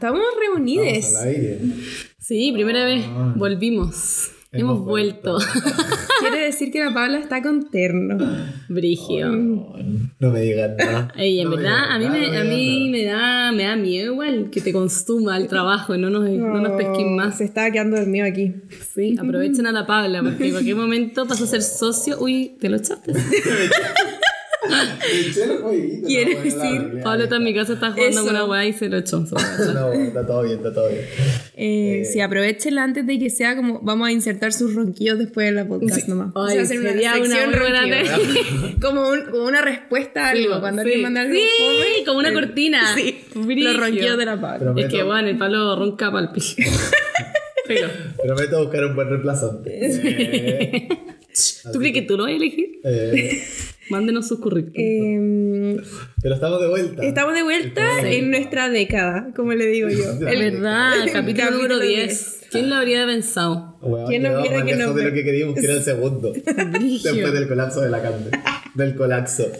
estamos reunidos. Sí, primera vez volvimos. Hemos, Hemos vuelto. Quiere decir que la Paula está con terno. Brigio. No me digan nada. Ey, en No verdad, a mí, nada, me, no a mí me da, me da miedo igual que te consuma el trabajo y no nos, no nos pesquen más. Se estaba quedando dormido aquí. Sí, aprovechen a la Paula porque en cualquier momento pasó a ser socio. Uy, ¿te lo echaste? el Quiere no, la decir, realidad. Pablo está en mi casa, está jugando con una weá y se lo echó. No, está todo bien, está todo bien. Eh, sí, aprovechenla antes de que sea como. Vamos a insertar sus ronquillos después de la podcast nomás. Ay, O sea, hacer sería una sección ronquidos. como, un- como una respuesta a algo. Cuando alguien manda algo Sí, fome, como una el- cortina. Sí, los ronquidos de la. Prometo, Es que bueno, el palo ronca palpi. Pero, prometo buscar un buen reemplazante. Eh, ¿tú crees que tú lo vas a elegir? eh, Mándenos sus currículums. Eh, pero estamos de vuelta. estamos de vuelta en nuestra década, como le digo yo. La Es verdad, el capítulo, número 10. 10. ¿Quién lo habría pensado? ¿Quién no quiere más que nos de lo que queríamos, que era el segundo. Después del colapso de la carne. Del colapso.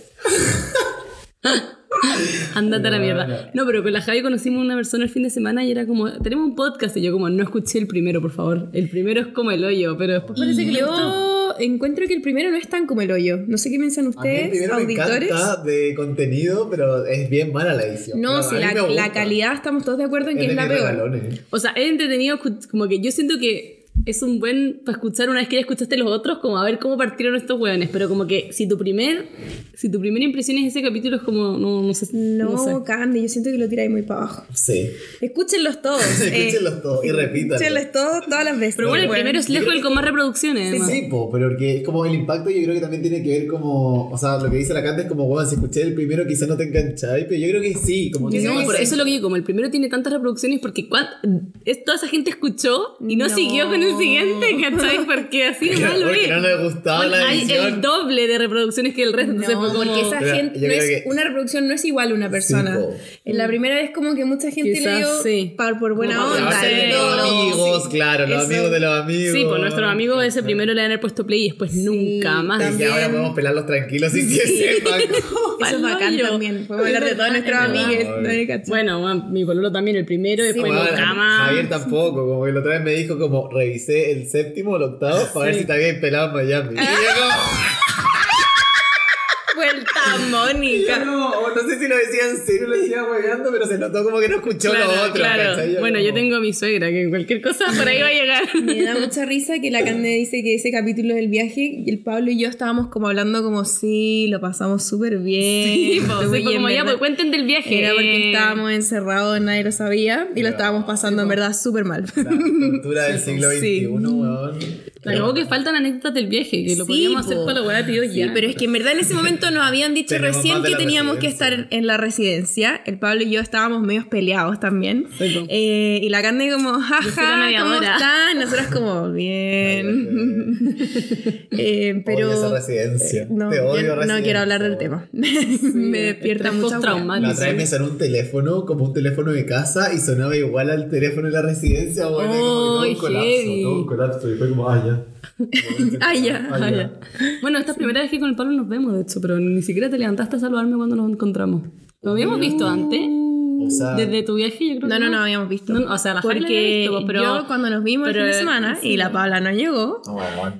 Ándate a la mierda. No, pero con la Javi conocimos a una persona el fin de semana y era como, tenemos un podcast y yo como, no escuché el primero, por favor. El primero es como el hoyo, pero después parece que le gustó. Encuentro que el primero no es tan como el hoyo. No sé qué piensan A mí el ustedes, primero me auditores. encanta de contenido, pero es bien mala la edición. No, si mí la, calidad estamos todos de acuerdo en que es, la peor. regalones. O sea, es entretenido, como que yo siento que es un buen para escuchar una vez que ya escuchaste los otros, como a ver cómo partieron estos hueones. Pero como que si tu primer, si tu primera impresión es ese capítulo, es como, no, no sé. No, no sé. Candy, yo siento que lo tiráis muy para abajo. Sí. Escúchenlos todos. eh, Escúchenlos todos y repítanlo. Escúchenlos todos todas las veces. Pero bueno, el Bueno. primero es lejos el con más reproducciones. además. Sí, po, pero porque es como el impacto yo creo que también tiene que ver como, o sea, lo que dice la canta es como, bueno, si escuché el primero quizás no te engancháis, pero yo creo que sí, como que No, sí. por eso es lo que digo, como el primero tiene tantas reproducciones porque cuan- es, toda esa gente escuchó y no, No. siguió con el siguiente, ¿cachai? Porque así nomás lo Porque no le gustaba Bueno, la hay edición. el doble de reproducciones que el resto, entonces No, como... porque esa Pero gente no es, que- una reproducción no es igual a una persona. po. en la primera vez como que mucha gente Quizás le dio sí. par- por buena onda. y los amigos, Sí. claro, los Eso. amigos de los amigos. Sí, pues nuestros amigos ese primero le han puesto play y después nunca más. Y que también. ahora podemos pelarlos tranquilos sin que sepan. Eso es bacán también. Podemos hablar de todos Es nuestros amigos. Bueno, mi pololo también el primero y después nunca más. Javier tampoco, como que la otra vez me dijo como revisé el séptimo o el octavo para ver si te había pelado en Miami. Y yo Vuelta como, y Mónica. no, no sé si lo decía en serio, lo decía hueveando, pero se notó como que no escuchó Claro, lo otro. claro. Bueno, yo tengo a mi suegra que cualquier cosa por ahí va a llegar. Me da mucha risa que la Cande dice que ese capítulo del viaje y el Pablo y yo estábamos como hablando como sí, lo pasamos súper bien. Sí, pues, sí, como ya, pues cuenten del viaje. Era porque estábamos encerrados, nadie lo sabía y lo estábamos pasando en verdad súper mal. La cultura del siglo XXI, Sí. weón. Acabó que faltan anécdotas del viaje, que lo Sí, podíamos hacer para la weá, tío, Sí, ya. pero es que en verdad en ese momento nos habían dicho Tenemos recién que teníamos que estar en la residencia. El Pablo y yo estábamos medios peleados también. Eh, y la Cande como, jaja, ¿cómo están? Nosotras como, bien. Eh, pero Odio esa residencia. no, Te odio residencia. no quiero hablar del tema. Me despierta estrés mucha postraumático. La otra vez me sonó un teléfono, como un teléfono de casa, y sonaba igual al teléfono de la residencia, bueno, como que todo Ay, un colapso, heavy. todo un colapso, y fue como, ah, ya. Ah, ya, Ah, ya. ya. Bueno, esta es la primera vez que con el Pablo nos vemos, de hecho, pero ni siquiera te levantaste a saludarme cuando nos encontramos. ¿Lo habíamos visto antes? O sea, Desde tu viaje, yo creo No, que no, no habíamos visto. No, o sea, la Porque había visto, pues, pero- yo cuando nos vimos pero, el fin de semana sí. y la Paula no llegó, no,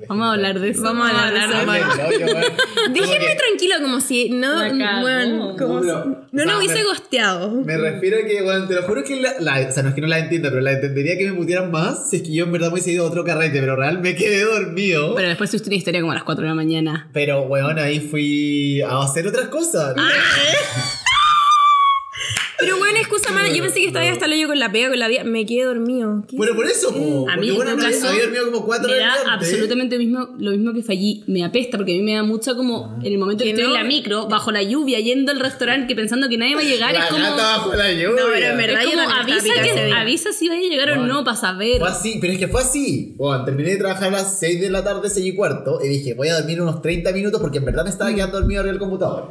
Vamos a hablar de eso. Vamos a hablar de eso. No, déjenme que- tranquilo como si no, bueno, como No, si- no nos hubiese me- gosteado. Me refiero a que, bueno, te lo juro que la, la- o sea, no es que no la entienda, pero la entendería que me mutieran más si es que yo en verdad me hubiese ido a otro carrete, pero real me quedé dormido. Pero después subiste una historia como a las 4 de la mañana. Pero, weón, ahí fui a hacer otras cosas. Ah, Pero excusa mala, yo pensé que estaba hasta el hoyo con la pega, con la vida, me quedé dormido. ¿Qué? Bueno, por eso, po, A mí, bueno, caso, había dormido como cuatro me horas da absolutamente lo mismo, lo mismo que fallí. Me apesta porque a mí me da mucha como en el momento que Que estoy no. en la micro, bajo la lluvia, yendo al restaurante, que pensando que nadie va a llegar, La es como. gata bajo la lluvia. No, pero en verdad- Es como avisa, que, avisa si vaya a llegar o Bueno. no para saber. Fue así, pero es que fue así. Bueno, terminé de trabajar a las 6 de la tarde, 6 y cuarto, y dije, voy a dormir unos 30 minutos porque en verdad me Mm. estaba quedando dormido arriba del computador.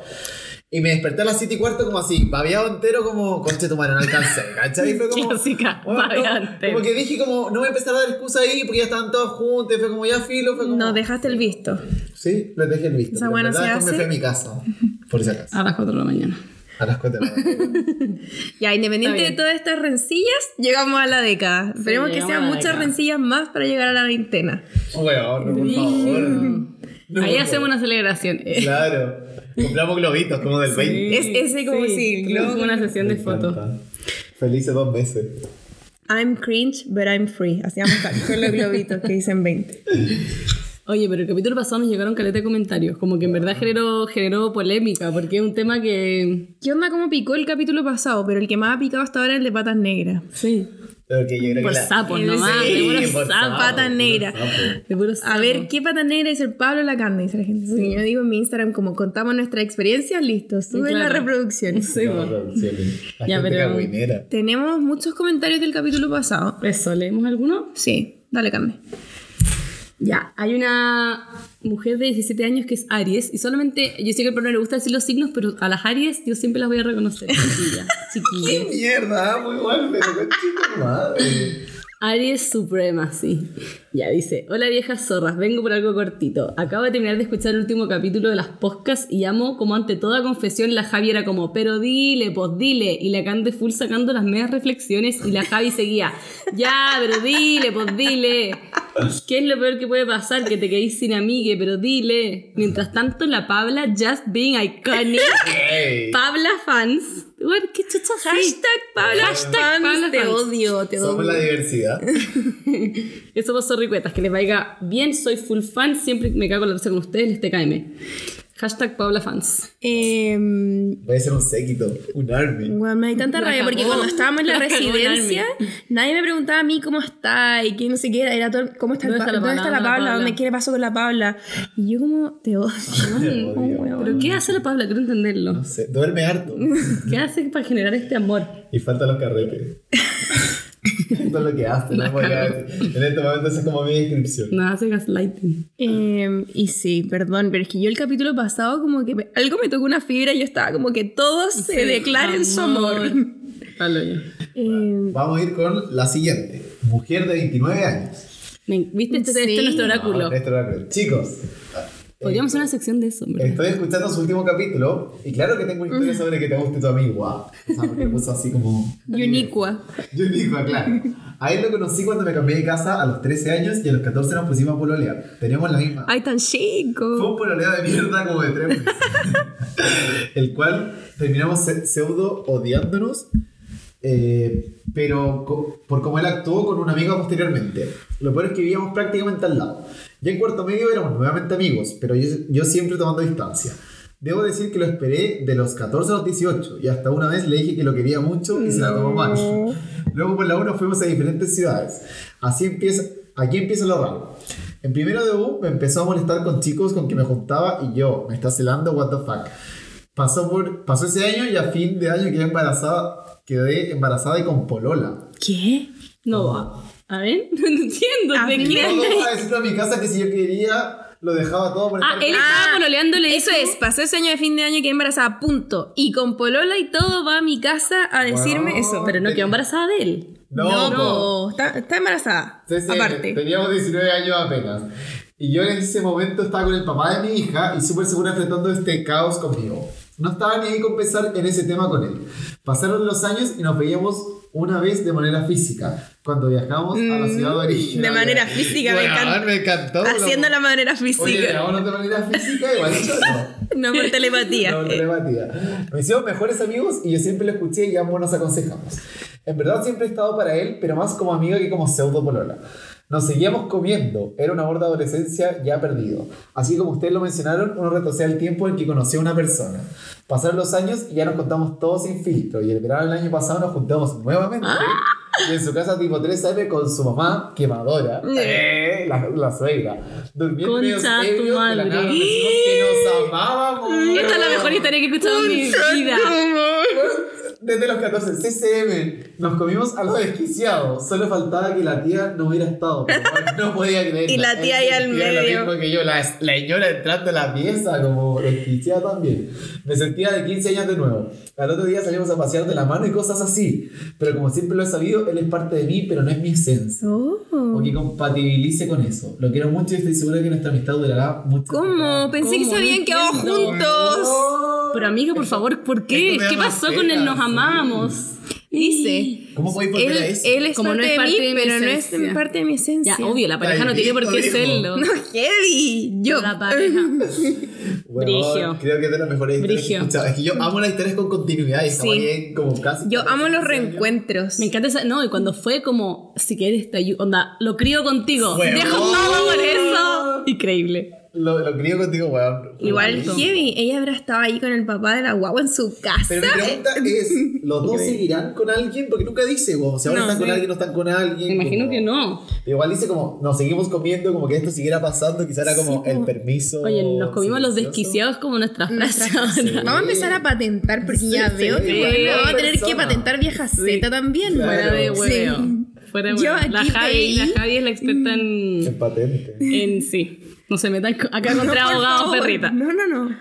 Y me desperté a las 7 y cuarto como así, babeado entero como, conche tu mano, no alcancé, ¿cachai? Y fue como... Clásica, bueno, no, babeado entero. Como que dije como, no voy a empezar a dar excusa ahí porque ya estaban todos juntos, y fue como ya filo, fue como... Nos dejaste el visto. Sí, les dejé el visto. En buena verdad se después me hace. fui a mi casa, por si acaso. A las 4 de la mañana. A las cuatro de la mañana. Ya, independiente de todas estas rencillas, llegamos a la década. Esperemos que sean muchas década. rencillas más para llegar a la veintena. Weón, no, por favor. No, Ahí hacemos una celebración. Eh, Claro. Compramos globitos como del 20. Es ese como si, Tenemos globo. una sesión de fotos. Felices dos meses. I'm cringe, but I'm free. Estar con los globitos que dicen 20. Oye, pero el capítulo pasado nos llegaron caleta de comentarios. Como que en verdad generó, generó polémica, porque es un tema que. ¿Qué onda cómo picó el capítulo pasado? Pero el que más ha picado hasta ahora es el de patas negras. Sí. Yo creo Por que la- sapos Sí, nomás, de puros por sapos. Patas por negras. A ver. ¿qué pata negra dice el Pablo la carne? Dice la gente. Porque yo digo en mi Instagram, como contamos nuestra experiencia, listo, sube la claro. reproducción. Sí, No. La Ya, pero-. Tenemos muchos comentarios del capítulo pasado. Eso, ¿leemos alguno? Sí, dale, carne. Ya, hay una mujer de 17 años que es Aries y solamente, yo sé que al no le gusta decir los signos, pero a las Aries yo siempre las voy a reconocer. Chiquilla, chiquilla. ¡Qué mierda! Muy mal, pero qué chico madre. Aries Supremacy. Ya dice, hola viejas zorras, vengo por algo cortito. Acabo de terminar de escuchar el último capítulo de las podcasts y amo como ante toda confesión la Javi era como, pero dile, pues dile. Y la Cande full sacando las medias reflexiones y la Javi seguía, ya, pero dile, pues dile. ¿Qué es lo peor que puede pasar? Que te quedéis sin amigue, pero dile. Mientras tanto, la Pabla just being iconic. Pabla fans. Bueno, qué chucha sí. Hashtag Pabla Hashtag fans, Pabla te fans. odio, te Somos la diversidad. Eso pasó ricuetas, que les vaya bien, soy full fan, siempre me cago en la risa con ustedes, les TKM. Hashtag Paula Fans. Voy a ser un séquito, un army. Bueno, me da tanta rabia porque cuando estábamos en la La residencia, nadie me preguntaba a mí cómo está y quién no sé qué era. Era todo, ¿cómo está, ¿Dónde está la ¿Dónde está la Paula? Paula? La ¿Dónde qué le pasó con la Paula? Y yo como, te odio. Te odio. ¿Pero qué hace la Paula? Quiero entenderlo. No sé, duerme harto. ¿Qué hace para generar este amor? Y faltan los carretes. Esto es lo que hace, no voy a. En este momento esa es como mi descripción. No, hace gaslighting. Em, y sí, perdón, pero es que yo el capítulo pasado como que me- algo me tocó una fibra y yo estaba como que todos se Sí, declaren su amor. Em, Vamos a ir con la siguiente. Mujer de 29 años. ¿Viste? Este, este Sí. es nuestro oráculo. Ah, este oráculo. Chicos. Podríamos hacer una sección de eso, ¿verdad? Estoy escuchando su último capítulo y claro que tengo una historia sobre que te guste tu amigo. O sea, porque puso así como... Uniqua. Uniqua, claro. A él lo conocí cuando me cambié de casa a los 13 años y a los 14 nos pusimos a pololear. Teníamos la misma. Ay, tan Fue chico. un pololeo de mierda como de tres meses. El cual terminamos se- pseudo odiándonos, eh, pero por cómo él actuó con una amiga posteriormente. Lo peor es que vivíamos prácticamente al lado. Ya en cuarto medio éramos nuevamente amigos, pero yo, yo siempre tomando distancia. Debo decir que lo esperé de los 14 a los 18 y hasta una vez le dije que lo quería mucho y se la tomó mal. Luego por la 1 fuimos a diferentes ciudades. Así empieza, aquí empieza lo raro. En primero de U me empezó a molestar con chicos con que me juntaba y yo, me está celando, what the fuck. Pasó, por, pasó ese año y a fin de año quedé embarazada, quedé embarazada y con polola. ¿Qué? No va. A ver, no entiendo. A ¿De qué? No, no, a decirle a mi casa que si yo quería, lo dejaba todo por Ah, él estaba pololeando, le Eso dijo- es, pasó ese año de fin de año que embarazada, punto. Y con Polola y todo va a mi casa a decirme Wow. eso. Pero no quedó embarazada de él. No, no, po. Está, está embarazada. Sí, sí, aparte. Teníamos 19 años apenas. Y yo en ese momento estaba con el papá de mi hija y súper segura enfrentando este caos conmigo. No estaba ni ahí con pensar en ese tema con él. Pasaron los años y nos veíamos una vez de manera física, cuando viajamos a la ciudad de origen. Mm, de manera física, me Bueno, encanta. Me encantó. Haciendo la manera Oye, física. veámonos de manera física, igual no. no por telepatía. No, telepatía. Nos hicimos mejores amigos y yo siempre lo escuché y ambos nos aconsejamos. En verdad siempre he estado para él, pero más como amiga que como pseudo polola. Nos seguíamos comiendo, era un amor de adolescencia ya perdido. Así como ustedes lo mencionaron, uno retrocede el tiempo en que conoció a una persona. Pasaron los años y ya nos contamos todos sin filtro. Y el verano del año pasado nos juntamos nuevamente. Y en su casa tipo 3M con su mamá, quemadora, eh, la, la suegra. Durmiendo tu ebrios, de la madre. nada nos dijimos que nos amábamos. Esta es la mejor historia que he escuchado en mi vida. Desde los 14, CCM, nos comimos a lo desquiciado. Solo faltaba que la tía no hubiera estado. no podía creer. Y la tía ahí al medio. Lo mismo que yo, la, la señora entrando a la pieza como desquiciada también. Me sentía de 15 años de nuevo. Al otro día salimos a pasear de la mano y cosas así. Pero como siempre lo he sabido, él es parte de mí, pero no es mi esencia. Oh. O que compatibilice con eso. Lo quiero mucho y estoy segura que nuestra amistad durará mucho ¿Cómo? Pensé que ¿Cómo? se habían quedado juntos. No, Pero amiga, por favor, ¿por qué? ¿Qué pasó con pena, el nos amamos? Dice. ¿Cómo podéis volver Él, a eso? él es Como parte, no es de mí, de mi pero no es parte de mi esencia. Ya, obvio, la pareja no tiene por qué serlo. No, heavy. Yo. La pareja. Brigio. Creo que es de las mejores historias que he Brigio. escuchado. Es que yo amo las historias con continuidad y estamos Sí. ahí como casi. Yo amo los 15 años. reencuentros. Me encanta esa. No, y cuando fue como, si quieres te ayudo. Onda, lo crío contigo. Huevón. Dejo todo por eso. Increíble. Lo, lo crío contigo, weón. Igual heavy. Ella habrá estado ahí con el papá de la guagua en su casa. Pero mi pregunta es: ¿los dos seguirán con alguien? Porque nunca dice, weón. Si ahora No, están con alguien, no están con alguien. Me imagino como- que no. Igual dice como, nos seguimos comiendo, como que esto siguiera pasando, quizá era como el permiso. Oye, nos comimos los desquiciados como nuestra frase. Vamos a empezar a patentar porque Sí, ya sí, veo que vamos a tener que patentar vieja Z también. Claro. Fuera de Sí. hueveo. Fuera de Yo hueveo. La aquí Javi, la Javi es la experta en, En patente. en sí. No se metan acá No, contra por abogados, perrita. No, no, no.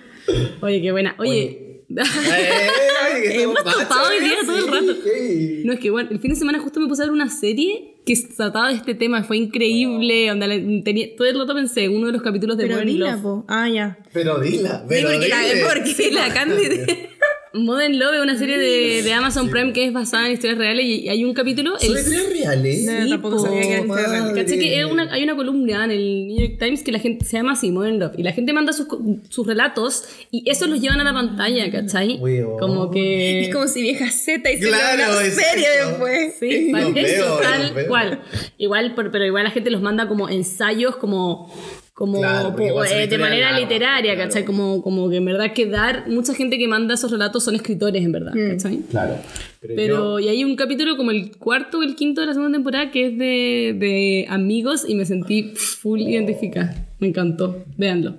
Oye, qué buena. Oye. Eh, que Hemos topado hoy día machos, todo el sí, rato. sí. No, es que bueno, el fin de semana justo me puse a ver una serie que trataba de este tema, fue increíble. Onda, le- tenía, todo el rato pensé, uno de los capítulos de Pero Modern dila, Love. po. Ah, ya. Pero dila, Sí, pero porque la, dile. porque la Candy. Modern Love es una serie de, de Amazon Prime que es basada en historias reales y, y hay un capítulo. ¿Son el- historias reales? No, Sí, tampoco sabía que era una- hay una columna en el New York Times que la gente se llama así, Modern Love, y la gente manda sus, sus relatos y esos los llevan a la pantalla, ¿cachai? Como que... Es como si vieja Z y se Claro, una exacto. serie después. Sí, Los vale, eso, veo, tal los veo. cual. Igual, pero, pero igual la gente los manda como ensayos, como, como Claro, eh, de manera literaria, claro. ¿cachai? Como, como que en verdad que dar, mucha gente que manda esos relatos son escritores, en verdad, ¿cachai? Claro. Pero, Pero, yo- y hay un capítulo como el cuarto o el quinto de la segunda temporada que es de, de amigos y me sentí full identificada. Me encantó. Véanlo.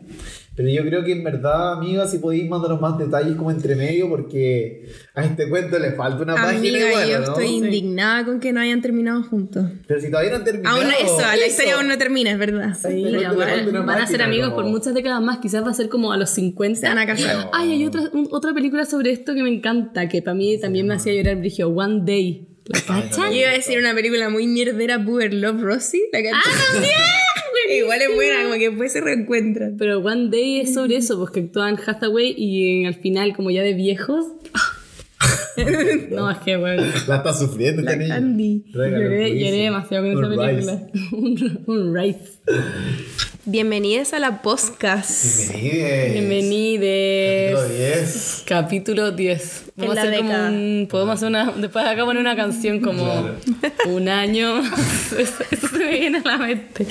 Pero yo creo que en verdad, amiga, si podéis mandarnos más detalles como entre medio, porque a este cuento le falta una página Amiga, igual, yo ¿no? estoy indignada con que no hayan terminado juntos. Pero si todavía no han terminado. Aún no- eso, la historia aún no termina, es verdad. Sí, Sí, pero ya van, van a ser máquina amigos como- por muchas décadas más. Quizás va a ser como a los 50. Se van a casar. Ay, hay otra, un- otra película sobre esto que me encanta, que para mí también me hacía llorar, Brigio. One Day. ¿La cachan? Yo iba a decir una película muy mierdera, Puber Love Rosie. La que Igual es buena, como que después se reencuentran. Pero One Day es sobre eso, pues que actúan Hathaway y eh, al final, como ya de viejos. no, es que bueno. La está sufriendo esta niña. Candy. Lloré, lloré demasiado con esa película. un, un Rice. Bienvenidos a la podcast. Bienvenides. Bienvenides. Capítulo 10. Capítulo 10. Vamos En a hacer como un. Podemos hacer una. Después acá poner una canción como. Claro. Un año. Eso, eso se me viene a la mente.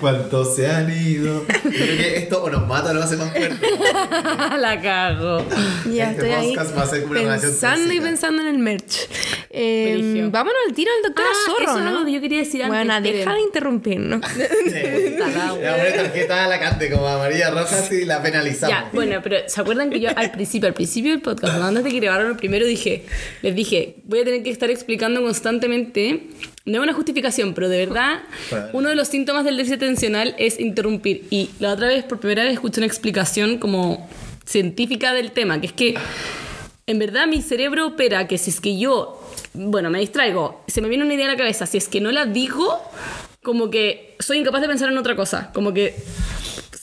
¿Cuántos se han ido? Yo creo que esto o nos mata o nos hace más fuerte. la cago. Ya Este estoy ahí va a ser como una relación pensando y pensando en el merch. Eh, vámonos al tiro al doctor Ah, Zorro, eso es ¿no? que yo quería decir antes. Bueno, deja de interrumpirnos. Le vamos a poner tarjeta a la cante como amarilla roja y la penalizamos. Ya, bueno, pero ¿se acuerdan que yo al principio, al principio del podcast, cuando antes de que grabaron el primero, dije, les dije, voy a tener que estar explicando constantemente, no es una justificación, pero de verdad, uno de los síntomas del déficit atencional es interrumpir. Y la otra vez, por primera vez, escuché una explicación como científica del tema, que es que en verdad mi cerebro opera que si es que yo, bueno, me distraigo, se me viene una idea a la cabeza, si es que no la digo, como que soy incapaz de pensar en otra cosa, como que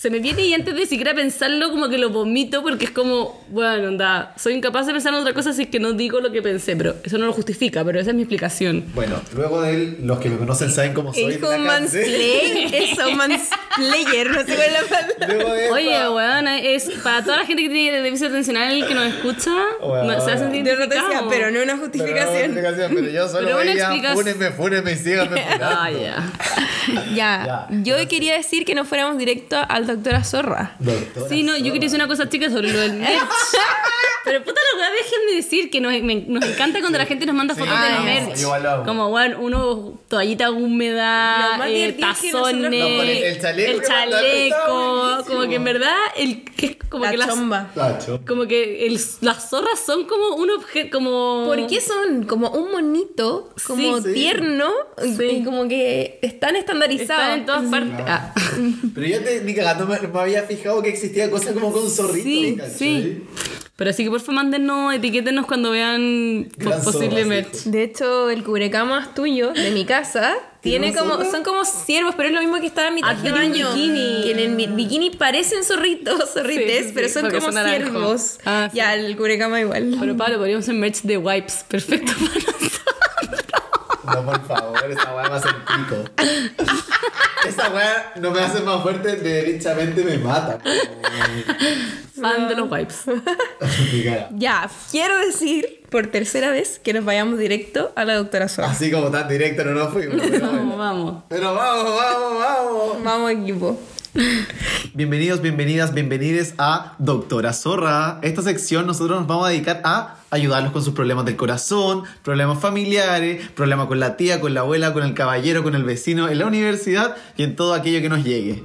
se me viene y antes de siquiera pensarlo como que lo vomito porque es como, bueno, onda, soy incapaz de pensar en otra cosa si es que no digo lo que pensé, pero eso no lo justifica, pero esa es mi explicación. Bueno, luego de él, los que me conocen saben cómo soy. Es de como la cante. mansplay, eso, mansplayer, no sé cuál es la palabra. Oye, weón, es para toda la gente que tiene déficit atencional que nos escucha, Weón. no- se hacen Yo no pero no una Pero no, justificación. explicación, pero yo solo Pero una veía, explicación. fúnenme, fúnenme y síganme. Ah, ya. Ya, Ya, yo quería decir que no fuéramos directo al doctor Zorra. Doctora Sí, no, yo quería decir una cosa chica sobre lo del merch. Pero puta la weá, déjenme decir que nos, me- nos encanta cuando la gente nos manda fotos Sí, del no, merch. Como, bueno, uno, toallita húmeda, eh, nosotros- tazones, No, el- el chaleco el chaleco, como que en verdad, el, que es como La que las, chomba. Tacho. como que el- las zorras son como un objeto, como... ¿Por qué son como un monito, como tierno, Sí. y como que están estandarizados? Están en todas partes. Ah. Pero yo te, ni cagando me, me había fijado que existía cosas como con zorritos. Sí, sí. Pero así que por favor mándenos, etiquétenos cuando vean Gran posible zorra, merch. De hecho, el cubrecamas tuyo de mi casa tiene ¿Tiene como, zorra? son como ciervos, pero es lo mismo que estaba en mi Ah, traje de baño. bikini. Que en el bi- bikini parecen zorritos, zorrites, Sí, sí, pero son como son ciervos. Ah, sí. Ya, el cubrecama igual. Pero Pablo, podríamos hacer merch de wipes. Perfecto para nosotros. No, por favor, weá me hace el pico. Esa weá no me hace más fuerte, derechamente me mata. Fan de los wipes. Ya, quiero decir por tercera vez que nos vayamos directo a la doctora Suárez. Así como tan directo no nos fuimos. Pero, bueno. vamos. Pero vamos, vamos, vamos. Vamos, equipo. Bienvenidos, bienvenidas, bienvenides a Doctora Zorra. Esta sección nosotros nos vamos a dedicar a ayudarlos con sus problemas del corazón, problemas familiares, problemas con la tía, con la abuela, con el caballero, con el vecino, en la universidad y en todo aquello que nos llegue.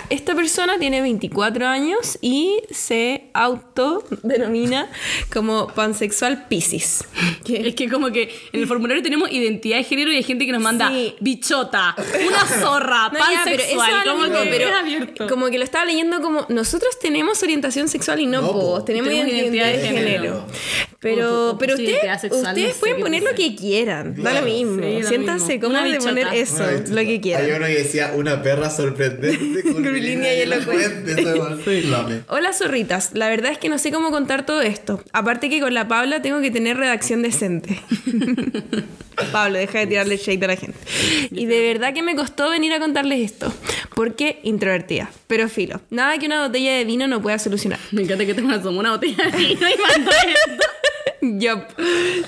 Ya, esta persona tiene 24 años y se autodenomina como pansexual Pisces. Es que como que en el formulario tenemos identidad de género y hay gente que nos manda Sí. bichota, una zorra, No, ya, pero pansexual. es lo como que pero como que lo estaba leyendo como nosotros tenemos orientación sexual y no, No, po. tenemos, Tenemos identidad, de identidad de género. género. Pero, pero como ustedes, pueden poner lo que quieran, da Claro. lo mismo. Sí, da Siéntanse cómodos de poner eso, lo que Hay quieran. uno que decía una perra sorprendente con Curvilínea y elocuente. Hola zorritas, la verdad es que no sé cómo contar todo esto. Aparte que con la Paula tengo que tener redacción decente. Pablo, deja de tirarle shade a la gente. Y de verdad que me costó venir a contarles esto. Porque introvertida. Pero filo, nada que una botella de vino no pueda solucionar. Me encanta que tengas como una botella de vino y mandó esto. Yup.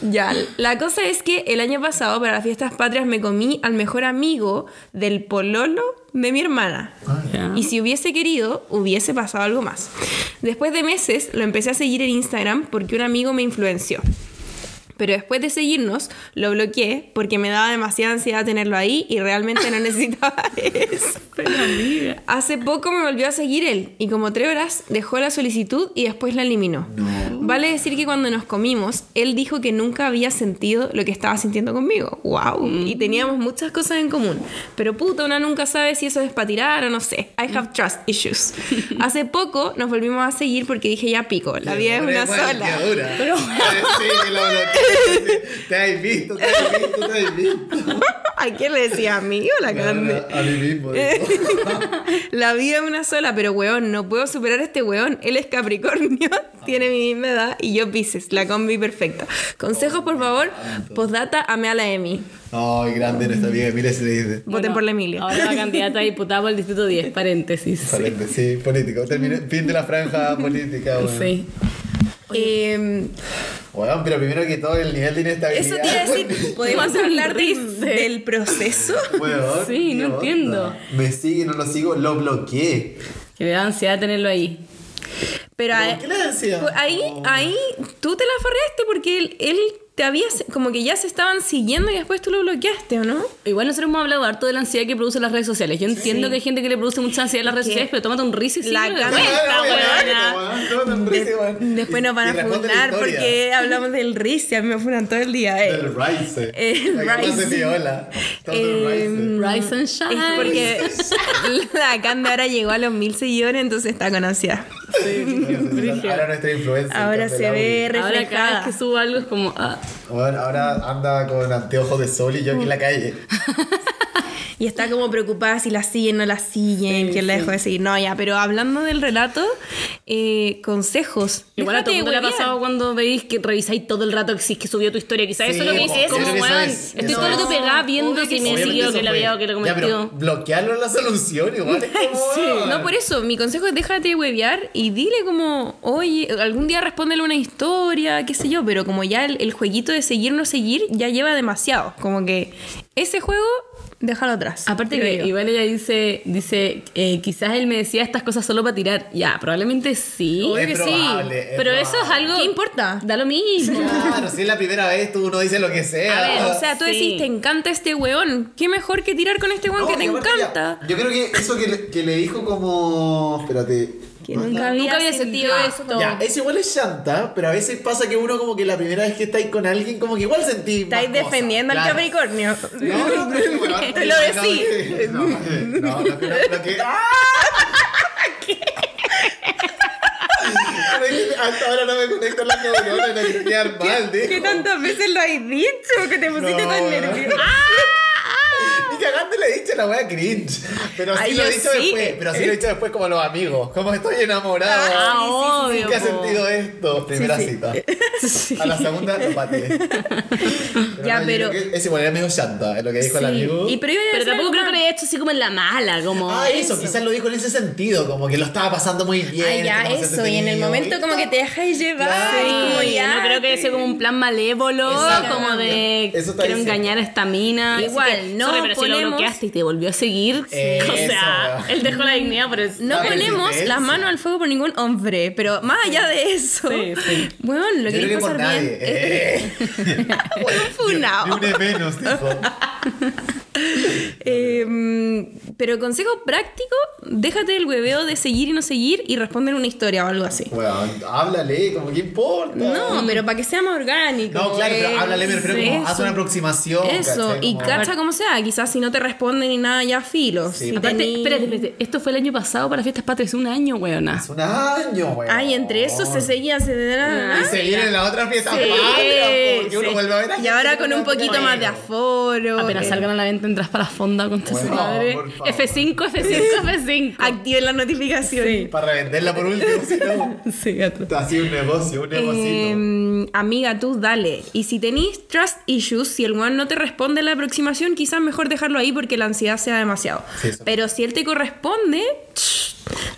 Ya, la cosa es que el año pasado para las fiestas patrias me comí al mejor amigo del pololo de mi hermana. Ya. Y si hubiese querido, hubiese pasado algo más. Después de meses lo empecé a seguir en Instagram porque un amigo me influenció. Pero después de seguirnos, lo bloqueé porque me daba demasiada ansiedad tenerlo ahí y realmente no necesitaba eso. Pero amiga. Hace poco me volvió a seguir él y como tres horas dejó la solicitud y después la eliminó. Vale decir que cuando nos comimos, él dijo que nunca había sentido lo que estaba sintiendo conmigo. ¡Wow! Y teníamos muchas cosas en común. Pero puta, una nunca sabe si eso es para tirar o no sé. I have trust issues. Hace poco nos volvimos a seguir porque dije ya pico, la vida es una sola. Pero Te has visto, te has visto, te has visto. ¿A quién le decía? ¿A mí o la Cande? A mí mismo. digo. La vida es una sola, pero weón, no puedo superar a este weón. Él es Capricornio, tiene mi misma edad y yo Pisces, la combi perfecta. Consejos, por favor. Postdata, amé a la Emi. Ay, grande nuestra amiga Emilia se le dice. Voten por la Emilia. Ahora va candidata a diputada por el distrito 10, paréntesis. Excelente, sí, político. Terminé, fin de la franja política, weón. Sí. Eh, Weón, pero primero que todo, el nivel de inestabilidad. eso te iba a decir, ¿podemos hablar de- del proceso? Weón, Sí, ¿qué no onda? entiendo. Me sigue, no lo sigo, lo bloqueé. Que me da ansiedad tenerlo ahí. Pero ¿Por ahí, qué le decía? pues ahí, ahí tú te la farreaste porque él, él te había, como que ya se estaban siguiendo y después tú lo bloqueaste, ¿o no? Igual nosotros hemos hablado harto de la ansiedad que producen las redes sociales. Yo entiendo Sí. que hay gente que le produce mucha ansiedad en las redes sociales, pero tómate un risa y la síguelo de cara- Después nos van y a funar porque hablamos del RIS y a mí me funan todo el día. eh. Del Rice. El Rice. piola. Todo el Em, Rice. And shine. Es porque la Canda ahora llegó a los mil seguidores, entonces está con ansiedad. Ahora nuestra influencia. Ahora se ve Ahora cada reflejada. vez que subo algo es como, ah, Bueno, ahora anda con anteojos de sol y yo aquí en la calle. Y está como preocupada si la siguen o no la siguen, quién la dejó de seguir. No, ya, pero hablando del relato, eh, consejos. Igual a todo el mundo le ha pasado cuando veis que revisáis todo el rato que sí que subió tu historia. Quizás Sí, eso es lo que como weón. es. Estoy No, todo el rato pegada viendo si que me sí. siguió, que la había o que pero cometió. bloquearlo es la solución, igual es como. No, por eso, mi consejo es déjate de huevear y dile como, oye, algún día respóndele una historia, qué sé yo, pero como ya el, el jueguito de seguir no seguir ya lleva demasiado. Como que ese juego déjalo atrás. Aparte que yo. igual ella dice, dice eh, quizás él me decía estas cosas solo para tirar. Ya, probablemente sí. Obvio Es que sí. probable, es Pero eso es algo... ¿Qué importa? Da lo mismo. Claro, si es la primera vez, tú uno dice lo que sea. A ver, o sea, tú Sí. decís, te encanta este weón. ¿Qué mejor que tirar con este weón No, que te ya, encanta? yo creo que eso que le, que le dijo como. Espérate. Que nunca había, Nunca había sentido sentido esto. Ya, es igual es chanta, pero a veces pasa que uno como que la primera vez que estáis con alguien, como que igual sentí Estáis cosas. defendiendo al Claro. Capricornio. No, no, pero weón, Te lo no, decí. No, no, lo que... Lo ¡Ah! Hasta ahora no me conecto las neuronas, no quiero quedar mal, ¿Qué dijo. tantas veces lo has dicho que te pusiste No, tan no. nervioso? Ni cagando le he dicho la wea cringe. Pero sí Ay, lo he dicho sí. después. Pero sí lo he dicho después como los amigos. Como estoy enamorado. Ah, obvio. Nunca he po. sentido esto. Primera sí. cita. Sí. A la segunda lo pateé. Ya, no, pero- creo que Es igual, era medio chanta, es lo que dijo el amigo. Y pero Pero tampoco creo que lo haya hecho así como en la mala, como... Ah, eso, quizás lo dijo en ese sentido, como que lo estaba pasando muy bien. Ay, ya, eso. Y en el momento como que te dejáis llevar. Claro. y como Sí, ya, no creo que sea como un plan malévolo, Exacto. como de Eso quiero engañar a esta mina. Igual, Así no sorry, pero si lo ponemos- bloqueaste y te volvió a seguir. Eso, o sea, él dejó la dignidad por eso. No ponemos las manos al fuego por ningún hombre, pero más allá de eso, Sí, sí. bueno, lo Yo que pasar bien. Eh. Funao. Ni un de menos, dijo. Eh, pero consejo práctico, déjate del hueveo de seguir y no seguir y responder una historia o algo así. Weón, háblale, como que importa. No, pero para que sea más orgánico. No, claro, pero eh, háblale, me refiero como eso. haz una aproximación. Eso, ¿cachai? y Como- cacha como sea, quizás si no te responden ni nada, ya filo. Sí, Si Aparte, tení- espérate, espérate. Esto fue el año pasado para Fiestas Patrias, un año, weona. Es un año, weón. Ay, entre esos se seguían, se Y se viene la otra fiesta Sí, patria, porque uno sí. vuelve a ver a Y ahora con un poquito más de bueno. aforo. Apenas eh, salgan a la venta, entras para la fonda con tu Bueno, madre. por favor. F5, F5, F5. Activen la notificación. Sí. Para revenderla por último, si no. Sí, gato. Así un negocio, un negocito. Eh, amiga, tú dale. Y si tenéis trust issues, si el one no te responde la aproximación, quizás mejor dejarlo ahí porque la ansiedad sea demasiado. Sí. Pero si él te corresponde,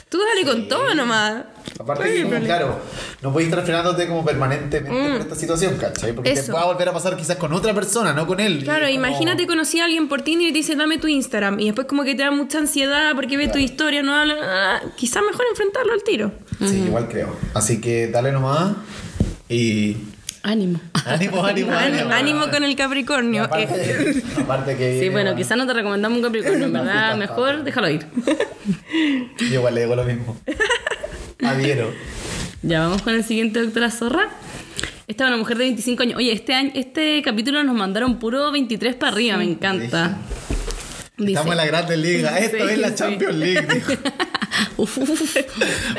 tú dale con todo nomás. Aparte Ay, que, pero- claro, no puedes estar frenándote como permanentemente por esta situación, ¿cachai? Porque te Mm. Pueda volver a pasar quizás con otra persona, no con él. Claro, como- imagínate conocí a alguien por Tinder y te dice dame tu Instagram y después como que te da mucha ansiedad porque ve tu historia, no habla, ah, quizás mejor enfrentarlo al tiro. Sí, igual creo. Así que dale nomás y... Ánimo. Ánimo, ánimo, ánimo. Ánimo con el Capricornio. Aparte, aparte que Sí, bueno, bueno, quizás no te recomendamos un Capricornio, en verdad, mejor déjalo ir. Yo igual le digo lo mismo. Adhiero. Ya vamos con el siguiente, doctora Zorra. Esta es una mujer de 25 años. Oye, este año, este capítulo nos mandaron puro 23 para arriba, me encanta. Dice, Estamos en la Grande Liga. Esto es la. Champions League. dijo. Uf, uf, uf.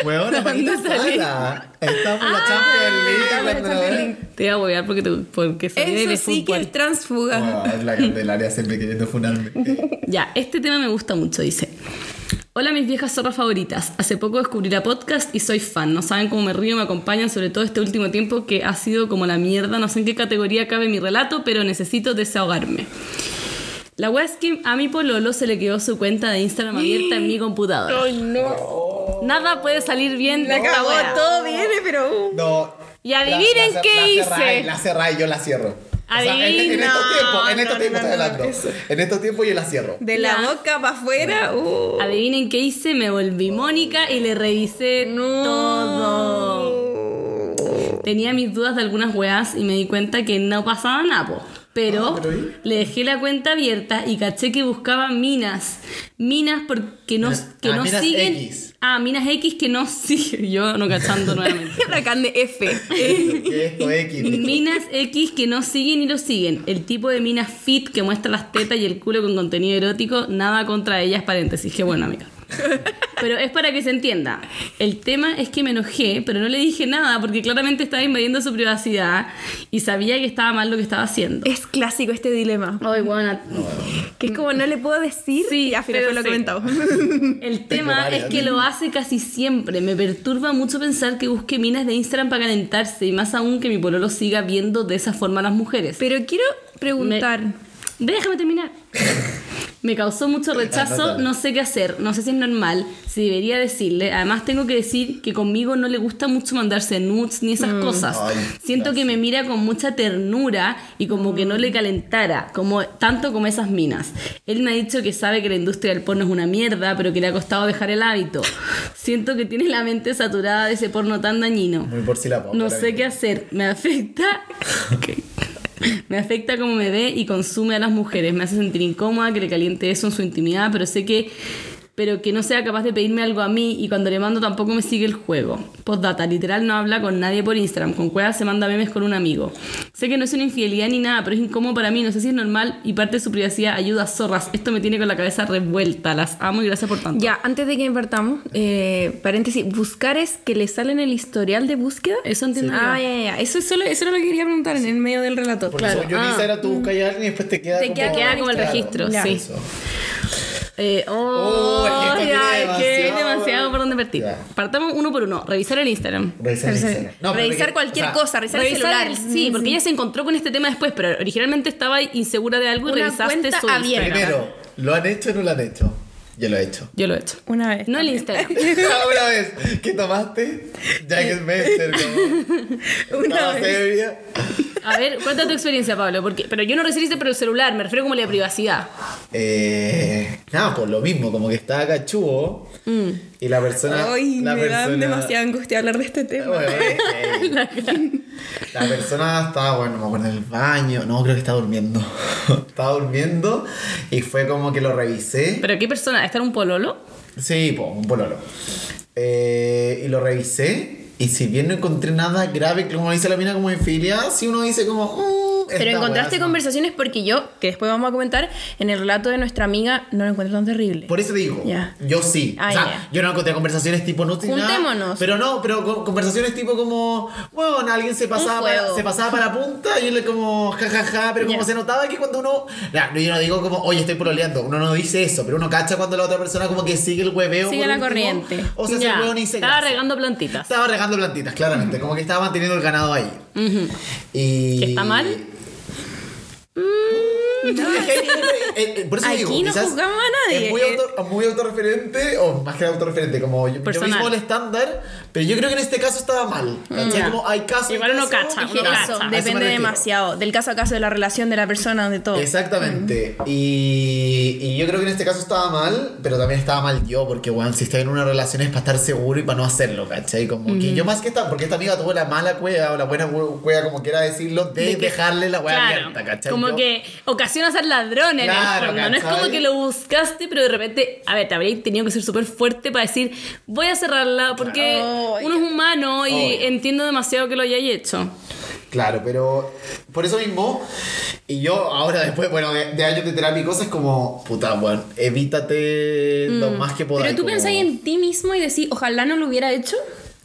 Weona, ¿para qué ¿Dónde te? Estamos en la Champions League. estamos en la cuando- Champions League. Te voy a huevear porque, te, porque de Eso sí que es transfuga. Wow, es la Candelaria siempre queriendo funarme. Ya, este tema me gusta mucho, dice. Hola mis viejas zorras favoritas. Hace poco descubrí la podcast y soy fan. No saben cómo me río, me acompañan, sobre todo este último tiempo que ha sido como la mierda. No sé en qué categoría cabe mi relato, pero necesito desahogarme. La wea es que a mi pololo se le quedó su cuenta de Instagram abierta en mi computadora. Ay, no. Nada puede salir bien de La esta wea. todo viene, pero... No. Y adivinen La- la- qué la hice. La cerráis, yo la cierro. O sea, en, en Adivina. estos tiempos, en No, estos no, tiempos no, no, hablando. En estos tiempos yo la cierro. De la Ya. boca para afuera, uh. Adivinen qué hice, me volví Mónica y le revisé todo. Tenía mis dudas de algunas weas y me di cuenta que no pasaba nada, po. Pero, Ah, le dejé la cuenta abierta y caché que buscaba minas. Minas porque no, que ah, no minas siguen. X. Ah, minas X que no siguen. Yo no cachando nuevamente. Huracán de F. Minas X que no siguen y lo siguen. El tipo de minas fit que muestra las tetas y el culo con contenido erótico, nada contra ellas, paréntesis. Qué bueno, amiga. Pero es para que se entienda. El tema es que me enojé, pero no le dije nada porque claramente estaba invadiendo su privacidad y sabía que estaba mal lo que estaba haciendo. Es clásico este dilema. Ay, bueno, Que es como no le puedo decir. Sí, ya, pero pero lo he sí. comentado. El tema es que lo hace casi siempre. Me perturba mucho pensar que busque minas de Instagram para calentarse y más aún que mi pololo siga viendo de esa forma a las mujeres. Pero quiero preguntar. Déjame terminar. Me causó mucho rechazo, no sé qué hacer, no sé si es normal, si debería decirle. Además tengo que decir que conmigo no le gusta mucho mandarse nudes ni esas cosas. Ay, Siento que me mira con mucha ternura y como que no le calentara, como tanto como esas minas. Él me ha dicho que sabe que la industria del porno es una mierda, pero que le ha costado dejar el hábito. Siento que tiene la mente saturada de ese porno tan dañino. Muy por si la pongo. No sé qué hacer. Me afecta. Me afecta cómo me ve y consume a las mujeres. Me hace sentir incómoda que le caliente eso en su intimidad, pero sé que. Pero que no sea capaz de pedirme algo a mí y cuando le mando tampoco me sigue el juego. Postdata, literal no habla con nadie por Instagram. Con cuevas se manda memes con un amigo. Sé que no es una infidelidad ni nada, pero es incómodo para mí. No sé si es normal y parte de su privacidad ayuda a zorras. Esto me tiene con la cabeza revuelta. Las amo y gracias por tanto. Ya, antes de que invertamos, eh, paréntesis, buscar es que le sale en el historial de búsqueda. Eso entiendo yo. Ah, ya, ya. Eso, es solo, eso era lo que quería preguntar en el medio del relato. Porque Claro. yo Ah. Instagram tú buscas a alguien y después te queda Te como... queda- queda como el Claro. registro, Ya. sí. Eso. Eh, oh, Oh, es que hay demasiado, demasiado por donde partir. Ya. Partamos uno por uno. Revisar el Instagram. Revisar el Instagram. No, revisar porque- cualquier o sea, cosa, revisar, el celular. el- sí, porque ella se encontró con este tema después, pero originalmente estaba insegura de algo y Una revisaste su. Instagram. Primero, ¿lo han hecho o no lo han hecho? Yo lo he hecho. Yo lo he hecho. Una vez. No el. Instagram. Una vez, ¿qué tomaste? Jack Spencer, como... Una vez. A ver, cuenta tu experiencia, Pablo. Porque, pero yo no recibiste por el celular, me refiero como a la privacidad. Eh, nada, pues lo mismo, como que estaba cachudo Mm. Y la persona... Ay, la me persona, dan demasiada angustia hablar de este tema. Bueno, ¿eh? ey. la persona estaba, bueno, me acuerdo en el baño, no, creo que estaba durmiendo. estaba durmiendo y fue como que lo revisé. ¿Pero qué persona? ¿Está en un pololo? Sí, po, un pololo. Eh, y lo revisé. Y si bien no encontré nada grave, como dice la mina, como infidelidad, si uno dice como. "Mm, Pero encontraste conversaciones porque yo, que después vamos a comentar, en el relato de nuestra amiga no lo encuentro tan terrible. Por eso digo, Ya. yo sí. Ah, o sea, yo no encontré conversaciones tipo no tiene nada, Juntémonos. Pero no, pero con- conversaciones tipo como, bueno, alguien se pasaba, para, se pasaba para la punta y él como jajaja, pero como se notaba que cuando uno. Ya, yo no digo como, oye, estoy pololeando. Uno no dice eso, pero uno cacha cuando la otra persona como que sigue el hueveo. Sigue la último, corriente. O sea, el huevo ni se Estaba regando plantitas. Estaba regando plantitas, claramente. Como que estaba manteniendo el ganado ahí. Y... ¿Que está mal? Hay- eh, eh, por eso Aquí digo, no quizás juzgamos a nadie. Es muy, auto- muy autorreferente, o más que autorreferente, como yo, yo mismo el estándar, pero yo creo que en este caso estaba mal. Ya. Como hay casos. Igual uno casos, cacha, uno cacha. depende demasiado del caso a caso de la relación de la persona, de todo. Exactamente. Y, y yo creo que en este caso estaba mal, pero también estaba mal yo, porque, bueno, si estoy en una relación es para estar seguro y para no hacerlo, ¿cachai? Como que yo más que estar, porque esta amiga tuvo la mala cueva o la buena cueva, como quiera decirlo, de, De dejarle la hueá Claro, abierta, ¿cachai? como Yo- que ocasiona ser ladrón en Claro, el fondo. No es como que lo buscaste, pero de repente, a ver, te habrías tenido que ser súper fuerte para decir, voy a cerrarla porque uno es humano y Obvio. entiendo demasiado que lo hayáis hecho. Claro, pero por eso mismo, y yo ahora después, bueno, de, de años de terapia y cosas, como, puta, bueno, evítate lo más que podáis. Mm. Pero tú como- pensáis en ti mismo y decís, ojalá no lo hubiera hecho.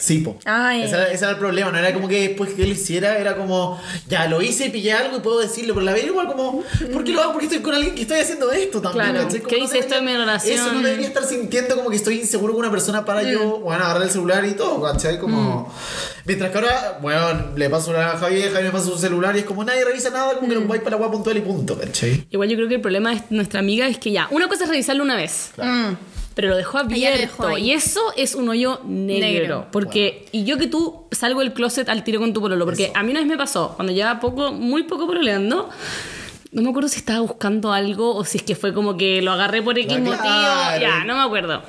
Sí, po. Ya, ese, era, ese era el problema, no era como que después que él hiciera, era como, ya lo hice y pillé algo y puedo decirlo, pero la vez igual como, ¿por qué lo hago? Porque estoy con alguien que estoy haciendo esto también. Claro, ¿qué no dice esto de mi relación? Eso no debería estar sintiendo como que estoy inseguro con una persona para yo, Mm. bueno, agarrar el celular y todo, ¿cachai? Como, mientras que ahora, bueno, le paso a Javier, Javier me pasa su celular y es como nadie revisa nada, como que Mm. lo voy para la puntual y punto, ¿cachai? Igual yo creo que el problema de nuestra amiga es que ya, una cosa es revisarlo una vez. Mm. Pero lo dejó abierto. dejó y eso es un hoyo negro. Negro. Porque, y yo que tú salgo del closet al tiro con tu pololo. Porque Eso. a mí una vez me pasó, cuando llevaba poco, muy poco pololeando, no me acuerdo si estaba buscando algo o si es que fue como que lo agarré por X motivo. Ya, no me acuerdo.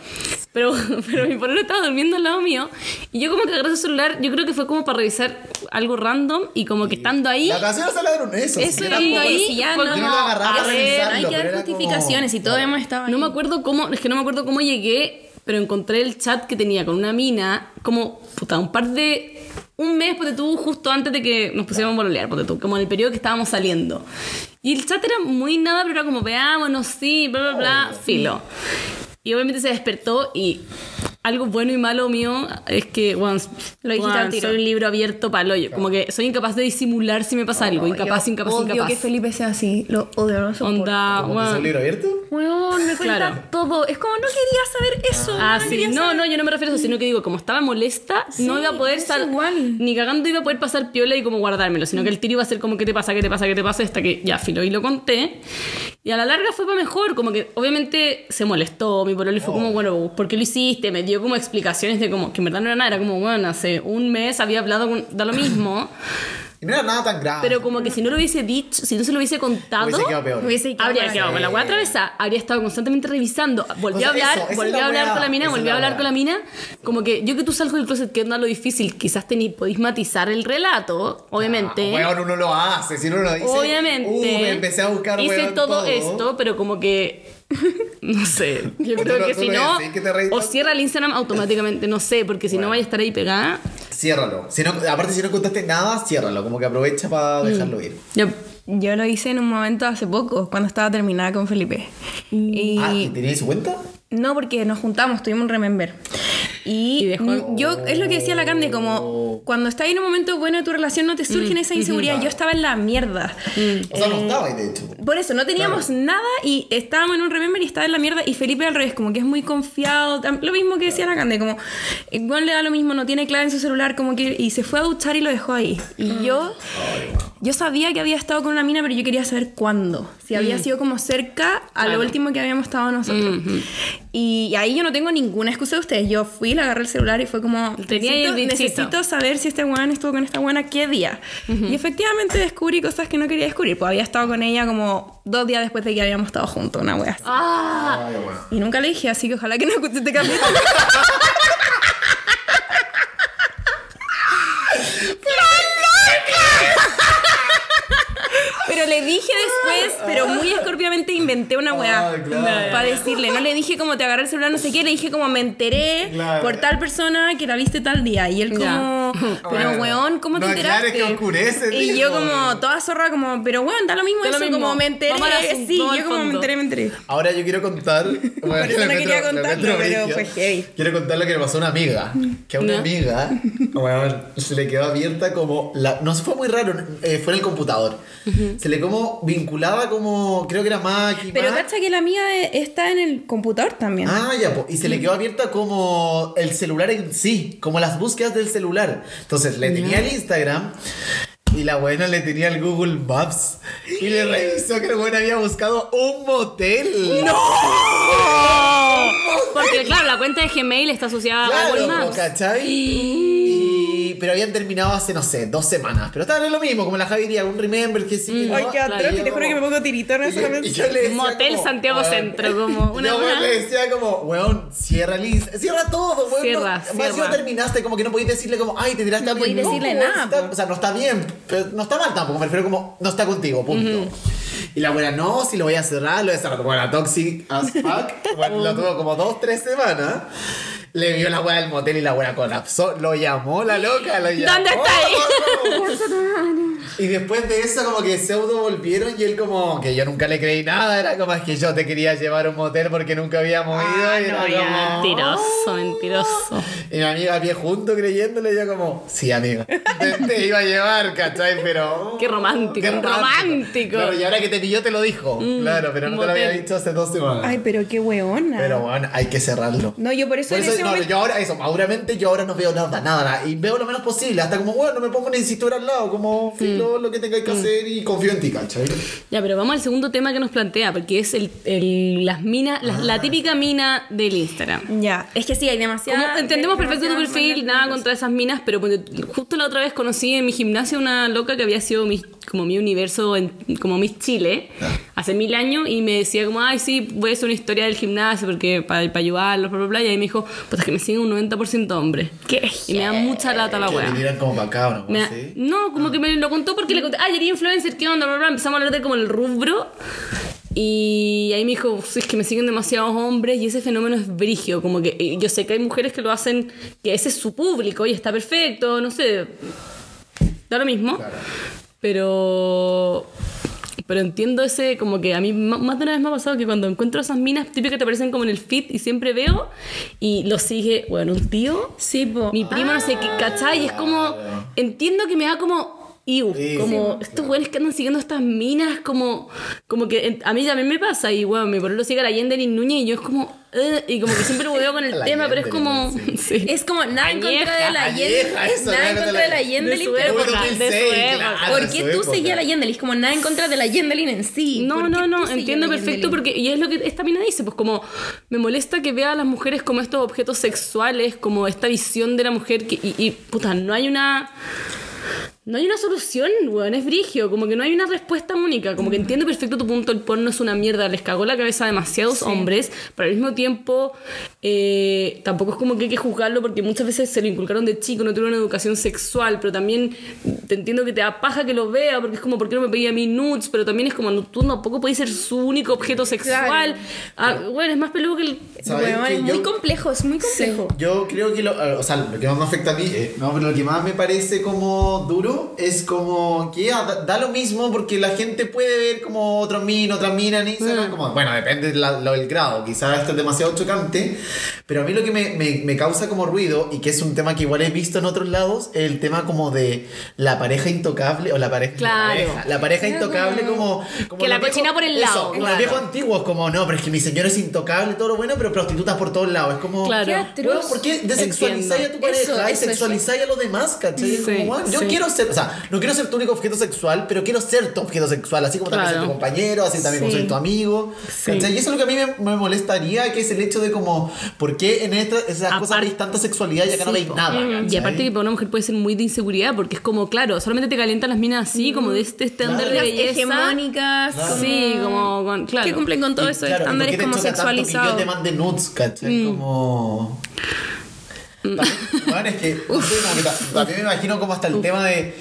Pero, pero mi pololo estaba durmiendo al lado mío y yo como que agarré su celular, yo creo que fue como para revisar algo random y como que estando ahí... La canción se la dieron eso. Eso sí, era tampoco- ahí, si ya no- como, no lo agarraba a ver, hay que dar era como- justificaciones y Claro. hemos estado ahí. No me acuerdo cómo, es que no me acuerdo cómo llegué, pero encontré el chat que tenía con una mina, como, puta, un par de. Un mes, porque tú, justo antes de que nos pusiéramos a bololear, porque tú, como en el periodo que estábamos saliendo. Y el chat era muy nada, pero era como, veámonos, sí, bla, bla, bla, filo. Y obviamente se despertó y algo bueno y malo mío es que, bueno, Lo dijiste bueno, soy un libro abierto para el hoyo. Como que soy incapaz de disimular si me pasa algo. Incapaz, Yo incapaz, odio incapaz. que Felipe sea así. Lo odio, no soporto. Onda, ¿Como que es bueno. un libro abierto? Weón, me cuenta Claro. todo. Es como, no quería saber eso. Ah, no sí. quería No, saber. no, yo no me refiero a eso, sino que digo, como estaba molesta, no iba a poder igual. Ni cagando iba a poder pasar piola y como guardármelo, sino que el tiro iba a ser como, ¿qué te pasa? ¿Qué te pasa? ¿Qué te pasa? Hasta que ya filo y lo conté. Y a la larga fue para mejor, como que obviamente se molestó mi pololo y fue como, bueno, ¿por qué lo hiciste? Me dio como explicaciones de como, que en verdad no era nada, era como, bueno, hace un mes había hablado con. da lo mismo. Y no era nada tan grave. Pero como que si no lo hubiese dicho, si no se lo hubiese contado. Hubiese quedado peor. Hubiese quedado Habría quedado con la hueá atravesada, habría estado constantemente revisando. Volví O sea, a hablar, eso, la a hablar con la mina, la a hablar con la mina. Como que yo que tú salgo del closet, que es lo difícil, quizás tení, podéis matizar el relato, obviamente. Ah, weón, uno lo hace, si uno lo dice. Obviamente. Uh, me empecé a buscar, Hice weón, todo, esto, pero como que. No sé. Yo ¿O tú creo no- que si no decís que O cierra el Instagram automáticamente, no sé, porque si no vaya a estar ahí pegada. Ciérralo. Si no, aparte, si no contaste nada, ciérralo. Como que aprovecha para Mm. dejarlo ir. Yo- Yo lo hice en un momento hace poco, cuando estaba terminada con Felipe. Y Ah, ¿y tenías su cuenta? No, porque nos juntamos, tuvimos un remember. Y, Y dejó- mm, yo, es lo que decía la Cande, como cuando estás en un momento bueno de tu relación no te surgen esa inseguridad. Yo estaba en la mierda. O sea, no estaba ahí, de hecho. Por eso, no teníamos nada y estábamos en un remember y estaba en la mierda. Y Felipe al revés, como que es muy confiado. Lo mismo que decía la Cande, como igual le da lo mismo, no tiene clave en su celular, como que. Y se fue a duchar y lo dejó ahí. Y yo. Yo sabía que había estado con una mina, pero yo quería saber cuándo. Si había sido como cerca a lo último que habíamos estado nosotros. y, y ahí yo no tengo ninguna excusa de ustedes. Yo fui, le agarré el celular y fue como. Tenía ahí el necesito, necesito saber si este weón estuvo con esta buena qué día. Y efectivamente descubrí cosas que no quería descubrir. Pues había estado con ella como dos días después de que habíamos estado juntos, una wea así. ¡Ah! Ay, bueno. Y nunca le dije, así que ojalá que no escuche este capítulo. Pero le dije después, pero muy escorpiamente inventé una weá claro. para decirle. No le dije como te agarré el celular, no sé qué, le dije como me enteré Claro. por tal persona que la viste tal día. Y él como, Ya. Pero Bueno. weón, ¿cómo te No, claro, enteraste? es que oscurece, y yo como toda zorra, como, pero weón, da lo mismo Da lo eso, mismo. como me enteré. Sí, yo como me enteré, me enteré. Ahora yo quiero contar. Por eso no quería contarlo, pero fue heavy. Quiero contar lo que le pasó a una amiga. Que a una Ya. amiga, weón, se le quedó abierta como. La, no fue muy raro, eh, fue en el computador. Se le como vinculaba como. Creo que era Mac y Pero Mac. cacha que la mía está en el computador también. Ah, ya, po. y se le quedó abierta como el celular en sí, como las búsquedas del celular. Entonces le tenía el Instagram y la buena le tenía el Google Maps y le revisó que la buena había buscado un motel. ¡No! Porque claro, la cuenta de Gmail está asociada a Google Maps. ¿cachai? Y- pero habían terminado hace, no sé, dos semanas. Pero estaba en lo mismo, como la Javi diría, un remember que sí. ¿no? Ay, qué atroz, que te yo juro que me pongo tiritona yo- solamente. y yo le decía Motel como, Santiago weón, Centro, como una yo, weón, le decía como, weón, cierra Insta- cierra todo, weón. Cierra, no, más cierra. ya terminaste, como que no podías decirle como, ay, te tiraste No a mí. podías decirle weón, nada, está- o sea, no está bien, pero no está mal tampoco, me refiero como, no está contigo, punto. Y la buena, no, si lo voy a cerrar, lo voy a cerrar. Como la toxic as fuck, bueno, lo tuvo como dos, tres semanas. Le vio la weá del motel y la buena colapsó. Lo llamó la loca, lo llamó. ¿Dónde está Y después de eso, como que pseudo volvieron y él, como que yo nunca le creí nada. Era como es que yo te quería llevar a un motel porque nunca habíamos ido. Ah, y no, ya, como, mentiroso, mentiroso. Y mi amiga a pie junto creyéndole, yo como, sí, amiga. Te, te iba a llevar, ¿cachai? Pero. Qué romántico, romántico. Claro, y ahora que te pilló te lo dijo. claro, pero no te lo había dicho hace dos semanas. Ay, pero qué weona. Pero bueno, hay que cerrarlo. No, yo por eso Por en eso, ese no, momento... yo ahora, eso, maduramente, yo ahora no veo nada, nada, nada. Y veo lo menos posible. Hasta como, bueno, me pongo el cinturón al lado, como, filo, lo que tengáis que hacer y confío en ti, ¿cachai? Ya, pero vamos al segundo tema que nos plantea, porque es el, el- las minas, la, la típica mina del Instagram. Ya, es que sí, hay demasiada... Como entendemos perfecto tu demasiadas perfil, nada contra esas minas, pero justo la otra vez conocí en mi gimnasio una loca que había sido mi, como mi universo, en- como Miss Chile, hace mil años, y me decía como, ay, sí, voy a hacer una historia del gimnasio porque para, para ayudarlos, bla, bla, bla, y ahí me dijo, pues es que me siguen un 90% hombres. Qué Y me da mucha lata la tiran como para acá, ¿no? Me da- ¿Sí? No, como que me lo contó porque le conté, ay, eres influencer, ¿qué onda? Bla, bla, bla. Empezamos a hablar de como el rubro. Y ahí me dijo, "Sí, es que me siguen demasiados hombres y ese fenómeno es brigio. Como que yo sé que hay mujeres que lo hacen, que ese es su público y está perfecto, no sé. Da lo mismo. Claro. Pero. Pero entiendo ese, como que a mí más de una vez me ha pasado que cuando encuentro esas minas típicas que te aparecen como en el feed y siempre veo y lo sigue, bueno, un tío, Sí, po. mi prima, no sé qué, ¿cachai? Y es como, entiendo que me da como... Iu, Sí. como estos güeyes que andan siguiendo estas minas, como, como que a mí también me pasa, y bueno, mi lo sigue a la Yendelin Núñez y yo es como, "Eh", y como que siempre lo veo con el tema, pero es como, sí. Es como nada en contra de la Yendelin. Nada en contra de la de Yendelin, pero. época, de su 2006, época. claro, ¿Por qué tú seguías a la Yendelin? Es como nada en contra de la Yendelin en sí. No, ¿Por qué no, no, entiendo perfecto porque, y es lo que esta mina dice, pues como me molesta que vea a las mujeres como estos objetos sexuales, como esta visión de la mujer que, y, y, puta, no hay una... No hay una solución, weón, es brigio, como que no hay una respuesta única, como que entiendo perfecto tu punto, el porno es una mierda, les cagó la cabeza a demasiados hombres, pero al mismo tiempo eh, tampoco es como que hay que juzgarlo porque muchas veces se lo inculcaron de chico, no tuvieron una educación sexual, pero también te entiendo que te da paja que lo vea, porque es como, ¿por qué no me pedía a mí nudes? Pero también es como, no, tú tampoco puedes ser su único objeto sexual. Ah, bueno, es más peludo que el... ¿Sabes Weón, que es muy yo- complejo, es muy complejo. Yo creo que lo, o sea, lo que más me afecta a mí, eh, no, pero lo que más me parece como duro es como que ya, da, da lo mismo porque la gente puede ver como otros min, otras minas en Instagram, como, bueno, depende del grado, quizás esto es demasiado chocante, pero a mí lo que me, me, me causa como ruido y que es un tema que igual he visto en otros lados, es el tema como de la pareja intocable o la pareja, Claro. la pareja, la pareja intocable como, como Que la cochina por el eso, lado, como claro. los viejos antiguos, como no, pero es que mi señor es intocable, todo lo bueno, pero prostitutas por todos lados, es como... Claro. Qué atroz. Weón, ¿por qué desexualizáis a tu pareja Eso, y eso, sexualizáis a los demás, cachai? Sí, como, yo sí. quiero ser, o sea, no quiero ser tu único objeto sexual, pero quiero ser tu objeto sexual, así como también Claro. ser tu compañero, así también como Sí. soy tu amigo. Y eso es lo que a mí me, me molestaría, que es el hecho de como, ¿por qué en esta, esas cosas veis tanta sexualidad y acá no Sí, veis po. nada? Y ¿cachai? aparte que para una mujer puede ser muy de inseguridad, porque es como, claro, solamente te calientan las minas así, como de este estándar de belleza. hegemónicas. Claro. Sí, como, con- claro. Que cumplen con Y ¿y por estándares como que sexualizados. Yo te mande nudes, ¿cachai? Mm. Como. También, es que, no sé, como que ta- también me imagino como hasta el tema de.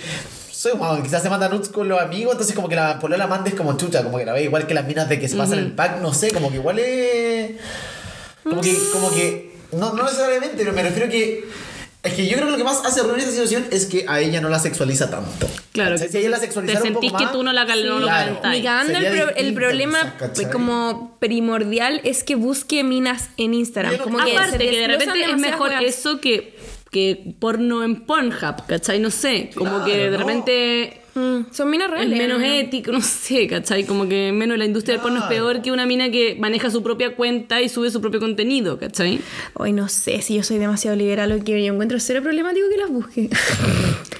Soy como, quizás se manda nudes con los amigos, entonces como que la polola manda es como chucha, como que la ve igual que las minas de que se pasan el pack, no sé, como que igual es. Como que, como que. No, no necesariamente, pero me refiero que. Es que yo creo que lo que más hace ruido en esta situación es que a ella no la sexualiza tanto. Claro, ¿Cachai? que si a ella la te un poco sentís que más, tú no la no lo claro. cagando el, pro- el problema ¿cachai? como primordial es que busque minas en Instagram. No- Como que Aparte que de repente es mejor weas. eso que, que porno en Pornhub, ¿cachai? No sé, como Claro, que de no. Mm, son minas es reales. menos ¿no? ético, no sé, ¿cachai? Como que menos la industria del porno es Claro. peor que una mina que maneja su propia cuenta y sube su propio contenido, ¿cachai? Hoy no sé si yo soy demasiado liberal o que yo encuentro cero problemático que las busque.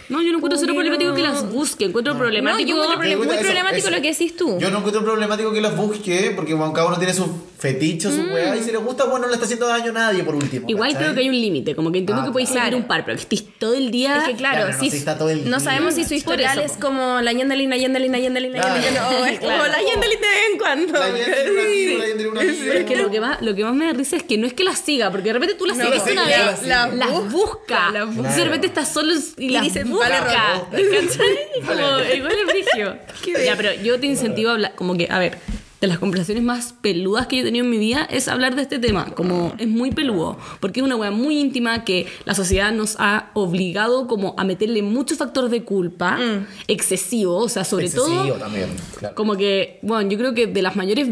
No, yo no encuentro cero problemático no. que las busque, encuentro No, problemático. yo encuentro muy eso, problemático eso. lo que decís tú. Yo no encuentro problemático que las busque, porque bueno, cada uno tiene su fetiche, su Mm. weá, y si le gusta, bueno, no le está haciendo daño a nadie por último. Igual ¿cachai? creo que hay un límite, como que entiendo Ah, que podéis claro. seguir un par, pero que estés todo el día. Es que claro, Claro, no, si- si está todo el no día. sabemos si su historial es. Como la Yendelin, la Yendelin, la Yendelin, la Claro. Yendelin. No, es como Claro. la Yendelin de vez en cuando. La Yendelin una Sí. la Yendelin. Pero es que lo que, más, lo que más me da risa es que no es que las siga, porque de repente tú las No, sigues sí, una vez, las Las busca, busca, las busca. De repente estás solo y, las dicen, busca, vale, ¿cachai? Como, igual es brigio. Ya, pero yo te incentivo a hablar, como que, a ver, de las conversaciones más peludas que yo he tenido en mi vida es hablar de este tema, como es muy peludo, porque es una weá muy íntima que la sociedad nos ha obligado como a meterle mucho factor de culpa excesivo, o sea, sobre todo Excesivo también, claro. como que, bueno, yo creo que de las mayores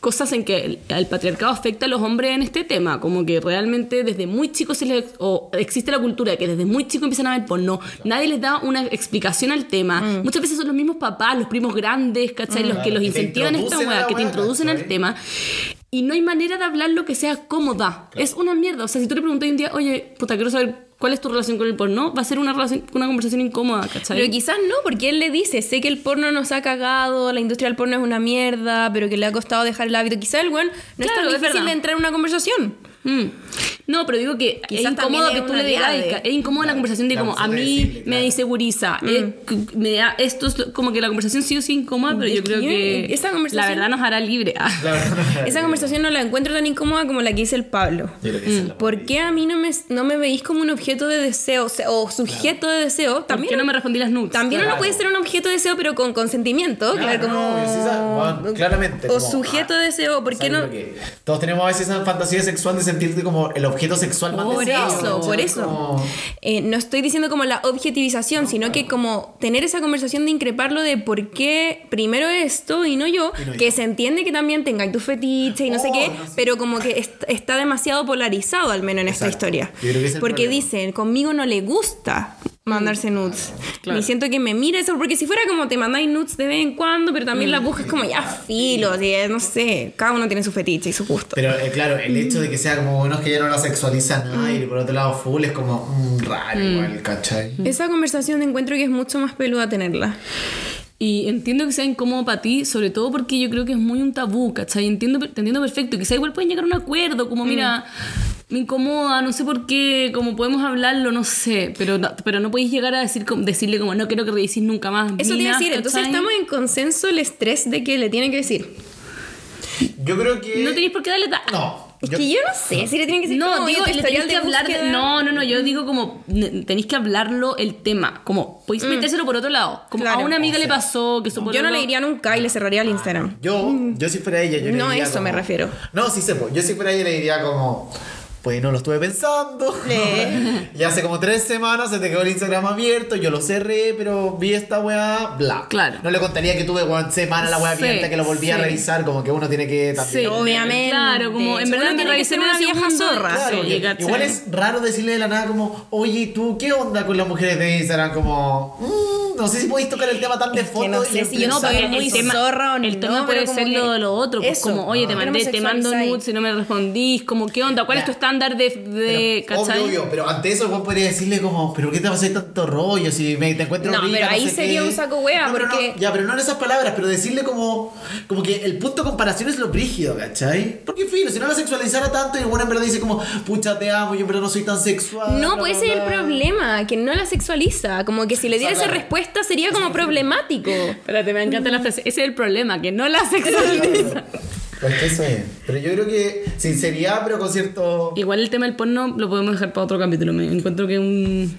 cosas en que el, el patriarcado afecta a los hombres en este tema, como que realmente desde muy chicos se les, o existe la cultura de que desde muy chicos empiezan a ver porno, nadie les da una explicación al tema, muchas veces son los mismos papás, los primos grandes, ¿cachai? Los que Claro, los que te incentivan a esta weá, que te introducen al tema. Y no hay manera de hablar lo que sea cómoda. Es una mierda. O sea, si tú le preguntas hoy un día, oye, puta, quiero saber cuál es tu relación con el porno, va a ser una, relación, una conversación incómoda, ¿cachai? Pero quizás no, porque él le dice, sé que el porno nos ha cagado, la industria del porno es una mierda, pero que le ha costado dejar el hábito. Quizás el weón no Claro, es tan difícil de entrar en una conversación. Mm. No, pero digo que Quizás es incómodo que tú le digas, es incómoda la conversación de La como a mí decirle, me inseguriza, me da- esto es como que la conversación sí o sí incómoda, pero yo creo que esa la conversación- verdad nos hará libre. Ah. La Esa conversación no la encuentro tan incómoda como la que dice el Pablo. La ¿Por qué a mí no me, no me veis como un objeto de deseo o, sujeto de deseo? ¿Por También qué no me respondí las nudes? También Claro. uno puede ser un objeto de deseo, pero con consentimiento. Claro, Claro, como. no, sí, esa- bueno, claramente, O como, sujeto ah, de deseo. ¿Por qué ¿Sabes no? Todos tenemos a veces esa fantasía sexual de sentirte como el objeto objeto sexual más Por deseado, eso, ¿cachai? por eso. Como- Eh, no estoy diciendo como la objetivización, sino que como tener esa conversación de increparlo de por qué primero esto y no yo, no que se entiende que también tenga tu fetiche y no sé Oh, qué, no sé. pero como que est- está demasiado polarizado al menos en esta historia. Porque problema. dicen, conmigo no le gusta mandarse nudes. Claro. Y siento que me mira eso, porque si fuera como te mandáis nudes de vez en cuando, pero también la buscas como ya filo, así, no sé, cada uno tiene su fetiche y su gusto. Pero eh, claro, el hecho de que sea como bueno es que ya no la sexualiza nada y por otro lado full es como mm, raro igual, ¿cachai? Esa conversación encuentro que es mucho más peluda tenerla. Y entiendo que sea incómodo para ti, sobre todo porque yo creo que es muy un tabú, ¿cachai? Entiendo, te entiendo perfecto. Quizá igual pueden llegar a un acuerdo, como mira, me incomoda, no sé por qué, como podemos hablarlo, no sé. Pero, no- pero no podéis llegar a decir, como- decirle como, no quiero que reviséis nunca más. Eso te iba a minas", decir, entonces estamos en consenso el estrés de que le tienen que decir. Yo creo que. No tenéis por qué darle... ta- No. Es yo- que yo no sé si le tienen que decir No, como, digo, le tenéis que hablar de-. No, no, no, yo digo como tenéis que hablarlo el tema. Como podéis metérselo por otro lado. Como Claro. a una amiga O le pasó que Yo no le diría nunca y le cerraría el Instagram. Yo, yo si fuera ella, yo le No, diría eso como- me refiero. No, sí sé, pues, yo si fuera ella le diría como, pues no lo estuve pensando. y hace como tres semanas se te quedó el Instagram abierto, yo lo cerré, pero vi esta weá, bla. Claro. No le contaría que tuve weón, semana la weá Sí, abierta, que lo volví a sí. revisar, como que uno tiene que también. Sí, Obviamente. Claro, como en verdad que revisé ser una vieja zorra. Claro, Sí, igual es raro decirle de la nada como, oye, ¿tú qué onda con las mujeres de Instagram? Como, "Mm, no sé si podéis tocar el tema tan de Es que fondo. no y sé si yo soy a- muy el tema, zorra o el no, tema pero puede ser lo, lo otro, pues como, oye, te Pero mandé, te mando nudes y no me respondís, como, ¿qué onda? ¿Cuál es tu Ya. Estándar de, de Pero, ¿cachai? obvio, obvio, pero ante eso vos podrías decirle como, ¿pero qué te pasa tanto rollo? Si me, te encuentro No, rica, pero ahí sé sería qué". un saco wea, No, pero no, porque- ya, pero no en esas palabras, pero decirle como, como que el punto de comparación es lo brígido, ¿cachai? Porque fino, si no la sexualizara tanto y el bueno en verdad dice como, pucha, te amo, yo en verdad no soy tan sexual. No, puede ser el bla". problema, que no la sexualiza. Como que si le diera O sea, esa claro. respuesta sería como problemático. Espérate, me encanta la frase. Ese es el problema, que no la sexualiza. Pues que eso es. Pero yo creo que sinceridad, pero con cierto. Igual el tema del porno lo podemos dejar para otro capítulo. Me encuentro que es un,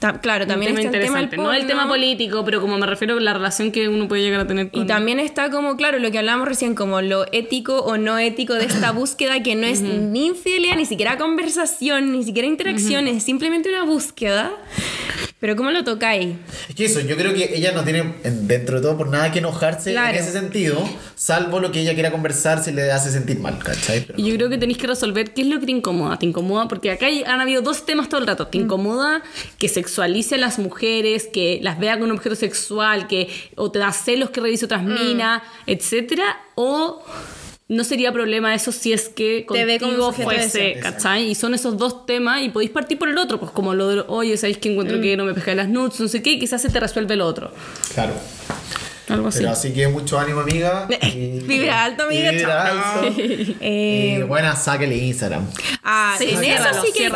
Ta- claro, también un tema está el tema del interesante. no el tema político, pero como me refiero a la relación que uno puede llegar a tener con... Y también está como, claro, lo que hablábamos recién, como lo ético o no ético de esta búsqueda que no es ni infidelidad, ni siquiera conversación, ni siquiera interacción, es simplemente una búsqueda. Pero ¿cómo lo tocáis? Es que eso, yo creo que ella no tiene en- dentro de todo por nada que enojarse Claro. en ese sentido, salvo lo que ella quiera conversar si le hace sentir mal, ¿cachai? Pero- Y yo creo que tenéis que resolver qué es lo que te incomoda. ¿Te incomoda? Porque acá hay- han habido dos temas todo el rato. Mm. ¿Te incomoda que sexualice a las mujeres, que las vea con un objeto sexual, que o te da celos que revise otras Mm. minas, etcétera? ¿O no sería problema eso si es que contigo fuese. ¿cachai? Y son esos dos temas y podéis partir por el otro, pues como lo de, oye, ¿sabéis que Mm. encuentro que no me pesca las nudes? No sé qué, y quizás se te resuelve lo otro. Claro. Algo así. Pero así que mucho ánimo, amiga. y- Vibra alto, amiga, Vibra chao. alto. Eh, Y buena, sáquele Instagram. Ah, Sí, en ciérralo, eso sí que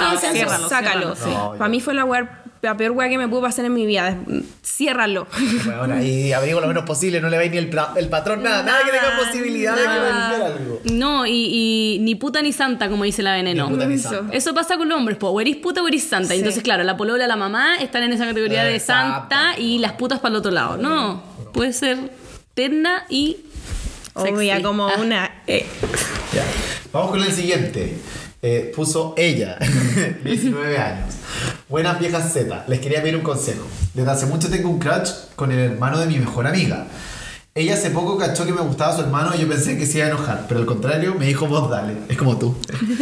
sácalo. No, Para mí fue la, weá- la peor weá que me pudo pasar en mi vida. Ciérralo. Bueno, y abrigo lo menos posible, no le veis ni el, el patrón, nada, nada, que tenga Nada, posibilidad de que algo. No, y, y ni puta ni santa, como dice la veneno. Ni puta ni Eso. santa. Eso pasa con los hombres, po. o eres puta o eres santa. Sí. Entonces, claro, la polola, la mamá están en esa categoría de santa y las putas para el otro lado. No, puede ser terna y. Obvia, sexy. como Ah. una. eh, Ya. Vamos con el siguiente. Eh, puso ella, 19 años. Buenas viejas Z, les quería pedir un consejo. Desde hace mucho tengo un crush con el hermano de mi mejor amiga. Ella hace poco cachó que me gustaba su hermano y yo pensé que se iba a enojar, pero al contrario me dijo vos dale, es como tú.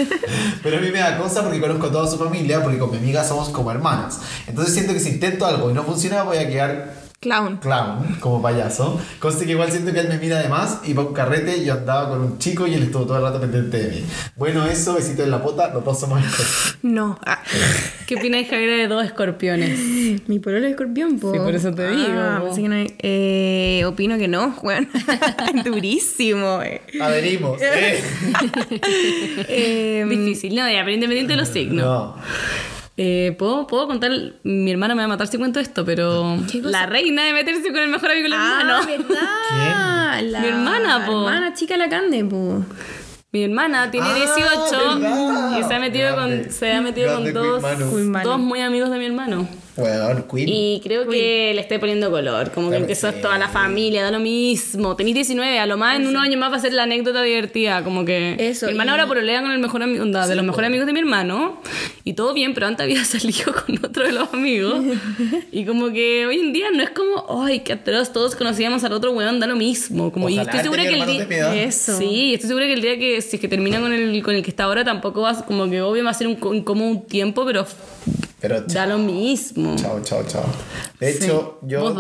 pero a mí me da cosa porque conozco a toda su familia, porque con mi amiga somos como hermanas. Entonces siento que si intento algo y no funciona voy a quedar clown. clown, como payaso. Conste que igual siento que él me mira de más y para un carrete yo andaba con un chico y él estuvo todo el rato pendiente de mí. Bueno, eso, besito en la pota, los dos somos hijos. No. Ah, ¿Qué opináis, Javier, de dos escorpiones? mi pololo es escorpión, po. Sí, por eso te digo, Ah, po. pensé que no hay- eh, opino que no, Juan. Durísimo. eh. Adherimos. ¿eh? Eh, Difícil, no, ya, pero independiente de los signos. No. Eh, ¿puedo, puedo contar, mi hermana me va a matar si cuento esto, pero la reina de meterse con el mejor amigo del ah, hermano. ¿verdad? La Mi hermana, po. hermana chica la cande, po. Mi hermana tiene Ah, 18 ¿verdad? y se ha metido Grande. con, se ha metido con dos, dos muy amigos de mi hermano. Weón, Queen. Y creo que le estoy poniendo color, como que empezó sí. toda la familia, da lo mismo. Tenís 19, a lo más en unos años más va a ser la anécdota divertida, como que... Eso, Mi hermana y- ahora pololea con el mejor amigo, de los mejores amigos de mi hermano, y todo bien, pero antes había salido con otro de los amigos. y como que hoy en día no es como, ay, qué atroz, todos conocíamos al otro weón, da lo mismo. Como, y estoy segura que el día... Eso. Sí, estoy segura que el día que si es que termina con el, con el que está ahora tampoco va, a- como que obvio va a ser un, co- incómodo un tiempo, pero Pero da lo mismo. Chao, chao, chao. De Sí. hecho, yo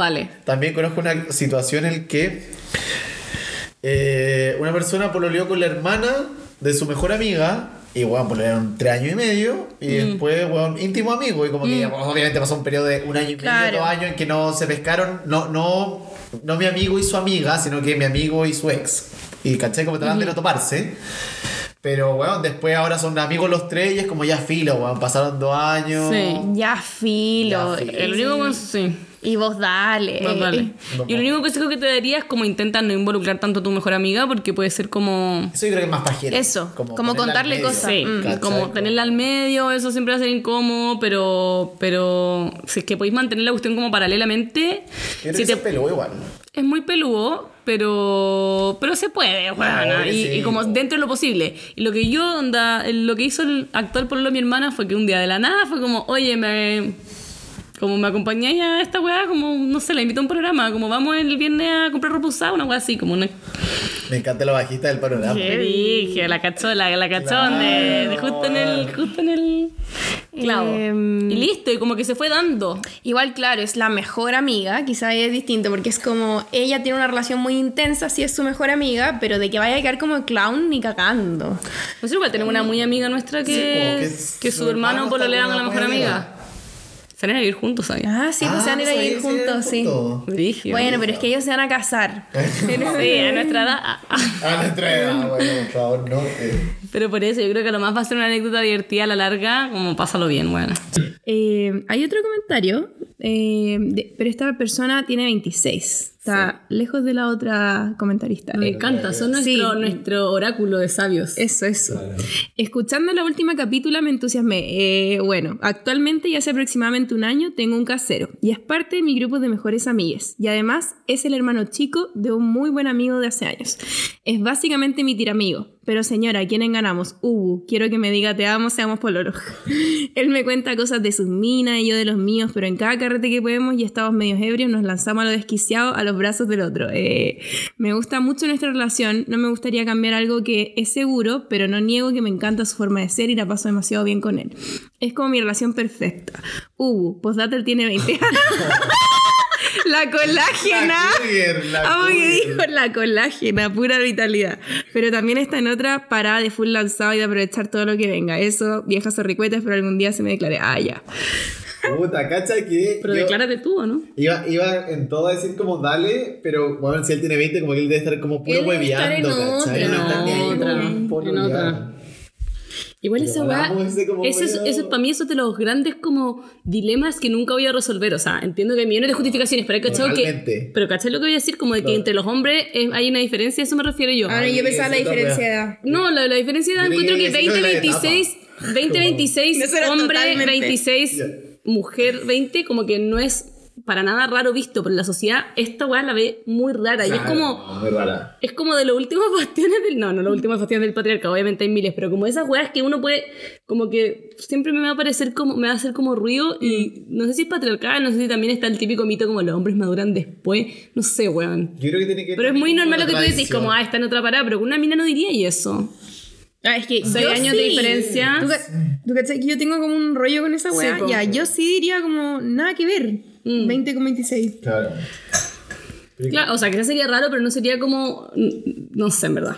también conozco una situación en la que eh, una persona pololeó con la hermana de su mejor amiga. Y bueno, pololearon tres años y medio. Y Mm. después, bueno, íntimo amigo. Y como que bueno, obviamente pasó un periodo de un año y medio, dos años en que no se pescaron. No, no, no mi amigo y su amiga, sino que mi amigo y su ex. Y caché como trataban de no toparse. Pero, bueno, después ahora son amigos los tres y es como ya filo, weón. Pasaron dos años. Sí. Ya filo. Ya filo. El único consejo, sí. Y vos dale. Vos dale. Y el único consejo que te daría es como intenta no involucrar tanto a tu mejor amiga porque puede ser como... Eso yo creo que es más pajero. Eso, como contarle medio, cosas. Sí, Mm. como tenerla al medio, eso siempre va a ser incómodo, pero, pero si es que podéis mantener la cuestión como paralelamente, Yo creo si que te- se peló igual. es muy peludo, pero, pero se puede, y, sí. y como dentro de lo posible. Y lo que yo, onda, lo que hizo el actor por lo de mi hermana fue que un día de la nada fue como, oye, me... Como me acompañáis a esta weá, como, no sé, la invito a un programa, como vamos el viernes a comprar ropa usada, una weá así, como una... Me encanta la bajista del panorama. Qué dije, la cachó, la, la cachó de, de justo en el, justo en el clavo. Em, y listo, y como que se fue dando. Igual, claro, es la mejor amiga, quizá es distinto, porque es como ella tiene una relación muy intensa, sí es su mejor amiga, pero de que vaya a quedar como clown ni cagando. Nosotros igual tenemos una muy amiga nuestra que, Sí, que que, su su hermano hermano pololea con la mejor buena amiga. Se van a vivir juntos, ¿sabes? Ah, sí, pues se van a ir a no vivir juntos, sí. Bueno, pero es que ellos se van a casar. Sí, a nuestra edad. ah, ah. A nuestra edad, bueno, por favor, no. eh. Pero por eso, yo creo que lo más va a ser una anécdota divertida a la larga, como pásalo bien, bueno. Eh, hay otro comentario, eh, de- pero esta persona tiene 26. Está lejos de la otra comentarista. Me encanta, son nuestro, Sí. nuestro oráculo de sabios. Eso, eso. Escuchando la última capítulo me entusiasmé. Eh, bueno, actualmente y hace aproximadamente un año tengo un casero y es parte de mi grupo de mejores amigas. Y además es el hermano chico de un muy buen amigo de hace años. Es básicamente mi tiramigo. Pero señora, ¿a quién ganamos? Ubu, quiero que me diga te amo, seamos pololos. Él me cuenta cosas de sus minas y yo de los míos, pero en cada carrete que podemos y estamos medios ebrios nos lanzamos a lo desquiciado a los brazos del otro. Eh, me gusta mucho nuestra relación, no me gustaría cambiar algo que es seguro, pero no niego que me encanta su forma de ser y la paso demasiado bien con él. Es como mi relación perfecta. Ubu, postdata él tiene 20 años. La colágena. La la Amo que dijo la colágena, pura vitalidad. Pero también está en otra parada de full lanzado y de aprovechar todo lo que venga. Eso, viejas zorricuetas, pero algún día se me declare. Ah, ya. Puta, cacha que. Pero yo declárate tú, ¿o no? Iba, iba en todo a decir como dale, pero bueno, si él tiene 20, como que él debe estar como puro hueveando, ¿cachai? otra, No en otra, en polo en otra. Igual esa weá, eso es, eso es para mí eso es de los grandes como dilemas que nunca voy a resolver. O sea, entiendo que hay millones de justificaciones, pero hay cachado que... Pero ¿cachai lo que voy a decir? Como de que Claro. entre los hombres eh, hay una diferencia, a eso me refiero yo. Ahora yo pensaba la diferencia de edad. No, la, la diferencia de edad encuentro que que sí, lo de la 20-26, 20-26, Eso era hombre totalmente. 26, Ya. Mujer 20, como que no es para nada raro visto, pero la sociedad esta weá la ve muy rara y es como... Muy rara. Es como de los últimos bastiones del... No, no los últimos bastiones del patriarcado, obviamente hay miles, pero como esas weas que uno puede... Como que siempre me va a parecer como... Me va a hacer como ruido y no sé si es patriarcal, no sé si también está el típico mito como los hombres maduran después. No sé, weón. Yo creo que tiene que Pero es muy normal lo que tú decís, como, ah, está en otra parada, pero una mina no diría y eso. Ah, es que Seis yo años sí. de diferencia. ¿Tú, tú cachai que yo tengo como un rollo con esa Sí, weá? po. ya, yo sí diría como nada que ver. Mm. 20 con 26. Claro. Claro, o sea, quizás sería raro, pero no sería como... No sé, en verdad.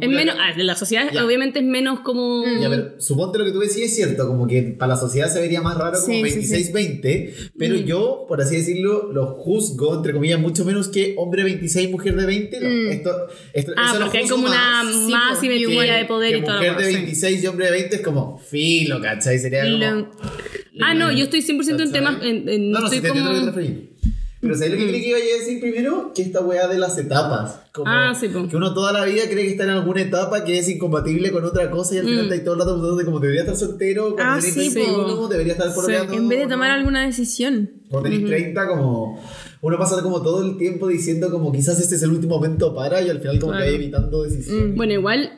Es menos... ah, la sociedad Ya. obviamente es menos como... Ya, pero suponte lo que tú decís es cierto, como que para la sociedad se vería más raro como Sí, sí, sí. 26-20, pero Mm. yo, por así decirlo, lo juzgo, entre comillas, mucho menos que hombre 26, mujer de 20. no. Esto, esto, Ah, eso lo porque hay como una más. Sí, más po, simetría de poder que y todo mujer de demás, sí. 26 y hombre de 20 es como filo, ¿cachai? Sería como... Lo- Ah, no, yo estoy 100% en temas... En, en- no, no, estoy sí te como... a lo que te referís. Pero ¿sabes lo que creí que iba a decir primero? Que esta weá de las etapas. Como Ah, sí, po. Que uno toda la vida cree que está en alguna etapa que es incompatible con otra cosa y al final está ahí todo el rato de como debería estar soltero, cuando Ah, tenés sí, 21, po. debería estar pololeando. En vez de ¿no? tomar alguna decisión. Cuando tenés 30, como. Uno pasa como todo el tiempo diciendo como quizás este es el último momento para y al final como que Claro. hay evitando decisiones. Bueno, igual,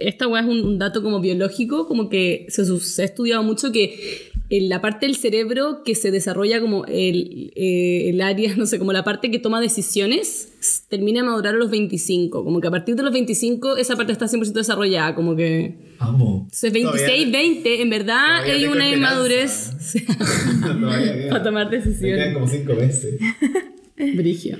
esta weá es un, un dato como biológico, como que se, se ha estudiado mucho que en la parte del cerebro que se desarrolla como el, eh, el área, no sé, como la parte que toma decisiones, termina de madurar a los 25. Como que a partir de los 25 esa parte está 100% desarrollada, como que... Amo. Entonces 26, Todavía- 20, en verdad hay una inmadurez para tomar Me quedan decisiones. como 5 meses. Brigio.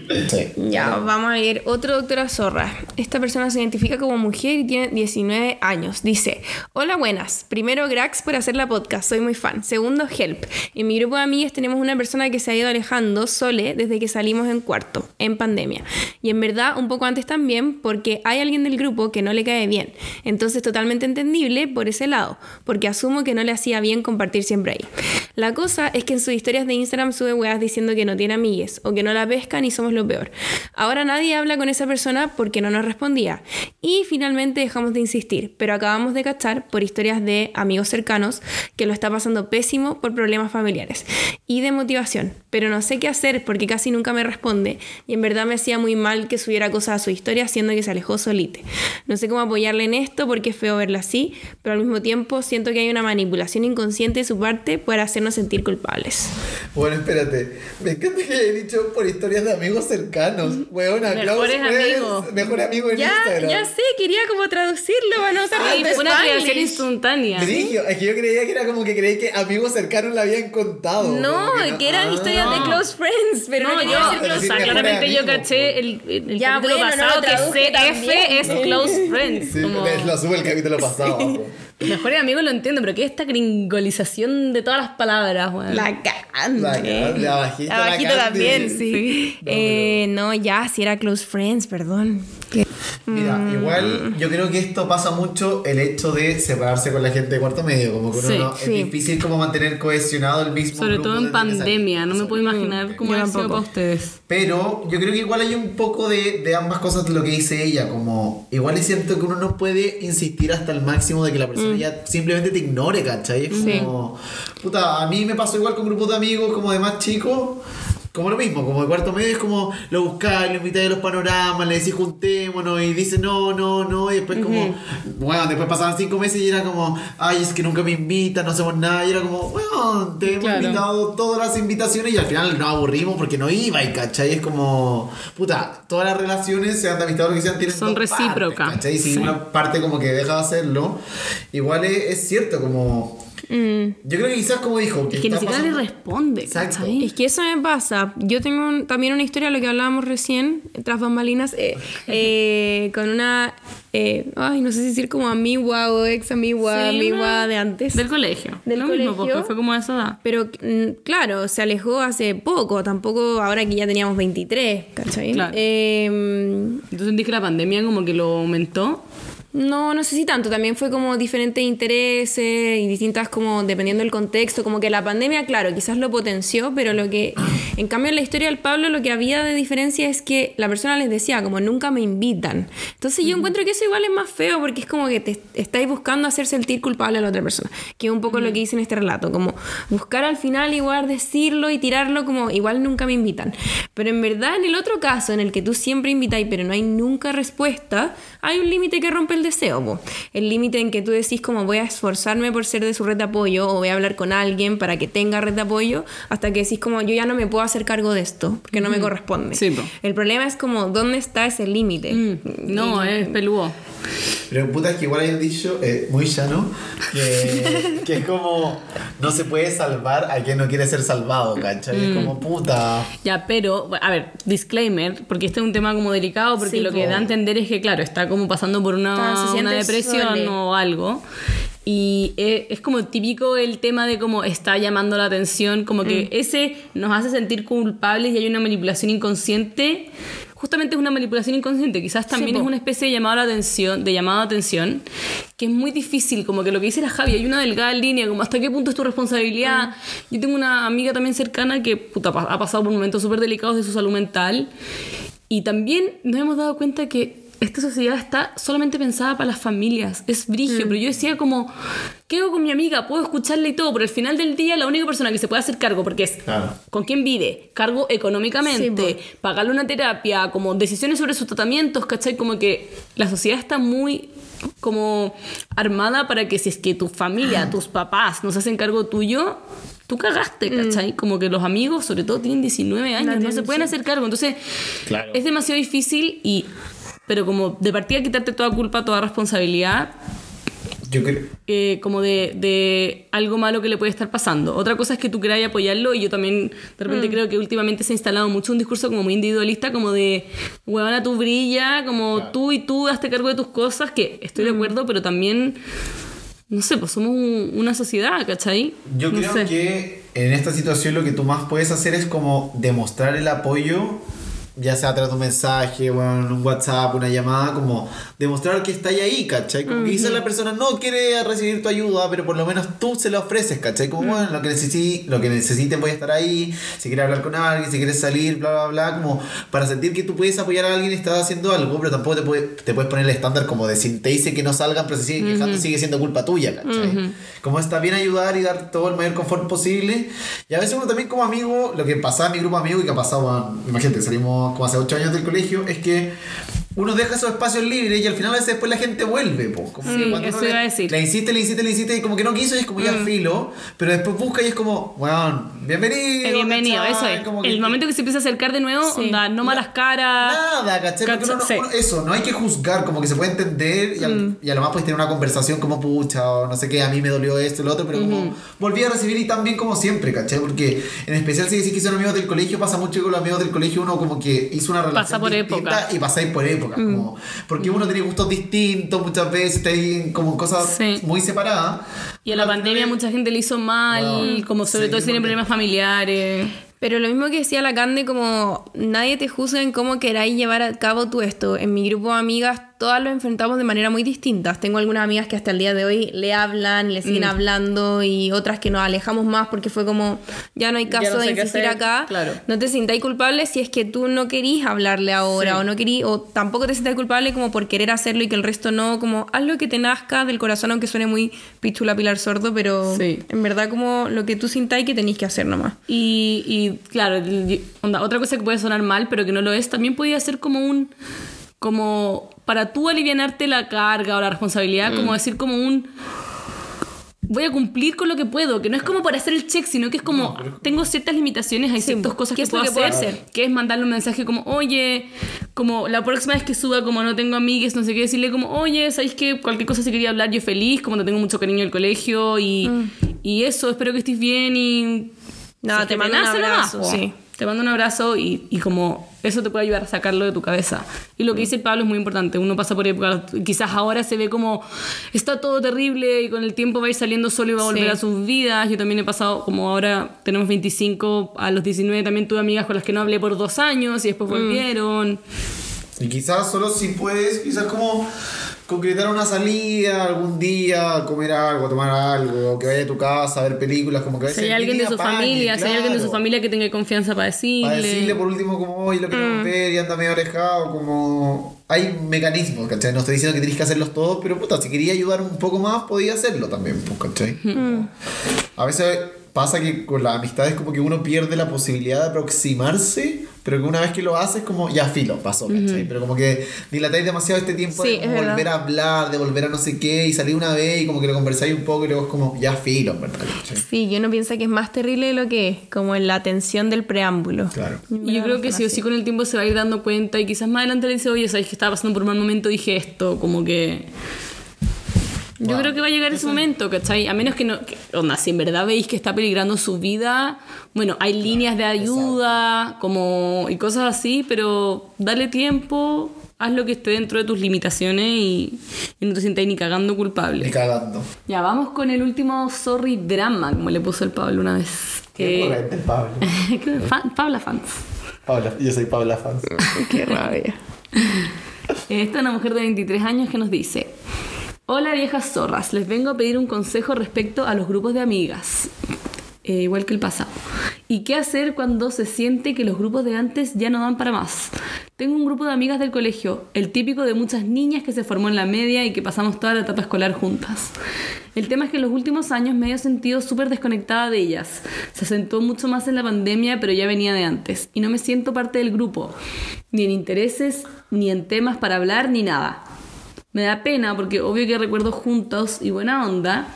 Ya, vamos a ir. Otro doctora zorra. Esta persona se identifica como mujer y tiene 19 años. Dice: Hola, buenas. Primero, Grax por hacer la podcast. Soy muy fan. Segundo, Help. En mi grupo de amigas tenemos una persona que se ha ido alejando sole desde que salimos en cuarto, en pandemia. Y en verdad, un poco antes también, porque hay alguien del grupo que no le cae bien. Entonces, totalmente entendible por ese lado, porque asumo que no le hacía bien compartir siempre ahí. La cosa es que en sus historias de Instagram sube weas diciendo que no tiene amigues o que no la pescan y somos lo peor. Ahora nadie habla con esa persona porque no nos respondía. Y finalmente dejamos de insistir, pero acabamos de cachar por historias de amigos cercanos que lo está pasando pésimo por problemas familiares y de motivación. Pero no sé qué hacer porque casi nunca me responde y en verdad me hacía muy mal que subiera cosas a su historia siendo que se alejó solite. No sé cómo apoyarle en esto porque es feo verla así, pero al mismo tiempo siento que hay una manipulación inconsciente de su parte para hacernos sentir culpables. Bueno, espérate. Me encanta que haya dicho por historias de amigos cercanos. Weona, Mejores Klaus amigos. Mejor amigo en Ya, Instagram. ya sé, quería como traducirlo para no usar tanto fue una creación instantánea. Brigio, es que yo creía que era como que creí que amigos cercanos le habían contado. No, Como que eran ah. historias de close friends, pero no, No, yo, decir sí, claramente yo caché el, el, Ya, capítulo bueno, no pasado lo que CF también. es Close Friends. Sí, como, lo sube el capítulo pasado. Po. mejores amigos lo entiendo, pero ¿qué es esta gringolización de todas las palabras, weón? La Candy. La Candy, la bajita, La la bajita Candy. también, sí. Sí. Eh, no, ya, si era close friends, perdón. Que- Mira, Mm. igual yo creo que esto pasa mucho el hecho de separarse con la gente de cuarto medio, como que uno Sí, no- sí. es difícil como mantener cohesionado el mismo Sobre grupo todo en pandemia, no me puedo imaginar cómo Yo ha sido para ustedes. Pero yo creo que igual hay un poco de, de ambas cosas de lo que dice ella, como igual es cierto que uno no puede insistir hasta el máximo de que la persona ya simplemente te ignore, ¿cachai? Es Mm. Sí. como, puta, a mí me pasó igual con grupos de amigos como de más chicos. Como lo mismo, como de cuarto medio es como lo buscáis, lo invitáis a los panoramas, le decís juntémonos y dice no, no, no, y después como, bueno, después pasaban cinco meses y era como, ay, es que nunca me invitan, no hacemos nada, y era como, bueno, te hemos Claro. invitado todas las invitaciones y al final nos aburrimos porque no iba y cachai es como puta todas las relaciones sean de amistad o lo que sean tienen Son recíprocas. ¿cachai? si Sí. una parte como que deja de hacerlo igual es, es cierto como Mm. yo creo que quizás como dijo que Es que ni siquiera le responde, Exacto. ¿cachai? Es que eso me pasa. Yo tengo un- también una historia, lo que hablábamos recién, tras bambalinas, eh, eh, con una, eh, ay, no sé si decir como amigua o ex amigua, Sí, amigua una- de antes. Del colegio. Del lo mismo, colegio. porque fue como a esa edad. Pero mm, claro, se alejó hace poco, tampoco ahora que ya teníamos 23, ¿cachai? Claro. Eh, Entonces sentí que la pandemia como que lo aumentó. No, no sé si tanto, también fue como diferentes intereses y distintas como dependiendo del contexto, como que la pandemia, claro, quizás lo potenció, pero lo que, en cambio en la historia del Pablo lo que había de diferencia es que la persona les decía como nunca me invitan. Entonces yo encuentro que eso igual es más feo porque es como que te estáis buscando hacer sentir culpable a la otra persona, que es un poco lo que dice en este relato, como buscar al final igual decirlo y tirarlo como igual nunca me invitan. Pero en verdad en el otro caso en el que tú siempre invitáis pero no hay nunca respuesta, hay un límite que rompe el deseo. po. El límite en que tú decís como voy a esforzarme por ser de su red de apoyo o voy a hablar con alguien para que tenga red de apoyo hasta que decís como yo ya no me puedo hacer cargo de esto porque no me corresponde. Sí. El problema es como dónde está ese límite. Mm, no, es peludo. pero puta es que igual hay un dicho eh, muy llano que, que es como no se puede salvar a quien no quiere ser salvado ¿cachai? Mm. es como puta Ya, pero, a ver, disclaimer, porque este es un tema como delicado, porque Sí, lo que po. da a entender es que, claro, está como pasando por Está- una, se siente una depresión sole. o algo. Y eh, es como típico el tema de cómo está llamando la atención, como que ese nos hace sentir culpables y hay una manipulación inconsciente. Justamente es una manipulación inconsciente, quizás también po. es una especie de llamado a la atención, de llamado a atención, que es muy difícil, como que lo que dice la Javi, hay una delgada línea, como hasta qué punto es tu responsabilidad. Yo tengo una amiga también cercana que puta, ha pasado por momentos súper delicados de su salud mental y también nos hemos dado cuenta que esta sociedad está solamente pensada para las familias. Es brigio, pero yo decía como, ¿qué hago con mi amiga? Puedo escucharle y todo, pero al final del día la única persona que se puede hacer cargo, porque es Claro. con quién vive, cargo económicamente, Sí, pagarle una terapia, como decisiones sobre sus tratamientos, ¿cachai? Como que la sociedad está muy como armada para que si es que tu familia, tus papás no se hacen cargo tuyo, tú cagaste, ¿cachai? Como que los amigos, sobre todo, tienen 19 años, no se pueden hacer cargo. Entonces, Claro. es demasiado difícil y... Pero como de partida quitarte toda culpa, toda responsabilidad, Yo creo. eh, como de, de algo malo que le puede estar pasando. Otra cosa es que tú queráis apoyarlo y yo también de repente Mm. creo que últimamente se ha instalado mucho un discurso como muy individualista, como de, huevona, tú brilla, como tú y tú hazte cargo de tus cosas, que estoy Mm. de acuerdo, pero también, no sé, pues somos un- una sociedad, ¿cachai? Yo No creo sé. que en esta situación lo que tú más puedes hacer es como demostrar el apoyo, ya sea a través de un mensaje, bueno, un WhatsApp, una llamada, como demostrar que está ahí, ¿cachai? Como que quizás la persona no quiere recibir tu ayuda, pero por lo menos tú se la ofreces, ¿cachai? Como, bueno, lo que, necesi lo que necesiten voy a estar ahí, si quieres hablar con alguien, si quieres salir, bla, bla, bla, como para sentir que tú puedes apoyar a alguien y estás haciendo algo, pero tampoco te, puede- te puedes poner el estándar como de si te dice que no salgan, pero se siguen quejando, sigue siendo culpa tuya, ¿cachai? Como está bien ayudar y dar todo el mayor confort posible. Y a veces uno también como amigo, lo que pasaba en mi grupo de amigos y que ha pasado, bueno, imagínate, salimos como hace 8 años del colegio, es que uno deja esos espacios libres y al final a veces después la gente vuelve, po. Como Sí, cuando eso uno iba a le, decir. le insiste, le insiste, le insiste y como que no quiso y es como ya filo, pero después busca y es como, bueno, bienvenido. Eh, Bienvenido, ¿cachai? eso es. Como que- El momento que se empieza a acercar de nuevo, Sí. onda, no malas caras. Nada, ¿cachai? Porque uno uno- eso, no hay que juzgar, como que se puede entender y, al- y a lo más puedes tener una conversación como pucha o no sé qué, a mí me dolió esto y lo otro, pero como volví a recibir y tan bien como siempre, ¿cachai? Porque en especial si decís que son amigos del colegio, pasa mucho que con los amigos del colegio uno como que hizo una relación Pasa por época. y pasáis por épocas, como, porque uno tiene gustos distintos muchas veces, está ahí como cosas Sí. muy separadas. Y a la pandemia final- mucha gente le hizo mal, Wow. como sobre Sí, todo si tienen problemas familiares. Pero lo mismo que decía la Cande, como nadie te juzga en cómo queráis llevar a cabo tú esto. En mi grupo de amigas, todas lo enfrentamos de manera muy distinta. Tengo algunas amigas que hasta el día de hoy le hablan, le Mm. siguen hablando, y otras que nos alejamos más porque fue como, ya no hay caso no sé de insistir acá. claro. No te sintáis culpable si es que tú no querís hablarle ahora, Sí. o no querís, o tampoco te sintáis culpable como por querer hacerlo y que el resto no, como haz lo que te nazca del corazón, aunque suene muy pichula pilar sordo, pero Sí. en verdad como lo que tú sintáis que tenéis que hacer nomás. Y, y, claro, onda, otra cosa que puede sonar mal, pero que no lo es, también podría ser como un. como para tú alivianarte la carga o la responsabilidad, Mm. como decir como un. Voy a cumplir con lo que puedo, que no es como para hacer el check, sino que es como tengo ciertas limitaciones, hay ciertas cosas ¿qué que es puedo que puedo hacer, hacer? que es mandarle un mensaje como, oye, como la próxima vez que suba, como no tengo amigues, no sé qué, decirle como, oye, ¿sabéis que cualquier cosa si quería hablar, yo feliz, como te tengo mucho cariño del colegio y, Mm. y eso, espero que estés bien y Nada, si es te mando un abrazo, sí. Te mando un abrazo y, y como eso te puede ayudar a sacarlo de tu cabeza. Y lo que dice Pablo es muy importante. Uno pasa por épocas, quizás ahora se ve como está todo terrible y con el tiempo va a ir saliendo solo y va a volver Sí. a sus vidas. Yo también he pasado, como ahora tenemos 25, a los 19 también tuve amigas con las que no hablé por dos años y después Mm. volvieron. Y quizás solo si puedes, quizás como concretar una salida algún día, comer algo, tomar algo, que vaya a tu casa a ver películas, como que a Si hay alguien de su familia, si hay alguien de su familia que tenga confianza para decirle. Para decirle por último como hoy lo queremos ver y anda medio alejado, como hay mecanismos, ¿cachai? No estoy diciendo que tenés que hacerlos todos, pero puta, si quería ayudar un poco más, podía hacerlo también, pues, ¿cachai? A veces pasa que con las amistades como que uno pierde la posibilidad de aproximarse, pero que una vez que lo haces como ya filo, pasó, ¿cachai? Pero como que dilatáis demasiado este tiempo Sí, de es verdad. volver a hablar, de volver a no sé qué, y salir una vez y como que lo conversáis un poco y luego es como ya filo, verdad, ¿cachai? Sí, yo no piensa que es más terrible de lo que es, como en la atención del preámbulo. Claro. Y yo creo que sí o sí con el tiempo se va a ir dando cuenta y quizás más adelante le dice, oye, sabes que estaba pasando por un mal momento, dije esto, como que... Yo Wow. creo que va a llegar ese momento, ¿cachai? A menos que no... Que, onda, si en verdad veis que está peligrando su vida, bueno, hay líneas de ayuda como y cosas así, pero dale tiempo haz lo que esté dentro de tus limitaciones y, y no te sientas ni cagando Ni culpable. cagando. Ya, vamos con el último sorry drama, como le puso el Pablo una vez. Qué Eh, correcto, Pablo. que- fan- Pabla fans. Paula, yo soy Paula Fans. Qué rabia. Esta es una mujer de 23 años que nos dice: Hola viejas zorras, les vengo a pedir un consejo respecto a los grupos de amigas. Eh, igual que el pasado. ¿Y qué hacer cuando se siente que los grupos de antes ya no dan para más? Tengo un grupo de amigas del colegio, el típico de muchas niñas que se formó en la media y que pasamos toda la etapa escolar juntas. El tema es que en los últimos años me he sentido súper desconectada de ellas. Se acentuó mucho más en la pandemia, pero ya venía de antes. Y no me siento parte del grupo, ni en intereses, ni en temas para hablar, ni nada. Me da pena porque obvio que recuerdo juntos y buena onda,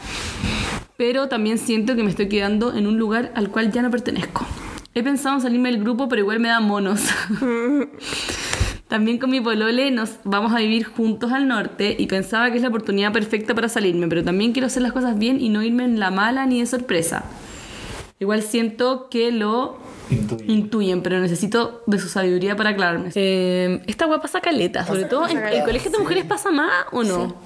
pero también siento que me estoy quedando en un lugar al cual ya no pertenezco. He pensado en salirme del grupo, pero igual me da monos. También con mi polole nos vamos a vivir juntos al norte y pensaba que es la oportunidad perfecta para salirme, pero también quiero hacer las cosas bien y no irme en la mala ni de sorpresa. Igual siento que lo intuyen, pero necesito de su sabiduría para aclararme. Eh, esta guapa pasa caleta, sobre todo en el colegio de mujeres pasa más o no.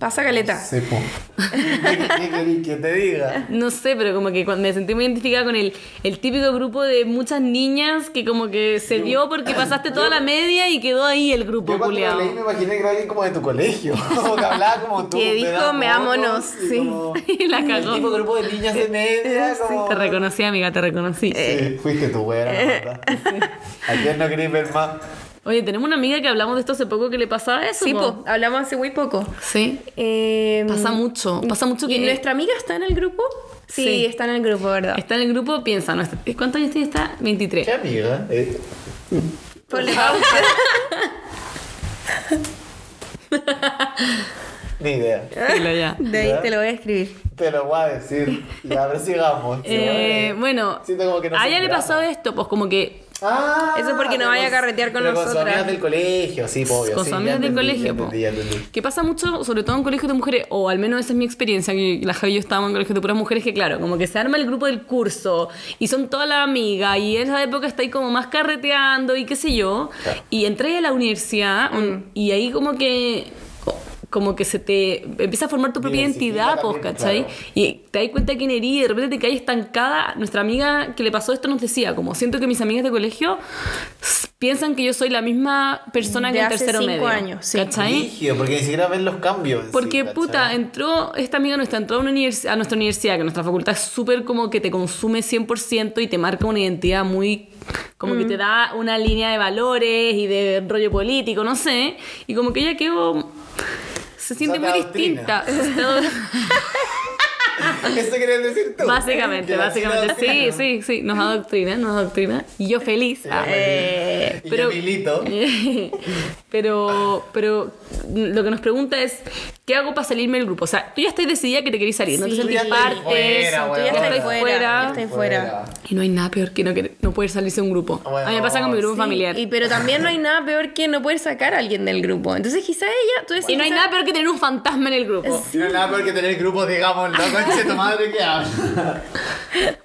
Pasa caleta. Sepo. ¿Qué, qué querís que te diga? No sé, pero como que cuando me sentí muy identificada con el, el típico grupo de muchas niñas que como que se dio porque pasaste toda la media y quedó ahí el grupo Yo cuando culiao. leí me imaginé que era alguien como de tu colegio. Como que hablaba como tú. Que dijo, "Me amonos", y sí. como- Y la El cagó. tipo grupo de niñas de media. Como... Te reconocí, amiga, te reconocí. Sí, fuiste tú, güey, era la verdad. ¿A quién no querés ver más? Oye, tenemos una amiga que hablamos de esto hace poco que le pasaba eso. Sí, po. po, hablamos hace muy poco. Sí. Eh, Pasa mucho, pasa mucho ¿Y que- nuestra amiga está en el grupo? Sí, Sí. está en el grupo, ¿verdad? Está en el grupo, piensa, nuestra- ¿cuántos años tiene esta? 23. ¿Qué amiga? Eh, Ponle pausa. ni idea. Ya. De ahí te lo voy a escribir. Te lo voy a decir. Y a ver, sigamos. Eh, bueno, Siento como que no a ella le pasó esto, pues como que Ah, Eso es porque no vaya a carretear con pero Con sus amigas del colegio, sí, obvio. con sí, sus amigas del colegio, po. entendí, que pasa mucho, sobre todo en colegios de mujeres, o al menos esa es mi experiencia, que la Javi y yo estábamos en colegios de puras mujeres, que claro, como que se arma el grupo del curso y son todas las amigas y en esa época está ahí como más carreteando y qué sé yo, y entré a la universidad y ahí como que como que se te empieza a formar tu propia identidad, pues, ¿cachai? claro. Y te das cuenta de quién eres y de repente te caes estancada. Nuestra amiga que le pasó esto nos decía, como siento que mis amigas de colegio piensan que yo soy la misma persona De que en tercero cinco medio. años, sí. ¿Cachai? Rígido, porque ni siquiera ven los cambios. sí, Porque, puta, entró, esta amiga nuestra entró a, una univers- a nuestra universidad, que nuestra facultad es súper como que te consume 100% y te marca una identidad muy, como que te da una línea de valores y de rollo político, no sé, y como que ella quedó, se siente te muy distinta. ¿Eso querías decir tú? básicamente, básicamente, sí, sí, sí, nos adoctrina, nos adoctrina, y yo feliz. ah. Eh, y pero- yo pero, pero lo que nos pregunta es, ¿qué hago para salirme del grupo? O sea, tú ya estás decidida que te querés salir, no te Sí, sentís parte, fuera, tú ya estás fuera. fuera. ya estás fuera. Y no hay nada peor que no, querer- no poder salirse de un grupo. Bueno, a mí me pasa con mi grupo Sí, familiar. Y, pero también no hay nada peor que no poder sacar a alguien del grupo. Entonces quizá ella, tú decís, Y no hay nada peor que tener un fantasma en el grupo. Y no hay nada peor que tener grupos, digamos, no conche tu madre que habla.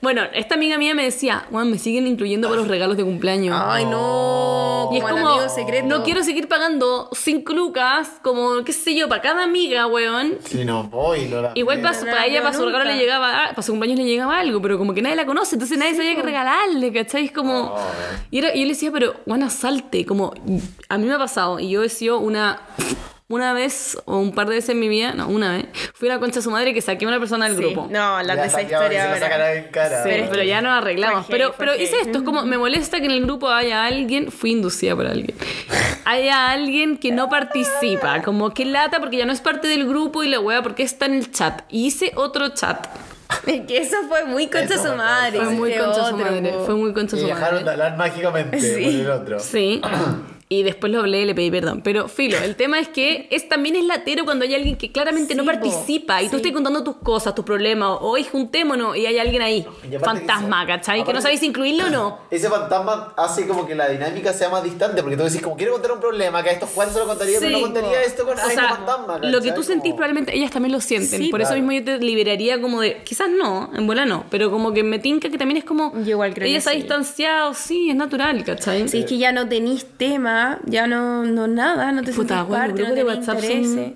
Bueno, esta amiga mía me decía, Juan, me siguen incluyendo para los regalos de cumpleaños. Ay, no. y es como, amigo secreto. no quiero seguir pagando 5 lucas, como, qué sé yo, para cada amiga, weón. Si no voy, no la Igual para, para la ella, para su regalo nunca. le llegaba, ah, para su cumpleaños le llegaba algo, pero como que nadie la conoce, entonces nadie sabía qué regalarle, ¿cachai? Es como... Y, era- y yo le decía, pero, Juana, salte, como... A mí me ha pasado, y yo he sido una... Una vez, o un par de veces en mi vida, no, una vez, fui a la concha de su madre que saqué a una persona del Sí. grupo. No, la de esa historia ahora. en cara. Sí, Pero- pero ya nos arreglamos. Fue pero pero hice esto, es como me molesta que en el grupo haya alguien, fui inducida por alguien, haya alguien que no participa, como que lata porque ya no es parte del grupo y la wea porque está en el chat. Y hice otro chat. Que eso fue muy concha Eso su madre. Fue muy concha su madre. Fue muy concha Y su dejaron de madre. hablar mágicamente Sí. por el otro. Sí. Y después lo hablé y le pedí perdón. Pero, filo, el tema es que es, también es latero cuando hay alguien que claramente no Sí, participa y tú Sí. estás contando tus cosas, tus problemas, o hoy juntémonos y hay alguien ahí, fantasma, ¿cachai? Que no sabéis si incluirlo o no. Ese fantasma hace como que la dinámica sea más distante, porque tú decís, como quiero contar un problema, que a estos cuantos se lo contaría, pero Sí, no contaría esto con O sea, no fantasma. lo que tú sentís probablemente ellas también lo sienten. Sí, Por eso mismo yo te liberaría como de, quizás no, en bola no, pero como que me tinca que también es como, Yo igual creo ella se ha sí. distanciado, sí, es natural, ¿cachai? Si es que ya no tenéis tema nada, ya no, no nada, no te Puta, sientes bueno, parte, no son-.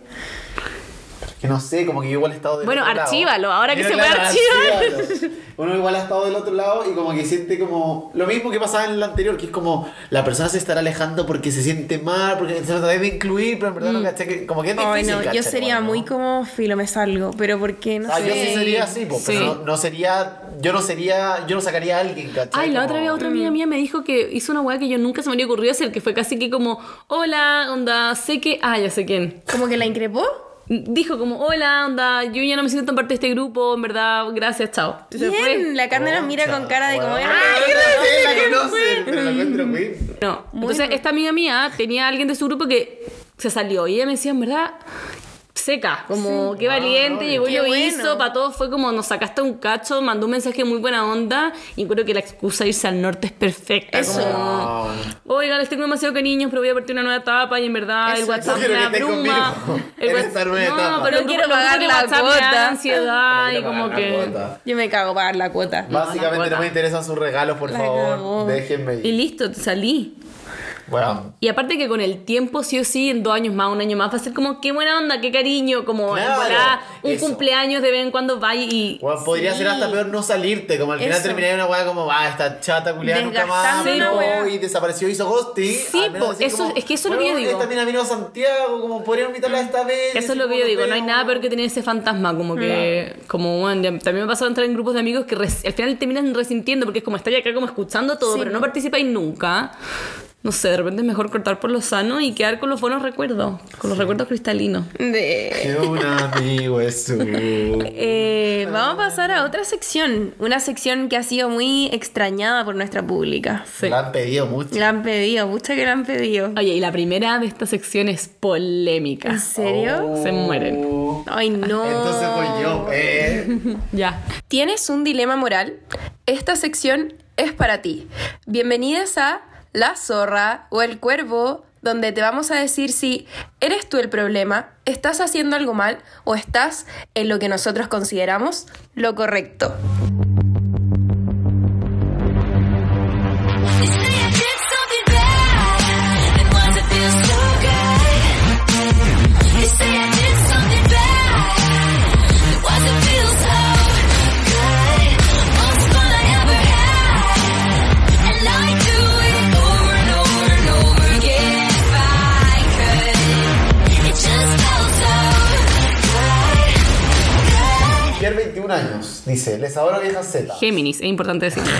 Que no sé, como que yo igual he estado del Bueno, otro lado. archívalo, ahora que se puede archivar. archívalo. Uno igual ha estado del otro lado y como que siente como lo mismo que pasaba en el anterior, que es como la persona se estará alejando porque se siente mal, porque se trata de incluir, pero en verdad no caché que como que es difícil. Ay, no, yo sería Bueno, muy ¿no? como filo, me salgo, pero porque no Ah, sé. yo sí sería así, po, pero no, no sería, yo no sería, yo no sacaría a alguien, ¿cachai? Ay, la Como- otra vez otra Mm. amiga mía me dijo que hizo una weá que yo nunca se me había ocurrido hacer, que fue casi que como, hola, onda, sé que... Ah, ya sé quién. Como que la increpó. Dijo como, hola, onda, yo ya no me siento tan parte de este grupo, en verdad, gracias, chao. Se Bien, fue. la carne nos mira con cara de como. ¡Ay, muy- No, entonces esta amiga mía tenía a alguien de su grupo que se salió y ella me decía, en verdad, seca, como qué valiente, Ay, llegó y lo bueno. hizo, para todos fue como nos sacaste un cacho, mandó un mensaje muy buena onda y creo que la excusa de irse al norte es perfecta. Eso. Como, Oiga, les tengo demasiado cariños, pero voy a partir una nueva etapa y en verdad Eso, el WhatsApp me abruma. El no, etapa. pero No quiero grupo- pagar la me cuota. ansiedad No y quiero como pagar la que... cuota. Yo me cago pagar la cuota. Básicamente cuota. no me interesan sus regalos, por La favor. Déjenme Y ir. listo, salí. Bueno, Y aparte que con el tiempo, sí o sí, en dos años más, un año más, va a ser como qué buena onda, qué cariño, como Claro, un eso. cumpleaños de vez en cuando va y... bueno, podría Sí. ser hasta peor no salirte. Como al final Eso. terminaría una weá como, ah, esta chata culiada nunca más. No, y desapareció, hizo ghosting. Sí, po, eso- como, es que eso es lo que yo "Bueno, digo". Mina vino a Santiago, como podrían invitarla esta vez. Eso es lo que yo digo, no hay nada peor que tener ese fantasma, como que, como, bueno, también me ha pasado entrar en grupos de amigos que res- al final terminan resintiendo, porque es como estáis acá como escuchando todo, Sí, pero no participáis nunca. No sé, de repente es mejor cortar por lo sano y quedar con los buenos recuerdos, con los recuerdos cristalinos. De... Qué un amigo es su. Eh, vamos a pasar a otra sección. Una sección que ha sido muy extrañada por nuestra pública. Sí. La han pedido mucho. La han pedido, mucha que la han pedido. Oye, y la primera de esta sección es polémica. ¿En serio? Se mueren. Oh. Ay, no. Entonces voy yo, eh. Ya. ¿Tienes un dilema moral? Esta sección es para ti. Bienvenidas a La Zorra o El Cuervo, donde te vamos a decir si eres tú el problema, estás haciendo algo mal o estás en lo que nosotros consideramos lo correcto. Dice, les adoro viejas Z. Géminis, es importante decirlo.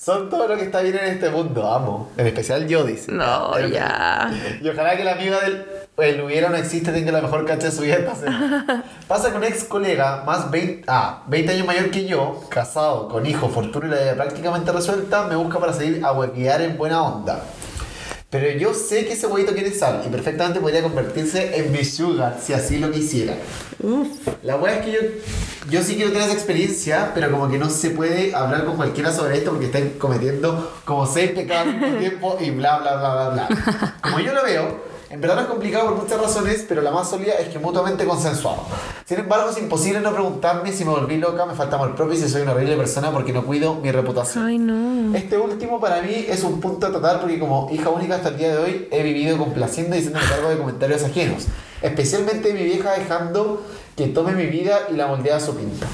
Son todo lo que está bien en este mundo, amo. En especial yo, dice. No, El- ya. Y ojalá que la amiga del el hubiera no existe tenga la mejor cancha de su vida. Pasa con un ex colega más 20, ah, 20 años mayor que yo, casado, con hijo, fortuna y la vida prácticamente resuelta, me busca para seguir a huequear en buena onda. Pero yo sé que ese huevito quiere sal y perfectamente podría convertirse en mi sugar si así lo quisiera. La wea es que yo, yo sí quiero tener esa experiencia, pero como que no se puede hablar con cualquiera sobre esto porque están cometiendo como seis pecados al mismo tiempo y bla, bla, bla, bla, bla. Como yo lo veo, en verdad no es complicado por muchas razones, pero la más sólida es que mutuamente consensuado. Sin embargo, es imposible no preguntarme si me volví loca, me falta amor propio y si soy una horrible persona porque no cuido mi reputación. Ay, no. Este último para mí es un punto a tratar porque como hija única hasta el día de hoy he vivido complaciendo y haciéndome cargo de comentarios ajenos. Especialmente mi vieja dejando que tome mi vida y la moldea a su pinta.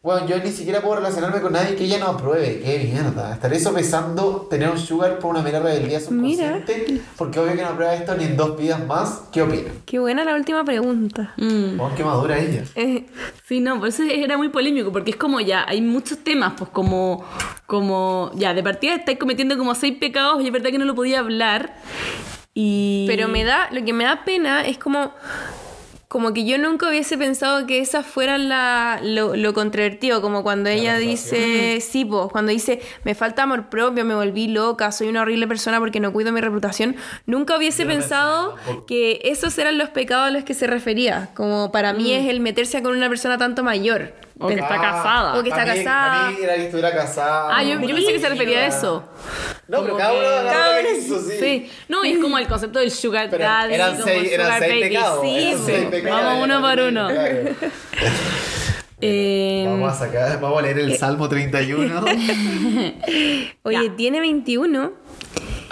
Bueno, yo ni siquiera puedo relacionarme con nadie que ella no apruebe. Qué mierda. Estaré sopesando tener un sugar por una mera rebeldía subconsciente. Porque obvio que no aprueba esto ni en dos vidas más. ¿Qué opina? Qué buena la última pregunta. Mm. Oh, qué madura ella. Eh, Sí, no, por eso era muy polémico, porque es como ya, hay muchos temas, pues como, como, ya, de partida estáis cometiendo como seis pecados y es verdad que no lo podía hablar. Y... Pero me da, lo que me da pena es como, como que yo nunca hubiese pensado que esas fueran la, lo, lo controvertido, como cuando ella dice, sí, pues, cuando dice, me falta amor propio, me volví loca, soy una horrible persona porque no cuido mi reputación, nunca hubiese Yo pensado pensé que esos eran los pecados a los que se refería, como para mí es el meterse con una persona tanto mayor. O que está Ah, casada. O que está a mí- casada. A mí era que estuviera casada. Ah, yo, yo pensé que se refería a eso. No, pero Como cada uno cada uno- quiso, sí. Sí, no, y es como el concepto del sugar Pero daddy. eran como seis- eran sugar seis baby. pecados, Sí, eran seis pecados, vamos uno por claro. uno. Eh, Vamos a sacar, vamos a leer el Salmo 31. Oye, Ya. tiene 21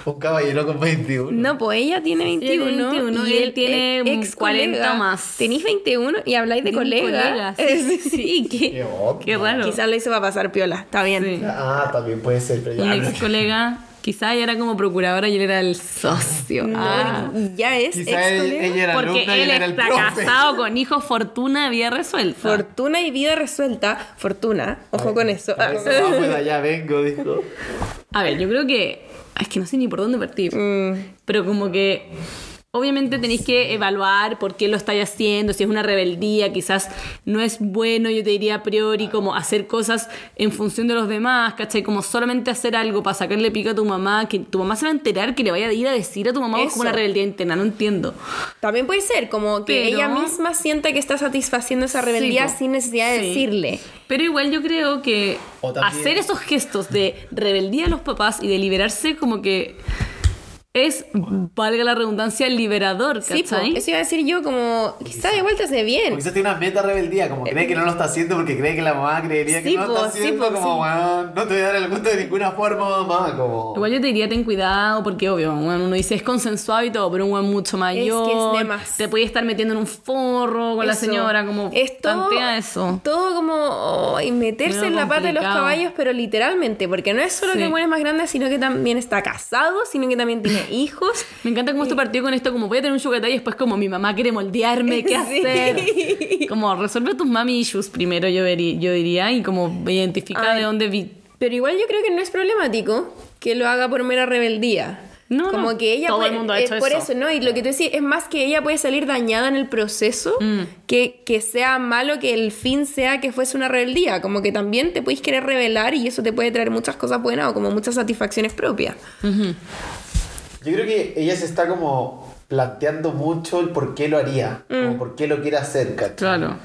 Un caballero con 21. No, pues ella tiene Ella tiene 21. 21, y él tiene ex 40 colega. más. Tenéis 21 y habláis de De colega. colega, sí, sí, Qué qué, qué raro. Quizás lo hizo para pasar piola. Está bien. Sí. Ah, también puede ser, pero ya. ex colega, quizá ella era como procuradora y él era el socio. No, Ah. ya es Quizá él- colega. ella era Porque alumna él él era está casado con hijos, fortuna, vida resuelta. Fortuna y vida resuelta. Fortuna. Ojo con eso. A eso vamos, de allá vengo, dijo. A ver, yo creo que. Es que no sé ni por dónde partir. Mm, Pero como que. Obviamente tenéis que evaluar por qué lo estáis haciendo, si es una rebeldía, quizás no es bueno, yo te diría a priori, como hacer cosas en función de los demás, ¿cachai? Como solamente hacer algo para sacarle pico a tu mamá, que tu mamá se va a enterar, que le vaya a ir a decir a tu mamá "Oh, es como una rebeldía interna, no entiendo. También puede ser como que Pero- ella misma sienta que está satisfaciendo esa rebeldía Sí, sin necesidad de Sí. decirle. Pero igual yo creo que también- hacer esos gestos de rebeldía a los papás y de liberarse como que es, valga la redundancia, liberador, Sí, po, ¿cachai? eso iba a decir yo, como quizás de vuelta se O bien. quizás tiene una meta rebeldía, como cree que no lo está haciendo porque cree que la mamá creería que Sí, no lo po, está sí, haciendo, po, como, sí. weón, no te voy a dar el gusto de ninguna forma, mamá, como... Igual yo te diría ten cuidado porque obvio, bueno, uno dice es consensuado y todo, pero un buen mucho mayor de más. te puede estar metiendo en un forro con la señora, como es todo, tantea eso. Todo como ay, meterse Medio en la pata de los complicado. caballos, pero literalmente, porque no es solo Sí. que muere más grande, sino que también está casado, sino que también tiene hijos. Me encanta cómo esto partió con esto, como voy a tener un sugar daddy y después como mi mamá quiere moldearme, ¿qué Sí. hacer? Como resuelve tus mami issues primero, yo, yo diría, y como identifica Ay. de dónde vi. Pero igual yo creo que no es problemático que lo haga por mera rebeldía. No, como no. que ella Todo puede, el mundo ha hecho por eso. ¿no? Y lo que tú decís es más que ella puede salir dañada en el proceso Mm. que, que sea malo que el fin sea que fuese una rebeldía. Como que también te puedes querer rebelar y eso te puede traer muchas cosas buenas o como muchas satisfacciones propias. Yo creo que ella se está como planteando mucho el por qué lo haría, como por qué lo quiere hacer, ¿cachai? Mm. Claro.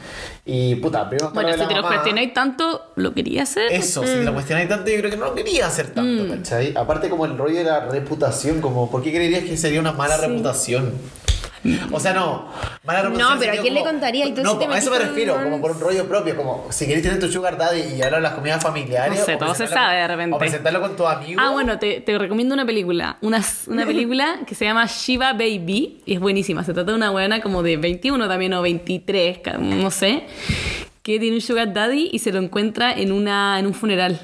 Y puta, primero Bueno, lo si la te lo mamá. cuestionáis tanto, ¿lo quería hacer? Eso, si lo cuestionáis tanto, yo creo que no lo quería hacer tanto, Mm. ¿cachai? Aparte como el rollo de la reputación, como, ¿por qué creerías que sería una mala reputación? O sea, no, mala reputación. No, pero ¿a quién le contaría? Y tú No, sí te a eso me refiero, como por un rollo propio, como si querés tener tu sugar daddy y hablar de las comidas familiares. No sé, todo se sabe de repente. O presentarlo con tus amigos. Ah, bueno, te, te recomiendo una película. Una, una película que se llama Shiva Baby. Y es buenísima. Se trata de una buena como de 21 también o 23, ca- no sé. Que tiene un sugar daddy y se lo encuentra en, una, en un funeral.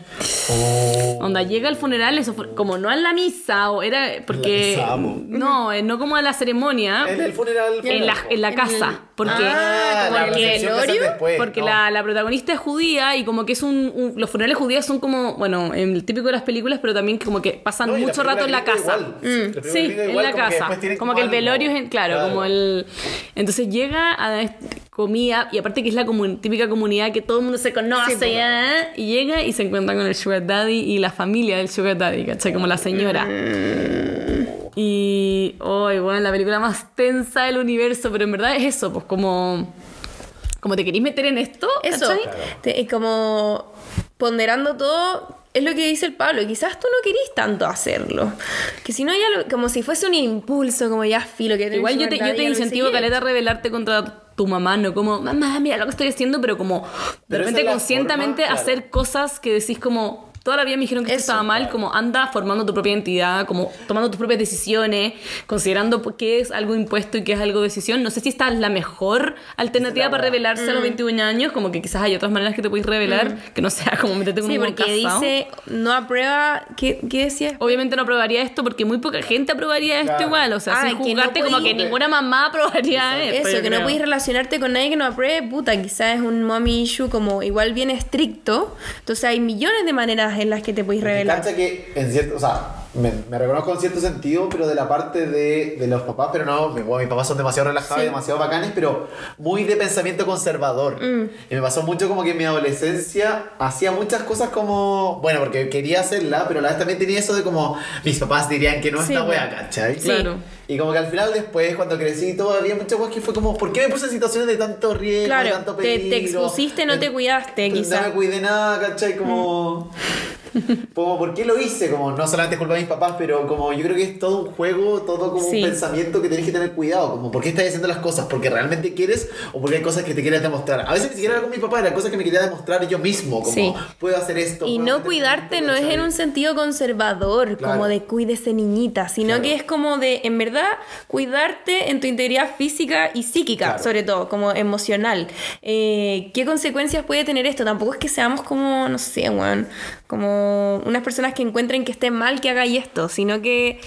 Oh. Onda llega al funeral, eso fue como no a la misa, o era porque. La misa, amo. no, eh, no como a la ceremonia. En el funeral. En la, en la En casa. el- Porque. Ah, como la que después, Porque no. la, la protagonista es judía y como que es un, un- Los funerales judíos son como, bueno, el típico de las películas, pero también como que pasan No, mucho rato en la casa. igual. La Sí, en igual, la como que casa. tiene Como, que el velorio es, en- claro, Claro. como el... Entonces llega a comida y aparte que es la comun- típica comunidad que todo el mundo se conoce Sí, ya, y llega y se encuentra con el sugar daddy y la familia del sugar daddy, ¿cachai? Como la señora. Y, oh, bueno, la película más tensa del universo, pero en verdad es eso, pues como... Como te querís meter en esto, Eso, es como ponderando todo, es lo que dice el Pablo, quizás tú no querís tanto hacerlo, que si no ya lo- como si fuese un impulso, como ya filo, que Igual yo te, yo te incentivo, Caleta, a rebelarte contra tu mamá, no como, mamá, mira lo que estoy haciendo, pero como de Pero repente conscientemente forma, claro. hacer cosas que decís como, toda la vida me dijeron que esto Eso, estaba mal, como anda formando tu propia identidad, como tomando tus propias decisiones, considerando qué es algo impuesto y qué es algo decisión. No sé si esta es la mejor alternativa la para weá. rebelarse a Mm. los 21 años, como que quizás hay otras maneras que te puedes revelar, que no sea como meterte con Sí, un buen porque casado. dice, no aprueba, ¿qué, qué decía? Obviamente no aprobaría esto porque muy poca gente aprobaría esto Claro. igual. O sea, Ah, sin que no juzgarte como que ninguna mamá aprobaría esto. Eso, yo que no puedes relacionarte con nadie que no apruebe, puta, quizás es un mommy issue como igual bien estricto. Entonces hay millones de maneras en las que te Me revelar. Me, me reconozco en cierto sentido, pero de la parte de, de los papás, pero no, mi- bueno, mis papás son demasiado relajados y demasiado bacanes, pero muy de pensamiento conservador. Mm. Y me pasó mucho como que en mi adolescencia hacía muchas cosas como, bueno, porque quería hacerla, pero a la vez también tenía eso de como, mis papás dirían que no Sí, esta wea. ¿cachai? Claro. Y como que al final después, cuando crecí y todo, había muchas cosas que fue como, ¿por qué me puse en situaciones de tanto riesgo, Claro, de tanto te- te peligro? expusiste, no te cuidaste, No quizá. me cuidé nada, ¿cachai? Como... Como, ¿por qué lo hice? Como, no solamente culpa de mis papás, pero como yo creo que es todo un juego, todo como Sí. un pensamiento que tenés que tener cuidado. Como, ¿por qué estás haciendo las cosas? ¿Porque realmente quieres o porque hay cosas que te quieres demostrar? A veces ni siquiera era con mi papá, eran cosas que me quería demostrar yo mismo. Como, Sí. puedo hacer esto. Y no cuidarte esto, no es en un sentido conservador, Claro. como de cuídese niñita, sino Claro. que es como de, en verdad, cuidarte en tu integridad física y psíquica, Claro. sobre todo, como emocional. Eh, ¿Qué consecuencias puede tener esto? Tampoco es que seamos como, no sé, weón, como unas personas que encuentren que esté mal que esto, sino que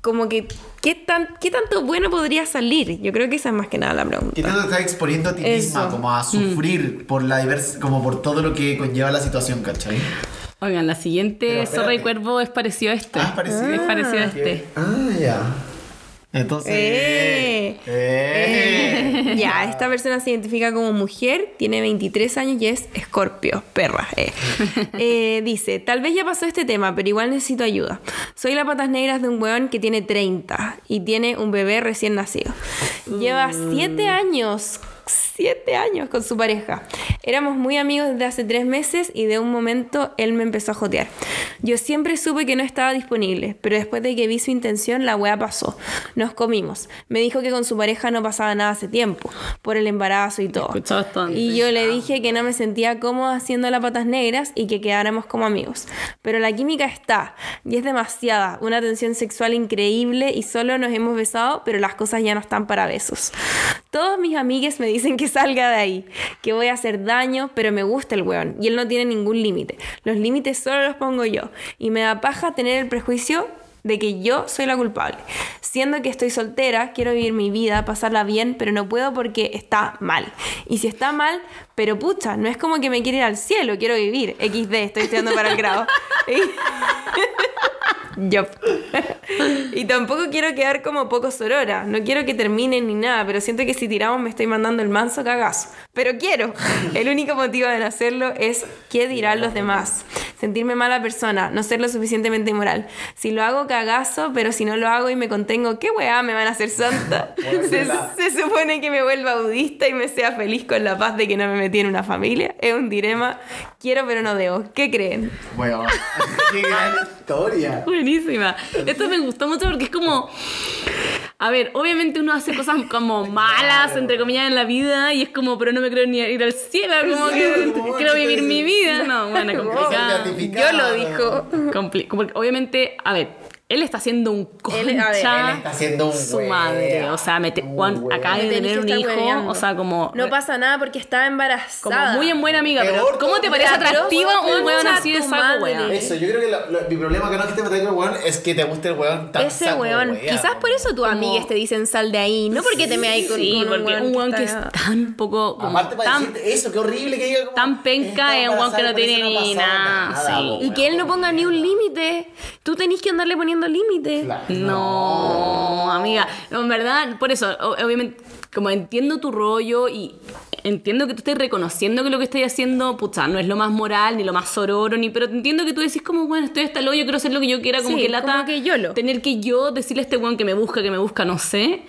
como que... ¿Qué, tan, ¿Qué tanto bueno podría salir? Yo creo que esa es más que nada la pregunta. ¿Qué tanto te estás exponiendo a ti misma como a sufrir por la divers como por todo lo que conlleva la situación, ¿cachai? Oigan, la siguiente Zorra y. Cuervo es parecido a este. Ah, es parecido. Es parecido a este. Ah, ya. Entonces. Eh. eh. Ya, esta persona se identifica como mujer, tiene 23 años y es escorpio, perra. eh. Eh, dice, tal vez ya pasó este tema, pero igual necesito ayuda. Soy la patas negras de un weón que tiene 30 y tiene un bebé recién nacido. Lleva 7 años. 7 años con su pareja. Éramos muy amigos desde hace 3 meses y de un momento él me empezó a jotear. Yo siempre supe que no estaba disponible, pero después de que vi su intención, la wea pasó. Nos comimos. Me dijo que con su pareja no pasaba nada hace tiempo, por el embarazo y todo. Y yo le dije que no me sentía cómoda haciendo las patas negras y que quedáramos como amigos. Pero la química está, y es demasiada, una tensión sexual increíble y solo nos hemos besado, pero las cosas ya no están para besos. Todos mis amigues me dicen que salga de ahí, que voy a hacer daño, pero me gusta el weón y él no tiene ningún límite. Los límites solo los pongo yo y me da paja tener el prejuicio de que yo soy la culpable. Siendo que estoy soltera, quiero vivir mi vida, pasarla bien, pero no puedo porque está mal. Y si está mal, pero pucha, no es como que me quiere ir al cielo, quiero vivir. XD, estoy estudiando para el grado. Yup. y tampoco quiero quedar como poco sorora. No quiero que terminen ni nada, pero siento que si tiramos me estoy mandando el manso cagazo. Pero quiero. El único motivo de no hacerlo es qué dirán los demás. Sentirme mala persona, no ser lo suficientemente moral. Si lo hago cagazo, pero si no lo hago y me contengo, ¿qué weá me van a hacer santa? se, se supone que me vuelva budista y me sea feliz con la paz de que no me metí en una familia. Es un dilema. Quiero pero no debo. ¿Qué creen? Bueno, qué gran historia. Buenísima. Esto me gustó mucho porque es como. A ver, obviamente uno hace cosas como malas, entre comillas, en la vida y es como, pero no me creo ni ir al cielo, como que como, quiero ¿qué vivir mi vida. No, bueno, complicado. Yo lo dijo. Compli- porque obviamente, a ver, él está haciendo un concha Él- a ver, él está haciendo un su wea. madre. O sea, mete, Un Juan acaba de tener un hijo, hueveando. o sea, como. No pasa nada porque como embarazada. muy en buena amiga, pero Peor ¿cómo te parece atractiva un weón así de saco, weón? Eso, yo creo que lo- lo- mi problema que no es que te metas con el weón, es que te guste el weón tan Ese saco, weón, wea. quizás por eso tus amigues te dicen sal de ahí, no porque te me hay con, Sí, con porque un weón que es está- tan poco. como Aparte para tan, decirte eso, qué horrible que diga como... tan penca "Está es un weón que no tiene ni nada, Y que él no weón". ponga ni un límite. Tú tenés que andarle poniendo límite. Claro. No, amiga. No, en verdad, por eso, obviamente, como entiendo tu rollo y entiendo que tú estés reconociendo que lo que estoy haciendo, pucha, no es lo más moral, ni lo más sororo, ni, pero entiendo que tú decís como, bueno, estoy hasta el hoyo, quiero hacer lo que yo quiera, como Sí, que lata. como que YOLO. Tener que yo decirle a este weón que me busca, que me busca, no sé.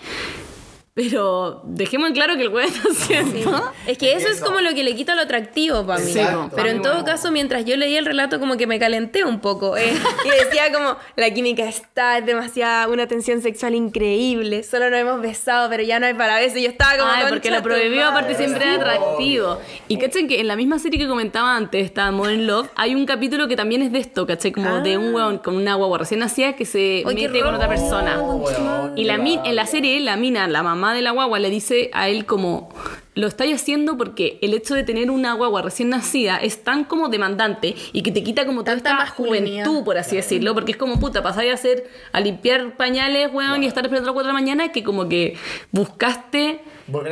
Pero dejemos en claro que el weón está haciendo. Es que eso es como lo que le quita lo atractivo para mí. Sí, Exacto. Pero en todo caso, mientras yo leía el relato, como que me calenté un poco. eh, y decía como, la química está, es demasiada, una tensión sexual increíble. Solo nos hemos besado, pero ya no hay para. Y yo estaba como, Ay, "Concha porque lo prohibido madre". aparte siempre era atractivo. Y cachen que en la misma serie que comentaba antes, esta Modern Love, hay un capítulo que también es de esto, ¿cachai? Como de un weón con una guagua recién nacida que se mete con otra persona. Oh, weón, Y la min- en la serie, la mina, la mamá de la guagua, le dice a él como, lo estáis haciendo porque el hecho de tener una guagua recién nacida es tan como demandante y que te quita como toda Tanta esta masculinidad. juventud, por así decirlo, porque es como puta, pasáis a hacer, a limpiar pañales, weón, y estar esperando a las 4 de la mañana, que como que buscaste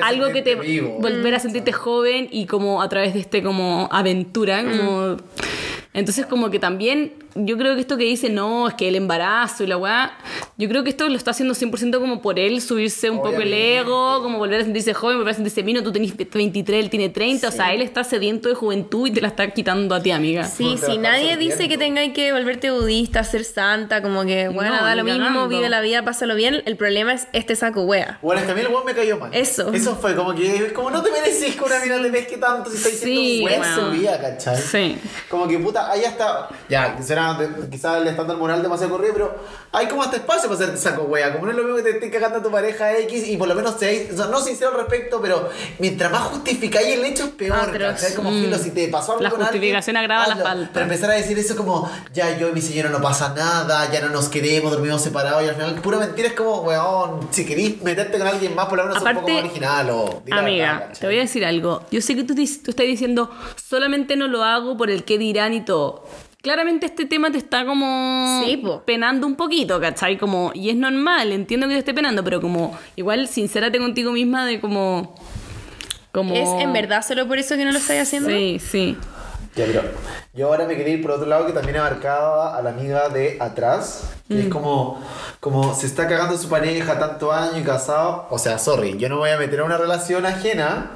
algo que te... vivo. Volver a sentirte joven y como a través de este como aventura, como... Entonces como que también yo creo que esto que dice, no, es que el embarazo y la weá, yo creo que esto lo está haciendo 100% como por él, subirse un poco el Obviamente. ego, como volver a sentirse joven, volver a sentirse vino, tú tenés 23, él tiene 30, o sea, él está sediento de juventud y te la está quitando a ti, amiga. Sí, la nadie dice que tengáis que volverte budista, ser santa, como que, bueno, No, da lo mismo, cagando. vive la vida, pásalo bien. El problema es este saco wea. Bueno, es que a mí el weón me cayó mal. Eso. Eso fue como que, como no te mereces que una mina te pesque tanto si estás diciendo Sí, weón weón. su vida, ¿cachai? Sí. Como que puta, ahí hasta. Ya, quizás el estándar moral demasiado corrido, pero hay como hasta espacio para hacer saco wea. Como no es lo mismo que te estés cagando a tu pareja X y por lo menos seáis, o sea, no sincero al respecto, pero mientras más justificáis el hecho es peor. Atroz. ¿cachai? Como filo, si te pasó algo La con alguien, justificación agrava la hazlo. falta. Pero empezar a decir eso como, ya yo y mi señora no pasa nada, ya no nos queremos, dormimos separados y al final pura mentira es como, weón, si querís meterte con alguien más, por lo menos un Aparte, poco más original o... la Amiga, verdad, te voy a decir algo. Yo sé que tú, tú estás diciendo, solamente no lo hago por el qué dirán y todo. Claramente este tema te está como Sí, penando un poquito, ¿cachai? Como, y es normal, entiendo que te esté penando, pero como, igual, sincérate contigo misma de como... como ¿Es en verdad solo por eso que no lo estáis haciendo? Sí, sí. Ya, pero yo ahora me quería ir por otro lado que también abarcaba a la amiga de atrás, que es como, como se está cagando su pareja tanto año y casado. O sea, sorry, yo no voy a meter a una relación ajena,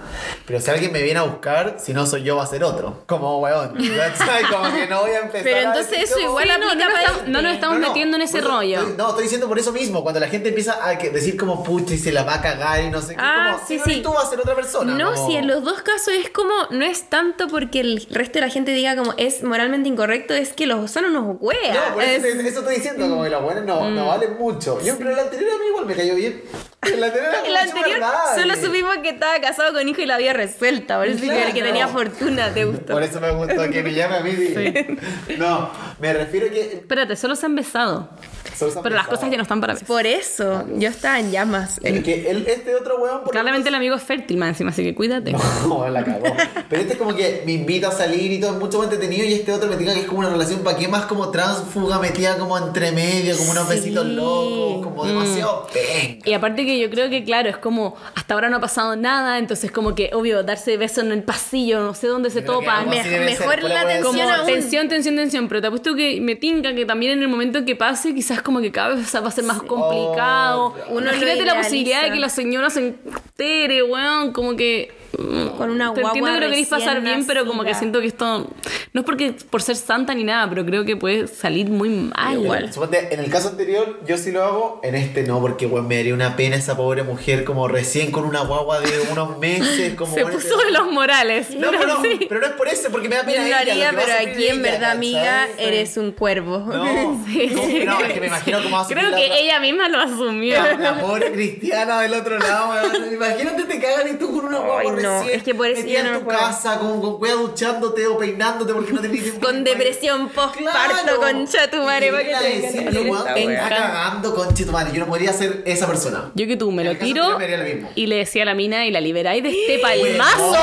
pero si alguien me viene a buscar, si no soy yo, va a ser otro. Como weón. Como que no voy a empezar Pero a entonces decir eso igual Sí, no, no, para estamos- no nos estamos metiendo en ese eso rollo. no, estoy diciendo por eso mismo, cuando la gente empieza a decir como pucha y se la va a cagar y no sé qué, Ah, como, sí, no sí. tú va a ser otra persona. No, como- si en los dos casos es como, no es tanto porque el resto de la gente diga como es moralmente incorrecto, es que los son unos weas. No, por eso, Es- eso estoy diciendo, como que las buenas no, no valen mucho. Yo, pero el anterior a mí igual me cayó bien. El anterior El anterior solo supimos que estaba casado con hijo y la había resuelta. Por eso que el que Claro. tenía fortuna te gustó. Por eso me gustó que me llame a mí. di- No, me refiero que. Espérate, solo se han besado. solo se han Pero las cosas ya no están para besar. Por eso, yo estaba en llamas. Que él, este otro weón. por Claramente el amigo es fértil más encima, así que cuídate. No, la cagó. Pero este es como que me invita a salir y todo es mucho más entretenido. Y este otro me diga que es como una relación para qué más como transfuga metida como entre medio, como unos Sí. besitos locos, como demasiado penca. Y aparte que yo creo que, claro, es como, hasta ahora no ha pasado nada, entonces como que, obvio, darse besos en el pasillo, no sé dónde se creo Me- debe mejor ser, la tensión Como aún. tensión, tensión, tensión, pero te apuesto que me tinca que también en el momento que pase, quizás como que cada vez va a ser más complicado. Oh, Uno Imagínate la posibilidad de que la señora se entere, weón, como que... Con una Te entiendo guagua que lo queréis pasar bien, pero como que siento que esto... No es porque por ser santa ni nada, pero creo que puede salir muy mal. Igual. En el caso anterior yo sí lo hago, en este no, porque weón, me daría una pena esa pobre mujer como recién con una guagua de unos meses, como Se bueno, puso de los morales. No, pero pero no, sí. pero no es por eso, porque me da Yo pena lo ella, haría, que va a pero aquí en ella, verdad, amiga, Sí. eres un cuervo. No, no, es que me imagino cómo va a Creo la que otra- ella misma lo asumió. La, la pobre cristiana del otro lado. Imagínate te cagan y tú con una guagua Ay, no, recién. es que por eso metida yo no en tu puedo. casa, con, con duchándote o peinándote porque no tenías tiempo. Con depresión postparto, concha tu madre, para que te está cagando, concha tu madre. Yo no podría ser esa persona. Yo que tú me En lo tiro anterior me haría lo mismo. y le decía a la mina y la liberáis de este palmazo.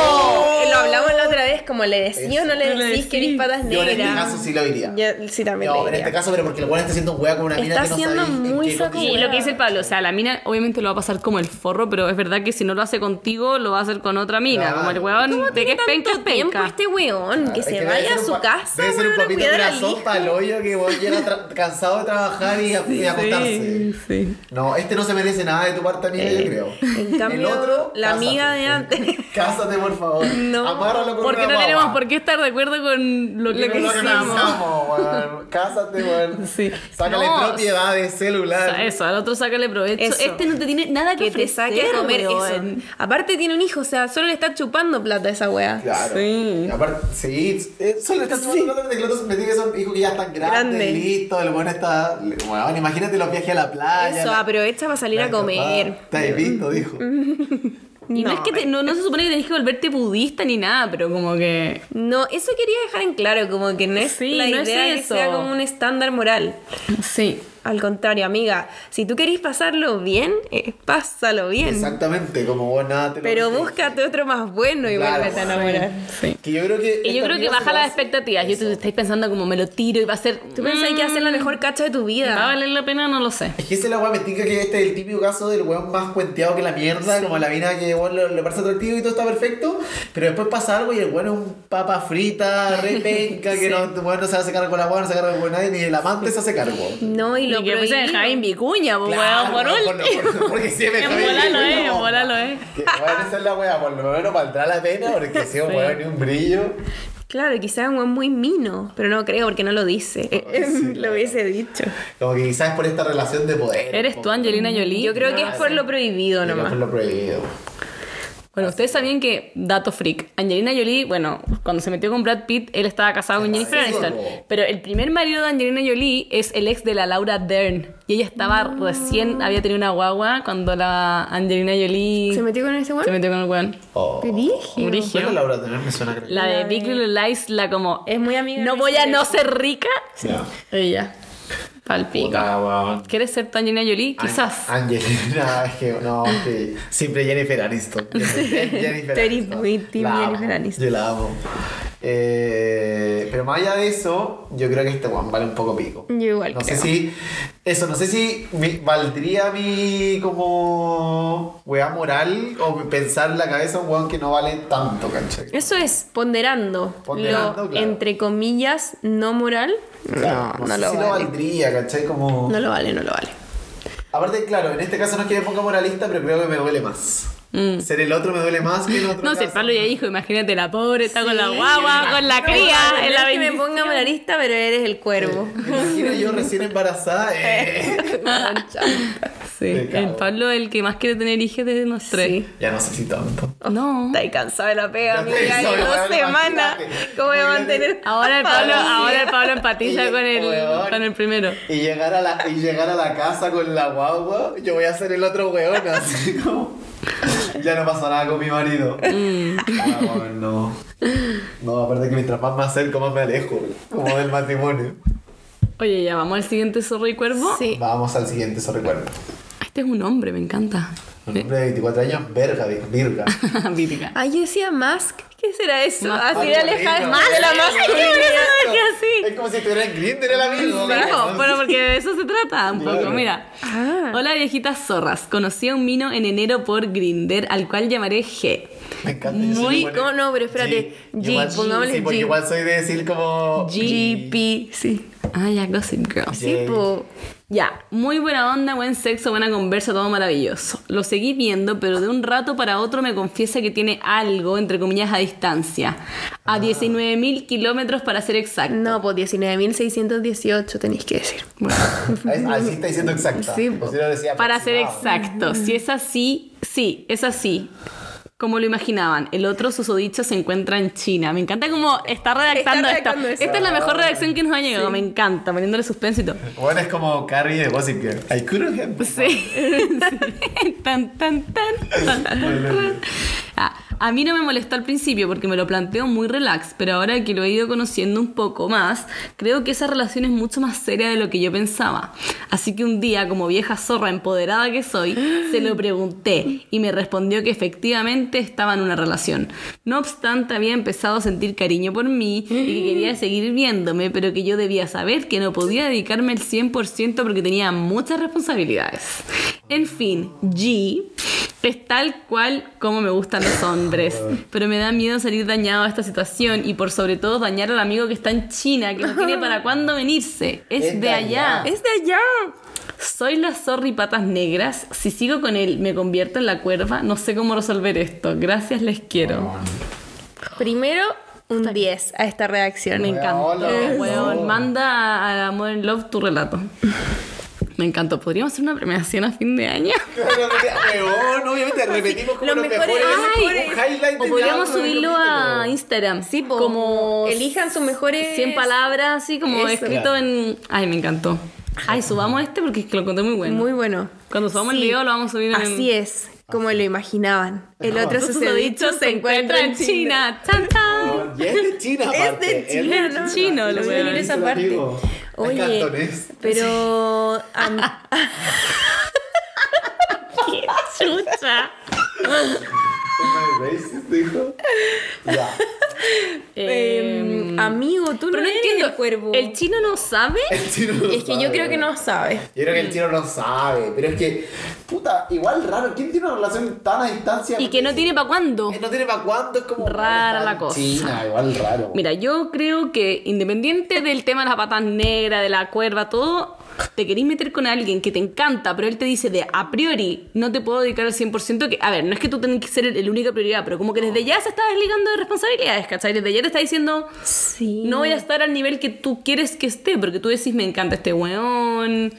Eh, Lo hablamos la otra vez, como le decís o no le decís que eres patas Yo en negras. este caso sí lo diría. Yo sí también No, en este caso, pero porque el weón está haciendo un weá con una mina Está que no siendo muy saco. Y lo que dice el Pablo, o sea, la mina obviamente lo va a pasar como el forro, pero es verdad que si no lo hace contigo, lo va a hacer con otra mina. Claro. Como el weón de que es penca, es ¿Cuánto tiempo penca. este weón? Que Es se vaya a su casa, Debe ser un papito al corazón hijo. para el hoyo que weón llega cansado de trabajar y a, y a acostarse. sí. No, este no se merece nada de tu parte, amiga, yo creo. En cambio, el otro, la cásate. amiga de antes. Cásate, por favor. No. Amárralo con Porque una no tenemos por qué estar de acuerdo con lo que, lo que weón. Cásate, weón. Sí. Sácale No, propiedad de O celular. sea, eso, al otro sácale provecho. Eso. Este no te tiene nada que, Que te saque a ofrecer, comer weón. eso. Aparte tiene un hijo, o sea, solo le está chupando plata a esa wea. Claro. Sí. Y aparte, sí, eh, solo estás chupando plata que los me que son hijos que ya están grandes, Grande. listos, el bueno está. Bueno, imagínate los viajes a la playa. Eso, la- aprovecha para salir la a comer. Has visto, dijo. Y no, No, es que te- no, no se supone que tenés que volverte budista ni nada, pero como que. No, eso quería dejar en claro, como que no es Sí, la no es idea que eso. sea como un estándar moral. Sí. Al contrario, amiga, si tú querés pasarlo bien, eh, pásalo bien. Exactamente, como vos nada te lo Pero búscate otro más bueno y Claro, vuélvete a enamorar. Sí. Que yo creo que. Y yo creo que baja lo las expectativas. Yo te estáis pensando como me lo tiro y va a ser. ¿Tú pensás que hacer la mejor cacha de tu ¿Va a vida? valer la pena? No lo sé. Es que esa es la weá, me tinca que este es el típico caso del weón más cuenteado que la mierda, como la mina que weón, le, le parece atractivo y todo está perfecto, pero después pasa algo y el weón es un papa frita, re penca, que no, weón no se hace cargo con la weá, no se hace cargo con nadie, ni el amante se hace cargo. No, y lo Y que se prohibido. deja en vicuña, pues Claro, weón, por último. por- porque si me En bola lo es, en no. bola lo es. Que, weón, esa es la weá, por lo menos valdrá la pena, porque si un Sí. weón ni un brillo. Claro, quizás es un muy mino, pero no creo porque no lo dice. lo hubiese dicho. Como que quizás es por esta relación de poder. ¿Eres tú, Angelina Jolie? Yo creo que es por lo prohibido nomás. por lo prohibido. Bueno, ustedes sabían que, dato freak, Angelina Jolie, bueno, cuando se metió con Brad Pitt, él estaba casado con Jennifer Sí, Aniston. Pero el primer marido de Angelina Jolie es el ex de la Laura Dern. Y ella estaba recién, había tenido una guagua cuando la Angelina Jolie ¿Se metió con ese weón? se metió con el weón. Oh. Brígido. Brígido. ¿Cuál es Laura Turner? Me suena que- La de Big Little Lies, la como... Es muy amiga No voy a no ser rica. Ya. Ella. Palpico. Puta, weón. ¿Quieres ser tu Angelina Jolie? Quizás. An- Angelina, es que no, que siempre Jennifer Aniston. Jennifer eres Aniston. muy team La amo, Jennifer Aniston. Yo la amo. Eh, pero más allá de eso, yo creo que este one vale un poco pico. Yo igual No sé si. Eso, no sé si mi- valdría mi como weá moral o pensar en la cabeza un weón que no vale tanto, ¿cachai? Eso es ponderando, Ponderando, lo claro. entre comillas no moral. Claro, no, no sé lo si vale. lo valdría, ¿cachai? Como. No lo vale, no lo vale. Aparte, claro, en este caso no es que me ponga moralista, pero creo que me duele más. Ser el otro me duele más que en otro Mm. No sé. Pablo ya dijo, imagínate la pobre, está con la Sí. guagua, con la cría, no, en la que me ponga moralista, pero eres el cuervo. Me imagino yo recién embarazada. Eh. Sí, el Pablo el que más quiere tener hijos de los tres. Sí. Ya no sé si tanto. No. Está ahí cansado de la pega, amiga. dos semanas. ¿Cómo voy a mantener? Ahora el Pablo, ahora el Pablo empatiza con el, con el primero. Y llegar, a la, y llegar a la casa con la guagua, yo voy a ser el otro weón, así como. Ya no pasa nada con mi marido. Mm. Ah, no. No, aparte que mientras más me acerco, más me alejo, como del matrimonio. Oye, ya vamos al siguiente zorro y cuervo. Sí. Vamos al siguiente, eso recuerdo. Este es un hombre, me encanta. Un hombre de 24 años, verga, virga. Vírica. Ay, yo decía Mask. ¿Qué será eso? Así de alejada Más de la ¿Qué masculinidad. así? Es como si estuviera en Grindr el amigo. Bueno, porque de eso se trata un poco. Mira. Ah. Hola, viejitas zorras. Conocí a un mino en enero por Grinder, al cual llamaré G. Me encanta. Muy- ¿cómo no? Pero espérate, G. G, Igual- pongámosle sí, porque G. igual soy de decir como. GP, sí. Ah, ya, Gossip Girl. Sí, po. Ya, muy buena onda, buen sexo, buena conversa, todo maravilloso. Lo seguí viendo, pero de un rato para otro me confiesa que tiene algo, entre comillas, a distancia. A 19.000 kilómetros para ser exacto. No, pues 19.618 tenéis que decir. Bueno, Ahí ahí sí está diciendo exacta. Sí, O si no decía para ser exacto, si es así, sí, es así. Como lo imaginaban. El otro susodicho se encuentra en China. Me encanta cómo está redactando, Está esto. eso. Esta es la mejor redacción que nos ha llegado. Me encanta, poniéndole suspenso y todo. Bueno, es como Carrie de Gossip Girl. I couldn't have. Sí. Sí. tan, tan, tan, tan, tan. A mí no me molestó al principio porque me lo planteo muy relax, pero ahora que lo he ido conociendo un poco más, creo que esa relación es mucho más seria de lo que yo pensaba. Así que un día, como vieja zorra empoderada que soy, se lo pregunté y me respondió que efectivamente estaba en una relación. No obstante, había empezado a sentir cariño por mí y que quería seguir viéndome, pero que yo debía saber que no podía dedicarme el 100% porque tenía muchas responsabilidades. En fin, G es tal cual como me gustan los hombres, pero me da miedo salir dañado a esta situación y por sobre todo dañar al amigo que está en China, que no tiene para cuándo venirse. Es, Es de de allá. allá. Es de allá. Soy la zorri patas negras. Si sigo con él, me convierto en la cuerva. No sé cómo resolver esto. Gracias, les quiero. Primero, un 10 a esta reacción. Me encanta. Hola. Manda a la Modern Love tu relato. Me encantó. ¿Podríamos hacer una premiación a fin de año? Obviamente repetimos como los los mejores- mejores. O podríamos subirlo a. Instagram. Sí, po. como Elijan sus mejores- 100 palabras, así como Eso. escrito Claro. en. Ay, me encantó. Ay, subamos este porque es que lo conté muy bueno. Muy bueno. Cuando subamos el Sí, video lo vamos a subir en. Así es, como lo imaginaban. El otro Sus susodicho se encuentra en China. China. ¡Chan, chan! Y es de China, Es de China, Es de ¿no? chino, No lo voy a esa parte. Oye, pero am- ¡Chucha! Dijo? Ya. Eh, em, amigo, tú pero no entiendo. el cuervo. ¿El chino no sabe? El chino no Es que yo creo que no sabe. Yo creo que el chino no sabe, pero es que, puta, igual raro. ¿Quién tiene una relación tan a distancia? Y que no tiene para cuándo. Que no tiene para cuándo, es como. Rara la cosa. China, igual raro. Mira, yo creo que independiente del tema de las patas negras, de la cuerva, todo, te querís meter con alguien que te encanta, pero él te dice de a priori no te puedo dedicar al 100%, que, a ver, no es que tú tengas que ser el, el única prioridad, pero como que desde ya se está desligando de responsabilidades, ¿cachai? Desde ya te está diciendo, Sí. no voy a estar al nivel que tú quieres que esté, porque tú decís, me encanta este weón.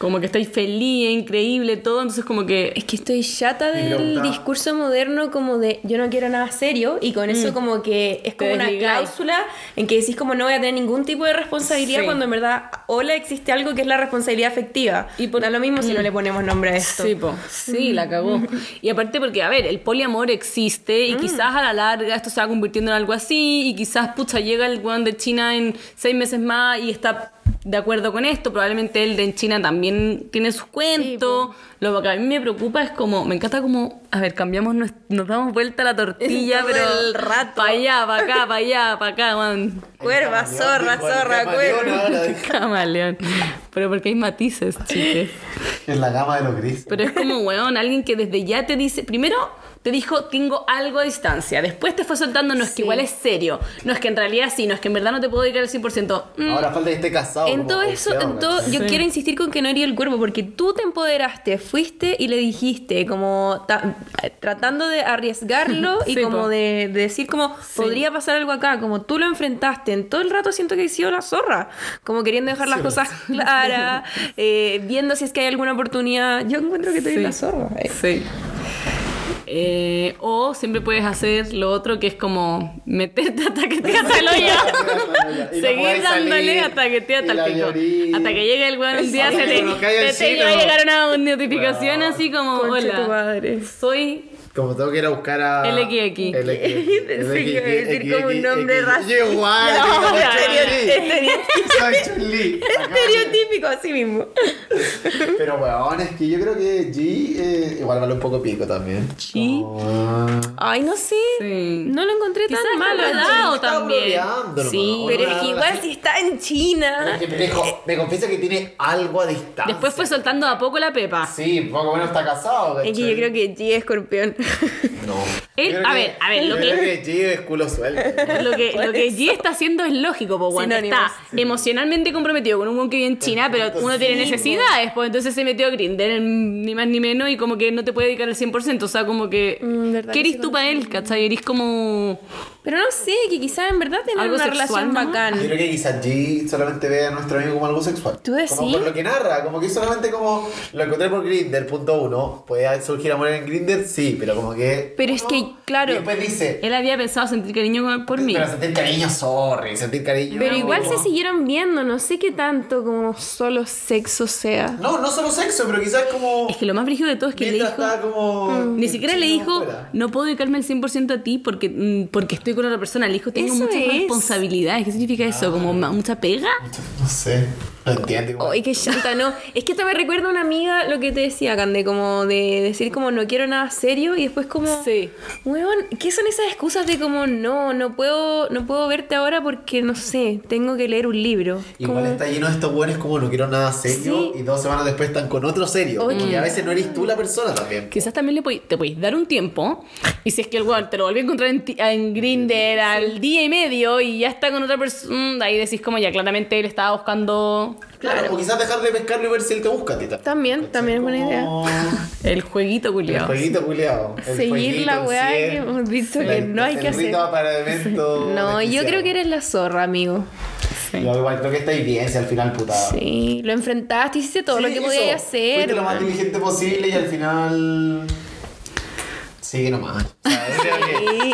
Como que estáis feliz, increíble, todo. Entonces, como que. Es que estoy chata del discurso moderno como de yo no quiero nada serio y con eso como que es Mm. Como una cláusula en que decís como no voy a tener ningún tipo de responsabilidad Sí. cuando en verdad hola existe algo que es la responsabilidad afectiva. Y por- lo mismo si no Mm. le ponemos nombre a esto. Sí, po. Sí, la cagó. Y aparte porque, a ver, el poliamor existe y quizás a la larga esto se va convirtiendo en algo así y quizás, pucha, llega el weón de China en seis meses más y está de acuerdo con esto. Probablemente el de en China también tiene sus cuentos. Lo que a mí me preocupa es como, me encanta como, a ver, cambiamos, nos, nos damos vuelta la tortilla, Todo pero... el rato. Para allá, para acá, para allá, para acá, weón. Cuerva, Camaleón, zorra, zorra, cuerva. Camaleón. Pero porque hay matices, chiques. En la gama de los grises. Pero es como, weón, alguien que desde ya te dice, primero te dijo, tengo algo a distancia. Después te fue soltando, no es que igual es serio. No es que en realidad sí, no es que en verdad no te puedo dedicar al 100%. Mm, Ahora falta que esté casado. En todo eso, en todo, yo Sí. quiero insistir con que no haría el cuerpo, porque tú te empoderaste, fuiste y le dijiste, como ta- tratando de arriesgarlo y Sí, como de, de decir como podría pasar algo acá, como tú lo enfrentaste, en todo el rato siento que he sido la zorra, como queriendo dejar las Sí, cosas claras, eh, viendo si es que hay alguna oportunidad. Yo encuentro que Sí. la zorra. eh. Sí. Eh, o siempre puedes hacer lo otro que es como meterte hasta que te hasta el hoyo. Seguir dándole hasta que te hasta el pico. Hasta que llegue el weón un día se te, te, va a llegar una notificación así como Concha tu hola. madre. Soy Como tengo que ir a buscar a. LXX. LXX. Pensé que iba a decir como un nombre racista. Igual. Estereotípico, estereotípico así mismo. Pero weón, es que yo creo que G eh, igual vale un poco pico también. G. Como- Ay, no sé. No lo encontré tan está malo. también. Sí, pero es que igual si está en China. Me, confiesa que tiene algo a distancia. Después fue soltando a poco la pepa. Sí, poco menos está casado. Es que yo creo que G es escorpión. No. A que- ver, a ver, lo que- G es culo suelto. Lo que, lo que G está haciendo es lógico, pues bueno, Sinónimos. está emocionalmente comprometido con un weón que vive en China, pero uno tiene necesidades, pues entonces se metió a Grindr, ni más ni menos, y como que no te puede dedicar al 100%, o sea, como que... Mm, ¿Qué eres tú para él, cachai? Eres como... Pero no sé, que quizás en verdad tienen Algo una sexual, relación ¿no? Yo bacán. creo que quizás G solamente ve a nuestro amigo como algo sexual. ¿Tú decís? Como por lo que narra, como que solamente como lo encontré por Grindr, punto uno. Puede surgir amor en Grindr, sí, pero como que. Pero es que, claro. Y después dice. Él había pensado sentir cariño por mí. Pero sentir cariño, sorry, sentir cariño. Pero igual como- se siguieron viendo, no sé qué tanto como solo sexo sea. No, no solo sexo, pero quizás como. Es que lo más brígido de todo es que le dijo... está como. Mm. Ni siquiera le dijo, fuera. no puedo dedicarme al 100% a ti porque, mm, porque estoy con otra persona. Le dijo, tengo Eso muchas es. responsabilidades. ¿Qué significa eso? ¿Como ma- mucha pega? No sé. No entiendo igual. Ay, qué chanta, no. Es que esto me recuerda a una amiga lo que te decía, Cande, como de decir como no quiero nada serio y después como... Sí. Weón, ¿qué son esas excusas de como no, no puedo, no puedo verte ahora porque no sé, tengo que leer un libro? Igual Como- está lleno de estos buenos como no quiero nada serio Sí. y dos semanas después están con otro serio. Oye. Y a veces no eres tú la persona también. Quizás también le podéis- te podéis dar un tiempo y si es que el weón te lo volví a encontrar en, en Grindr al día y medio y ya está con otra persona, ahí decís como ya claramente él estaba buscando Claro, o quizás dejar de pescarlo y ver si él te busca a ti también. También, también es buena idea. Como el jueguito El culiado. jueguito culiado. el Seguir jueguito, la el weá que hemos la- que no hay que el hacer. rito para evento No, yo desquiciado. creo que eres la zorra, amigo. Yo igual creo que estáis bien, si al final puta. Sí, lo enfrentaste, hiciste todo Sí, lo que podías hacer. Fuiste lo más diligente posible y al final. Sigue nomás. O sea,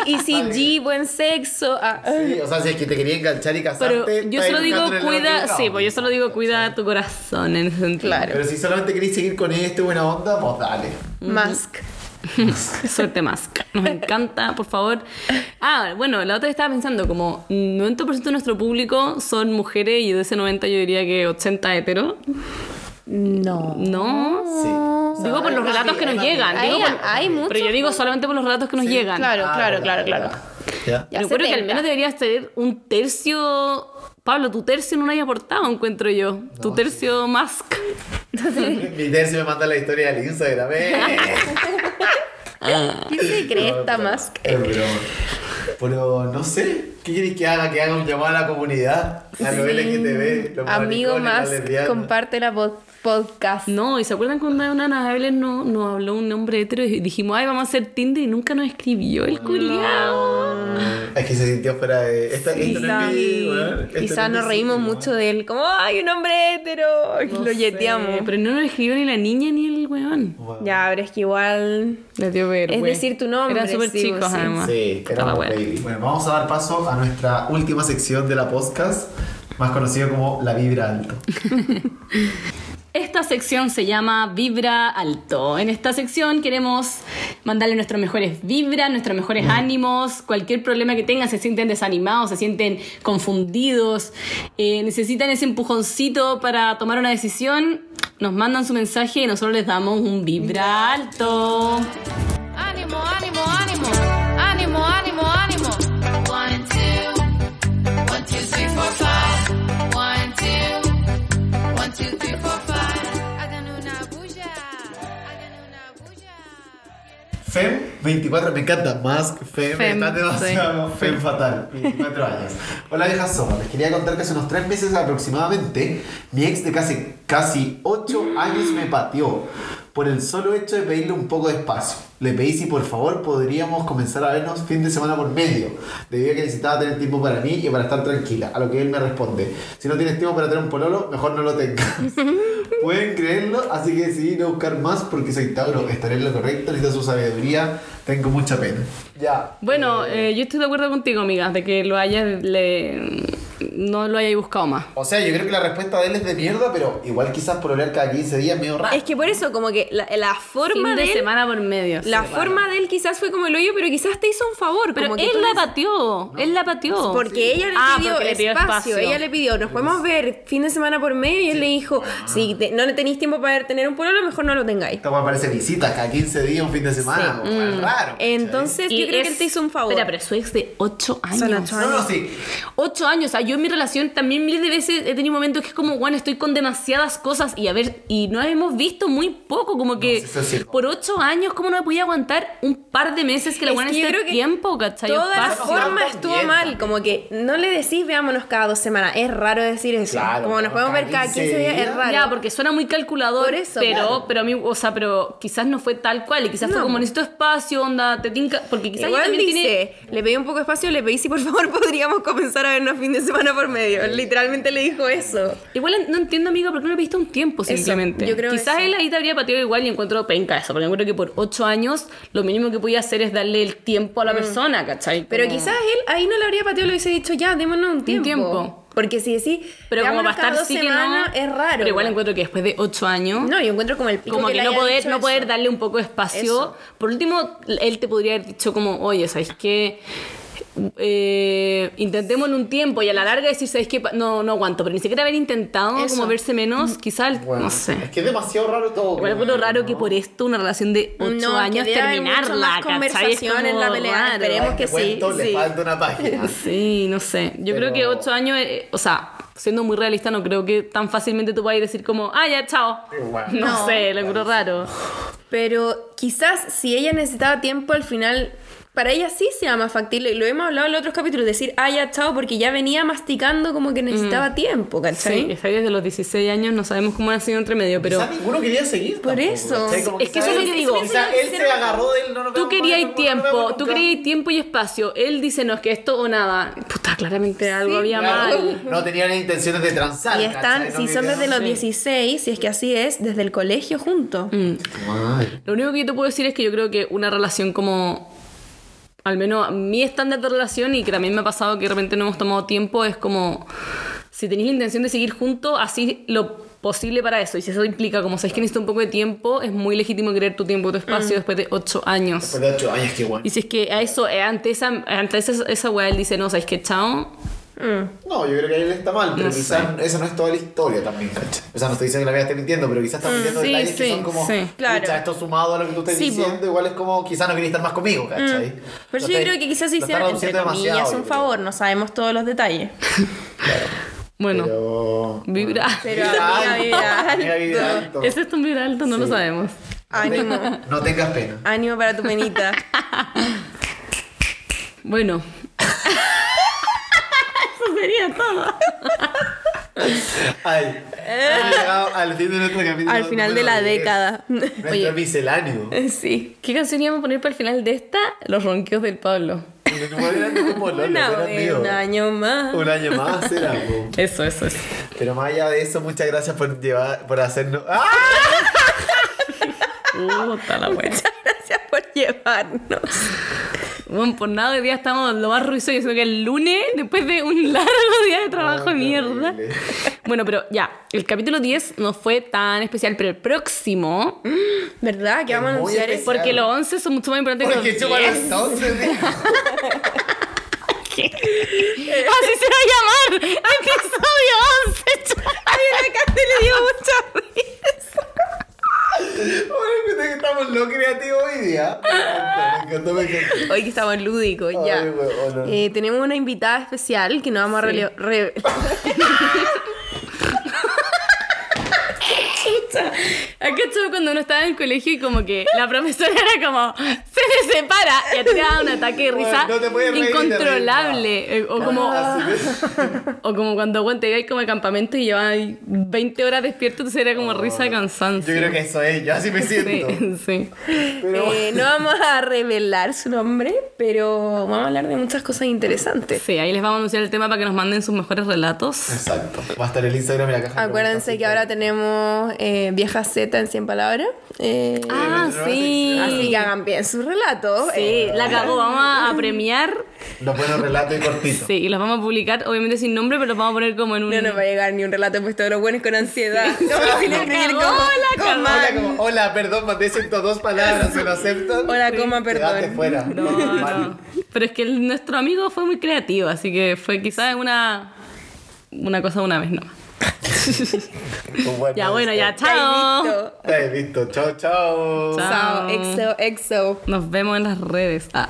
Y, si. G, buen sexo. ah. Sí, o sea, si es que te quería enganchar y casarte. Pero yo solo digo cuida, sí, pues yo solo digo cuida tu corazón en ese sentido. Claro. Pero si solamente queréis seguir con este buena onda, pues dale. Mask. Suerte más. Nos encanta, por favor. Ah, bueno, la otra vez estaba pensando, como 90% de nuestro público son mujeres y de ese 90 yo diría que 80 hetero. No. ¿No? Sí. Digo por los más relatos que nos más llegan. Hay- digo por- hay muchos, Pero yo digo solamente por los relatos que nos llegan. Claro, Ah, claro, claro, claro. Yo creo que al 70. menos deberías tener un tercio. Pablo, tu tercio no lo haya aportado, encuentro yo. tu tercio mask. Mi tercio me manda la historia del Instagram. eh. ¿Qué se cree esta Mask? Es broma. Pero no sé, ¿qué quieres que haga? Que haga un llamado a la comunidad, a los LGTB, los Amigo más, comparte la pod- podcast. No, y se acuerdan cuando una Evelyn no, nos habló un nombre hetero y dijimos, ay, vamos a hacer Tinder y nunca nos escribió el culiao. Es que se sintió fuera de. Esta, esto no es mi, weón. Esto Quizás no nos reímos mucho de él, como, ay, un hombre hetero, y No lo sé, yeteamos. Pero no nos escribió ni la niña ni el weón. Ya, pero es que igual Les dio ver. Es decir tu nombre, Eran súper sí, chicos, sí. además. Sí, era la Bueno, vamos a dar paso a nuestra última sección de la podcast, más conocida como La Vibra Alto. Esta sección se llama Vibra Alto. En esta sección queremos mandarle nuestras mejores vibras, nuestros mejores ánimos, cualquier problema que tengan, se sienten desanimados, se sienten confundidos, eh, necesitan ese empujoncito para tomar una decisión, nos mandan su mensaje y nosotros les damos un Vibra Alto. Ánimo, ánimo, ánimo. Ánimo, ánimo, ánimo. One two. One, two, three, four, five. One, two. One, two, three, four, five. Hagan una bulla. Hagan una bulla. Fem 24, me encanta más Fem, Fem, está demasiado Fem fatal, 24 años. Hola viejas zorras, les quería contar que hace unos 3 meses aproximadamente mi ex de casi, casi 8 años me pateó por el solo hecho de pedirle un poco de espacio. Le pedí si por favor podríamos comenzar a vernos fin de semana por medio, debido a que necesitaba tener tiempo para mí y para estar tranquila, a lo que él me responde, si no tienes tiempo para tener un pololo, mejor no lo tengas. Pueden creerlo, así que decidí no buscar más porque soy Tauro, estaré en lo correcto, necesito su sabiduría, tengo mucha pena. Ya. Bueno, eh, yo estoy de acuerdo contigo, amiga, de que lo haya, le, no lo hayáis buscado más. O sea, yo creo que la respuesta de él es de mierda, pero igual quizás por oler cada 15 días es medio raro. Es que por eso, como que la, la forma Fin de de él, semana por medio. la sí, forma de él quizás fue como el hoyo, pero quizás te hizo un favor. Pero como que él la pateó, él la pateó. Porque ella le Ah, pidió porque le pidió espacio, ella le pidió, nos podemos ver fin de semana por medio y él le dijo, si te- no le tenéis tiempo para tener un pololo, mejor no lo tengáis. Weá parece visitas cada 15 días, un fin de semana. Sí. es raro. Entonces yo creo que él te hizo un favor. Espera, pero su ex de 8 años. Son ocho ¿cachai? No, no, sí. Ocho años, o sea, yo en mi relación también miles de veces he tenido momentos que es como, bueno, estoy con demasiadas cosas y a ver, y no hemos visto muy poco, como que sí, por ocho años, ¿cómo no me podía aguantar un par de meses que la Es buena esté creo que tiempo, ¿cachai? Toda forma estuvo mal, como que no le decís veámonos cada dos semanas, es raro decir eso. Claro, como nos podemos ver cada 15 15 días, es raro. Ya, porque suena muy calculador, eso, pero, claro. pero a mí, o sea, pero quizás no fue tal cual, y quizás fue como necesito espacio, onda, te tinca, porque quizás Igual también dice, tiene... le pedí un poco de espacio, le pedí si por favor podríamos comenzar a vernos fin de semana por medio. Literalmente le dijo eso. Igual no entiendo, amiga, por qué no le pediste un tiempo Eso, simplemente. yo creo Quizás eso. él ahí te habría pateado igual y encuentro penca eso, porque encuentro que por ocho años lo mínimo que podía hacer es darle el tiempo a la persona, ¿cachai? Mm. Pero quizás él ahí no le habría pateado, le hubiese dicho ya, démonos un tiempo. tiempo. Porque si decís, Pero como para estar sí que no... es raro. Pero igual encuentro que después de ocho años... No, yo encuentro como el pico como que, no poder, no poder darle un poco de espacio. Eso. Por último, él te podría haber dicho como, oye, ¿sabes qué? Eh, intentémoslo un tiempo y a la larga decir, ¿sabes qué? No, no aguanto, pero ni siquiera haber intentado Eso. como verse menos, quizás, Bueno, no sé. Es que es demasiado raro todo. Igual encuentro raro que por esto una relación de ocho No, que años terminarla. Es conversación en la pelea, raro. esperemos que cuento sí, Le sí. falta una página. Sí, no sé. Yo creo Pero- que ocho años, eh, o sea, siendo muy realista, no creo que tan fácilmente tú vayas a decir como, ah, ya, chao. Bueno. No, No. sé, lo encuentro raro. Pero quizás si ella necesitaba tiempo al final, para ella sí sea más factible. Y lo hemos hablado en los otros capítulos, decir, ah, ya, chao, porque ya venía masticando como que necesitaba tiempo, Sí, ¿cachai? está ahí desde los 16 años, no sabemos cómo ha sido entre medio, pero Quizás ninguno quería seguir. Por tampoco, eso. ¿cachai? Como Es que eso es lo que digo. Quizás él se agarró de él, no nos tú querías no tiempo, tú querías tiempo y espacio. Él dice, no, es que esto o nada. Puta, claramente algo había Claro, mal. No tenían intenciones de transar. Y están, ¿cachai? No si son desde los sí. 16, si es que así es, desde el colegio juntos. Ay. Lo único que yo te puedo decir es que yo creo que una relación como. Al menos mi estándar de relación, y que también me ha pasado que de repente no hemos tomado tiempo, es como. Si tenéis la intención de seguir juntos, así lo posible para eso. Y si eso implica, como sabéis que necesito un poco de tiempo, es muy legítimo querer tu tiempo, tu espacio después de ocho años. Después de ocho años, qué bueno. Y si es que a eso, eh, ante esa, ante esa, esa weá, él dice, no, sabéis que chao. No, yo creo que él está mal, pero No quizás esa no es toda la historia también, ¿cachai? O sea, no estoy diciendo que la vida esté mintiendo, pero quizás está mintiendo sí, detalles que son como. sí. Claro. "Pucha, esto sumado a lo que tú estás diciendo, igual es como quizás no quería estar más conmigo, ¿cachai? Por eso Lo yo creo que quizás hicieron, entre comillas, un favor, no sabemos todos los detalles. Bueno, Pero. vibra. Pero Vibra alto, vibra alto. ¿Ese es un vibra alto? No lo sabemos. Ánimo. No tengas pena. Ánimo para tu penita. Bueno, Todo. Ay, hemos llegado al fin de nuestro capítulo. Al final de la número 10. década. Nuestro Oye. misceláneo. Sí. ¿Qué canción íbamos a poner para el final de esta? Los ronquidos del Pablo. Como Lolo, Una vez, un año más. Un año más era. Eso, eso, eso. Pero más allá de eso, muchas gracias por llevar, por hacernos. ¡Ah! Puta la wea. Gracias por llevarnos. Bueno, por nada, hoy día estamos lo más ruido y eso que el lunes, después de un largo día de trabajo de Ay, mierda. horrible. Bueno, pero ya, el capítulo 10 no fue tan especial, pero el próximo, ¿Verdad? Que vamos a anunciar especial. porque los 11 son mucho más importantes Porque que los los 10. entonces, dijo. Así se va a llamar. Episodio 11. Ay, la le dio mucha risa. Ay, que estamos lo creativos hoy día. Me encantó, me encantó. Hoy que estamos lúdicos, Ay, ya. Eh, tenemos una invitada especial que nos vamos a re- ¿Has cachado cuando uno estaba en el colegio y como que la profesora era como se separa y a ti te daba un ataque de risa Bueno, no te puedes reír de incontrolable? Eh, O como, es. o como cuando bueno, te ibas como de campamento y llevabas 20 horas despierto, entonces era como risa de cansancio. Yo creo que eso es, yo así me siento. Sí, sí. Pero Eh, no vamos a revelar su nombre, pero vamos a hablar de muchas cosas interesantes. Sí, ahí les vamos a anunciar el tema para que nos manden sus mejores relatos. Exacto. Va a estar el Instagram y la caja. de Acuérdense que ahora tenemos eh, Vieja Z en 100 palabras. eh, Ah, sí. Así que hagan bien sus relatos. Sí, eh. la cagó. Vamos a a premiar. Los buenos relatos y cortitos. Sí, y los vamos a publicar, obviamente sin nombre, pero los vamos a poner como en un. No nos va a llegar ni un relato puesto de los buenos con ansiedad. Como sin escribir cagó, como, la coma. Hola, como, hola, perdón, mandé 102 palabras, ¿se lo aceptan? Hola, coma, perdón. fuera. No, no. Pero es que el- nuestro amigo fue muy creativo, así que fue quizás una. Una cosa una vez, ¿no? Bueno, Ya, bueno, ya, está. chao. Ya he visto. Chao, chao. Chao. Chao, exo, exo. Nos vemos en las redes. Ah.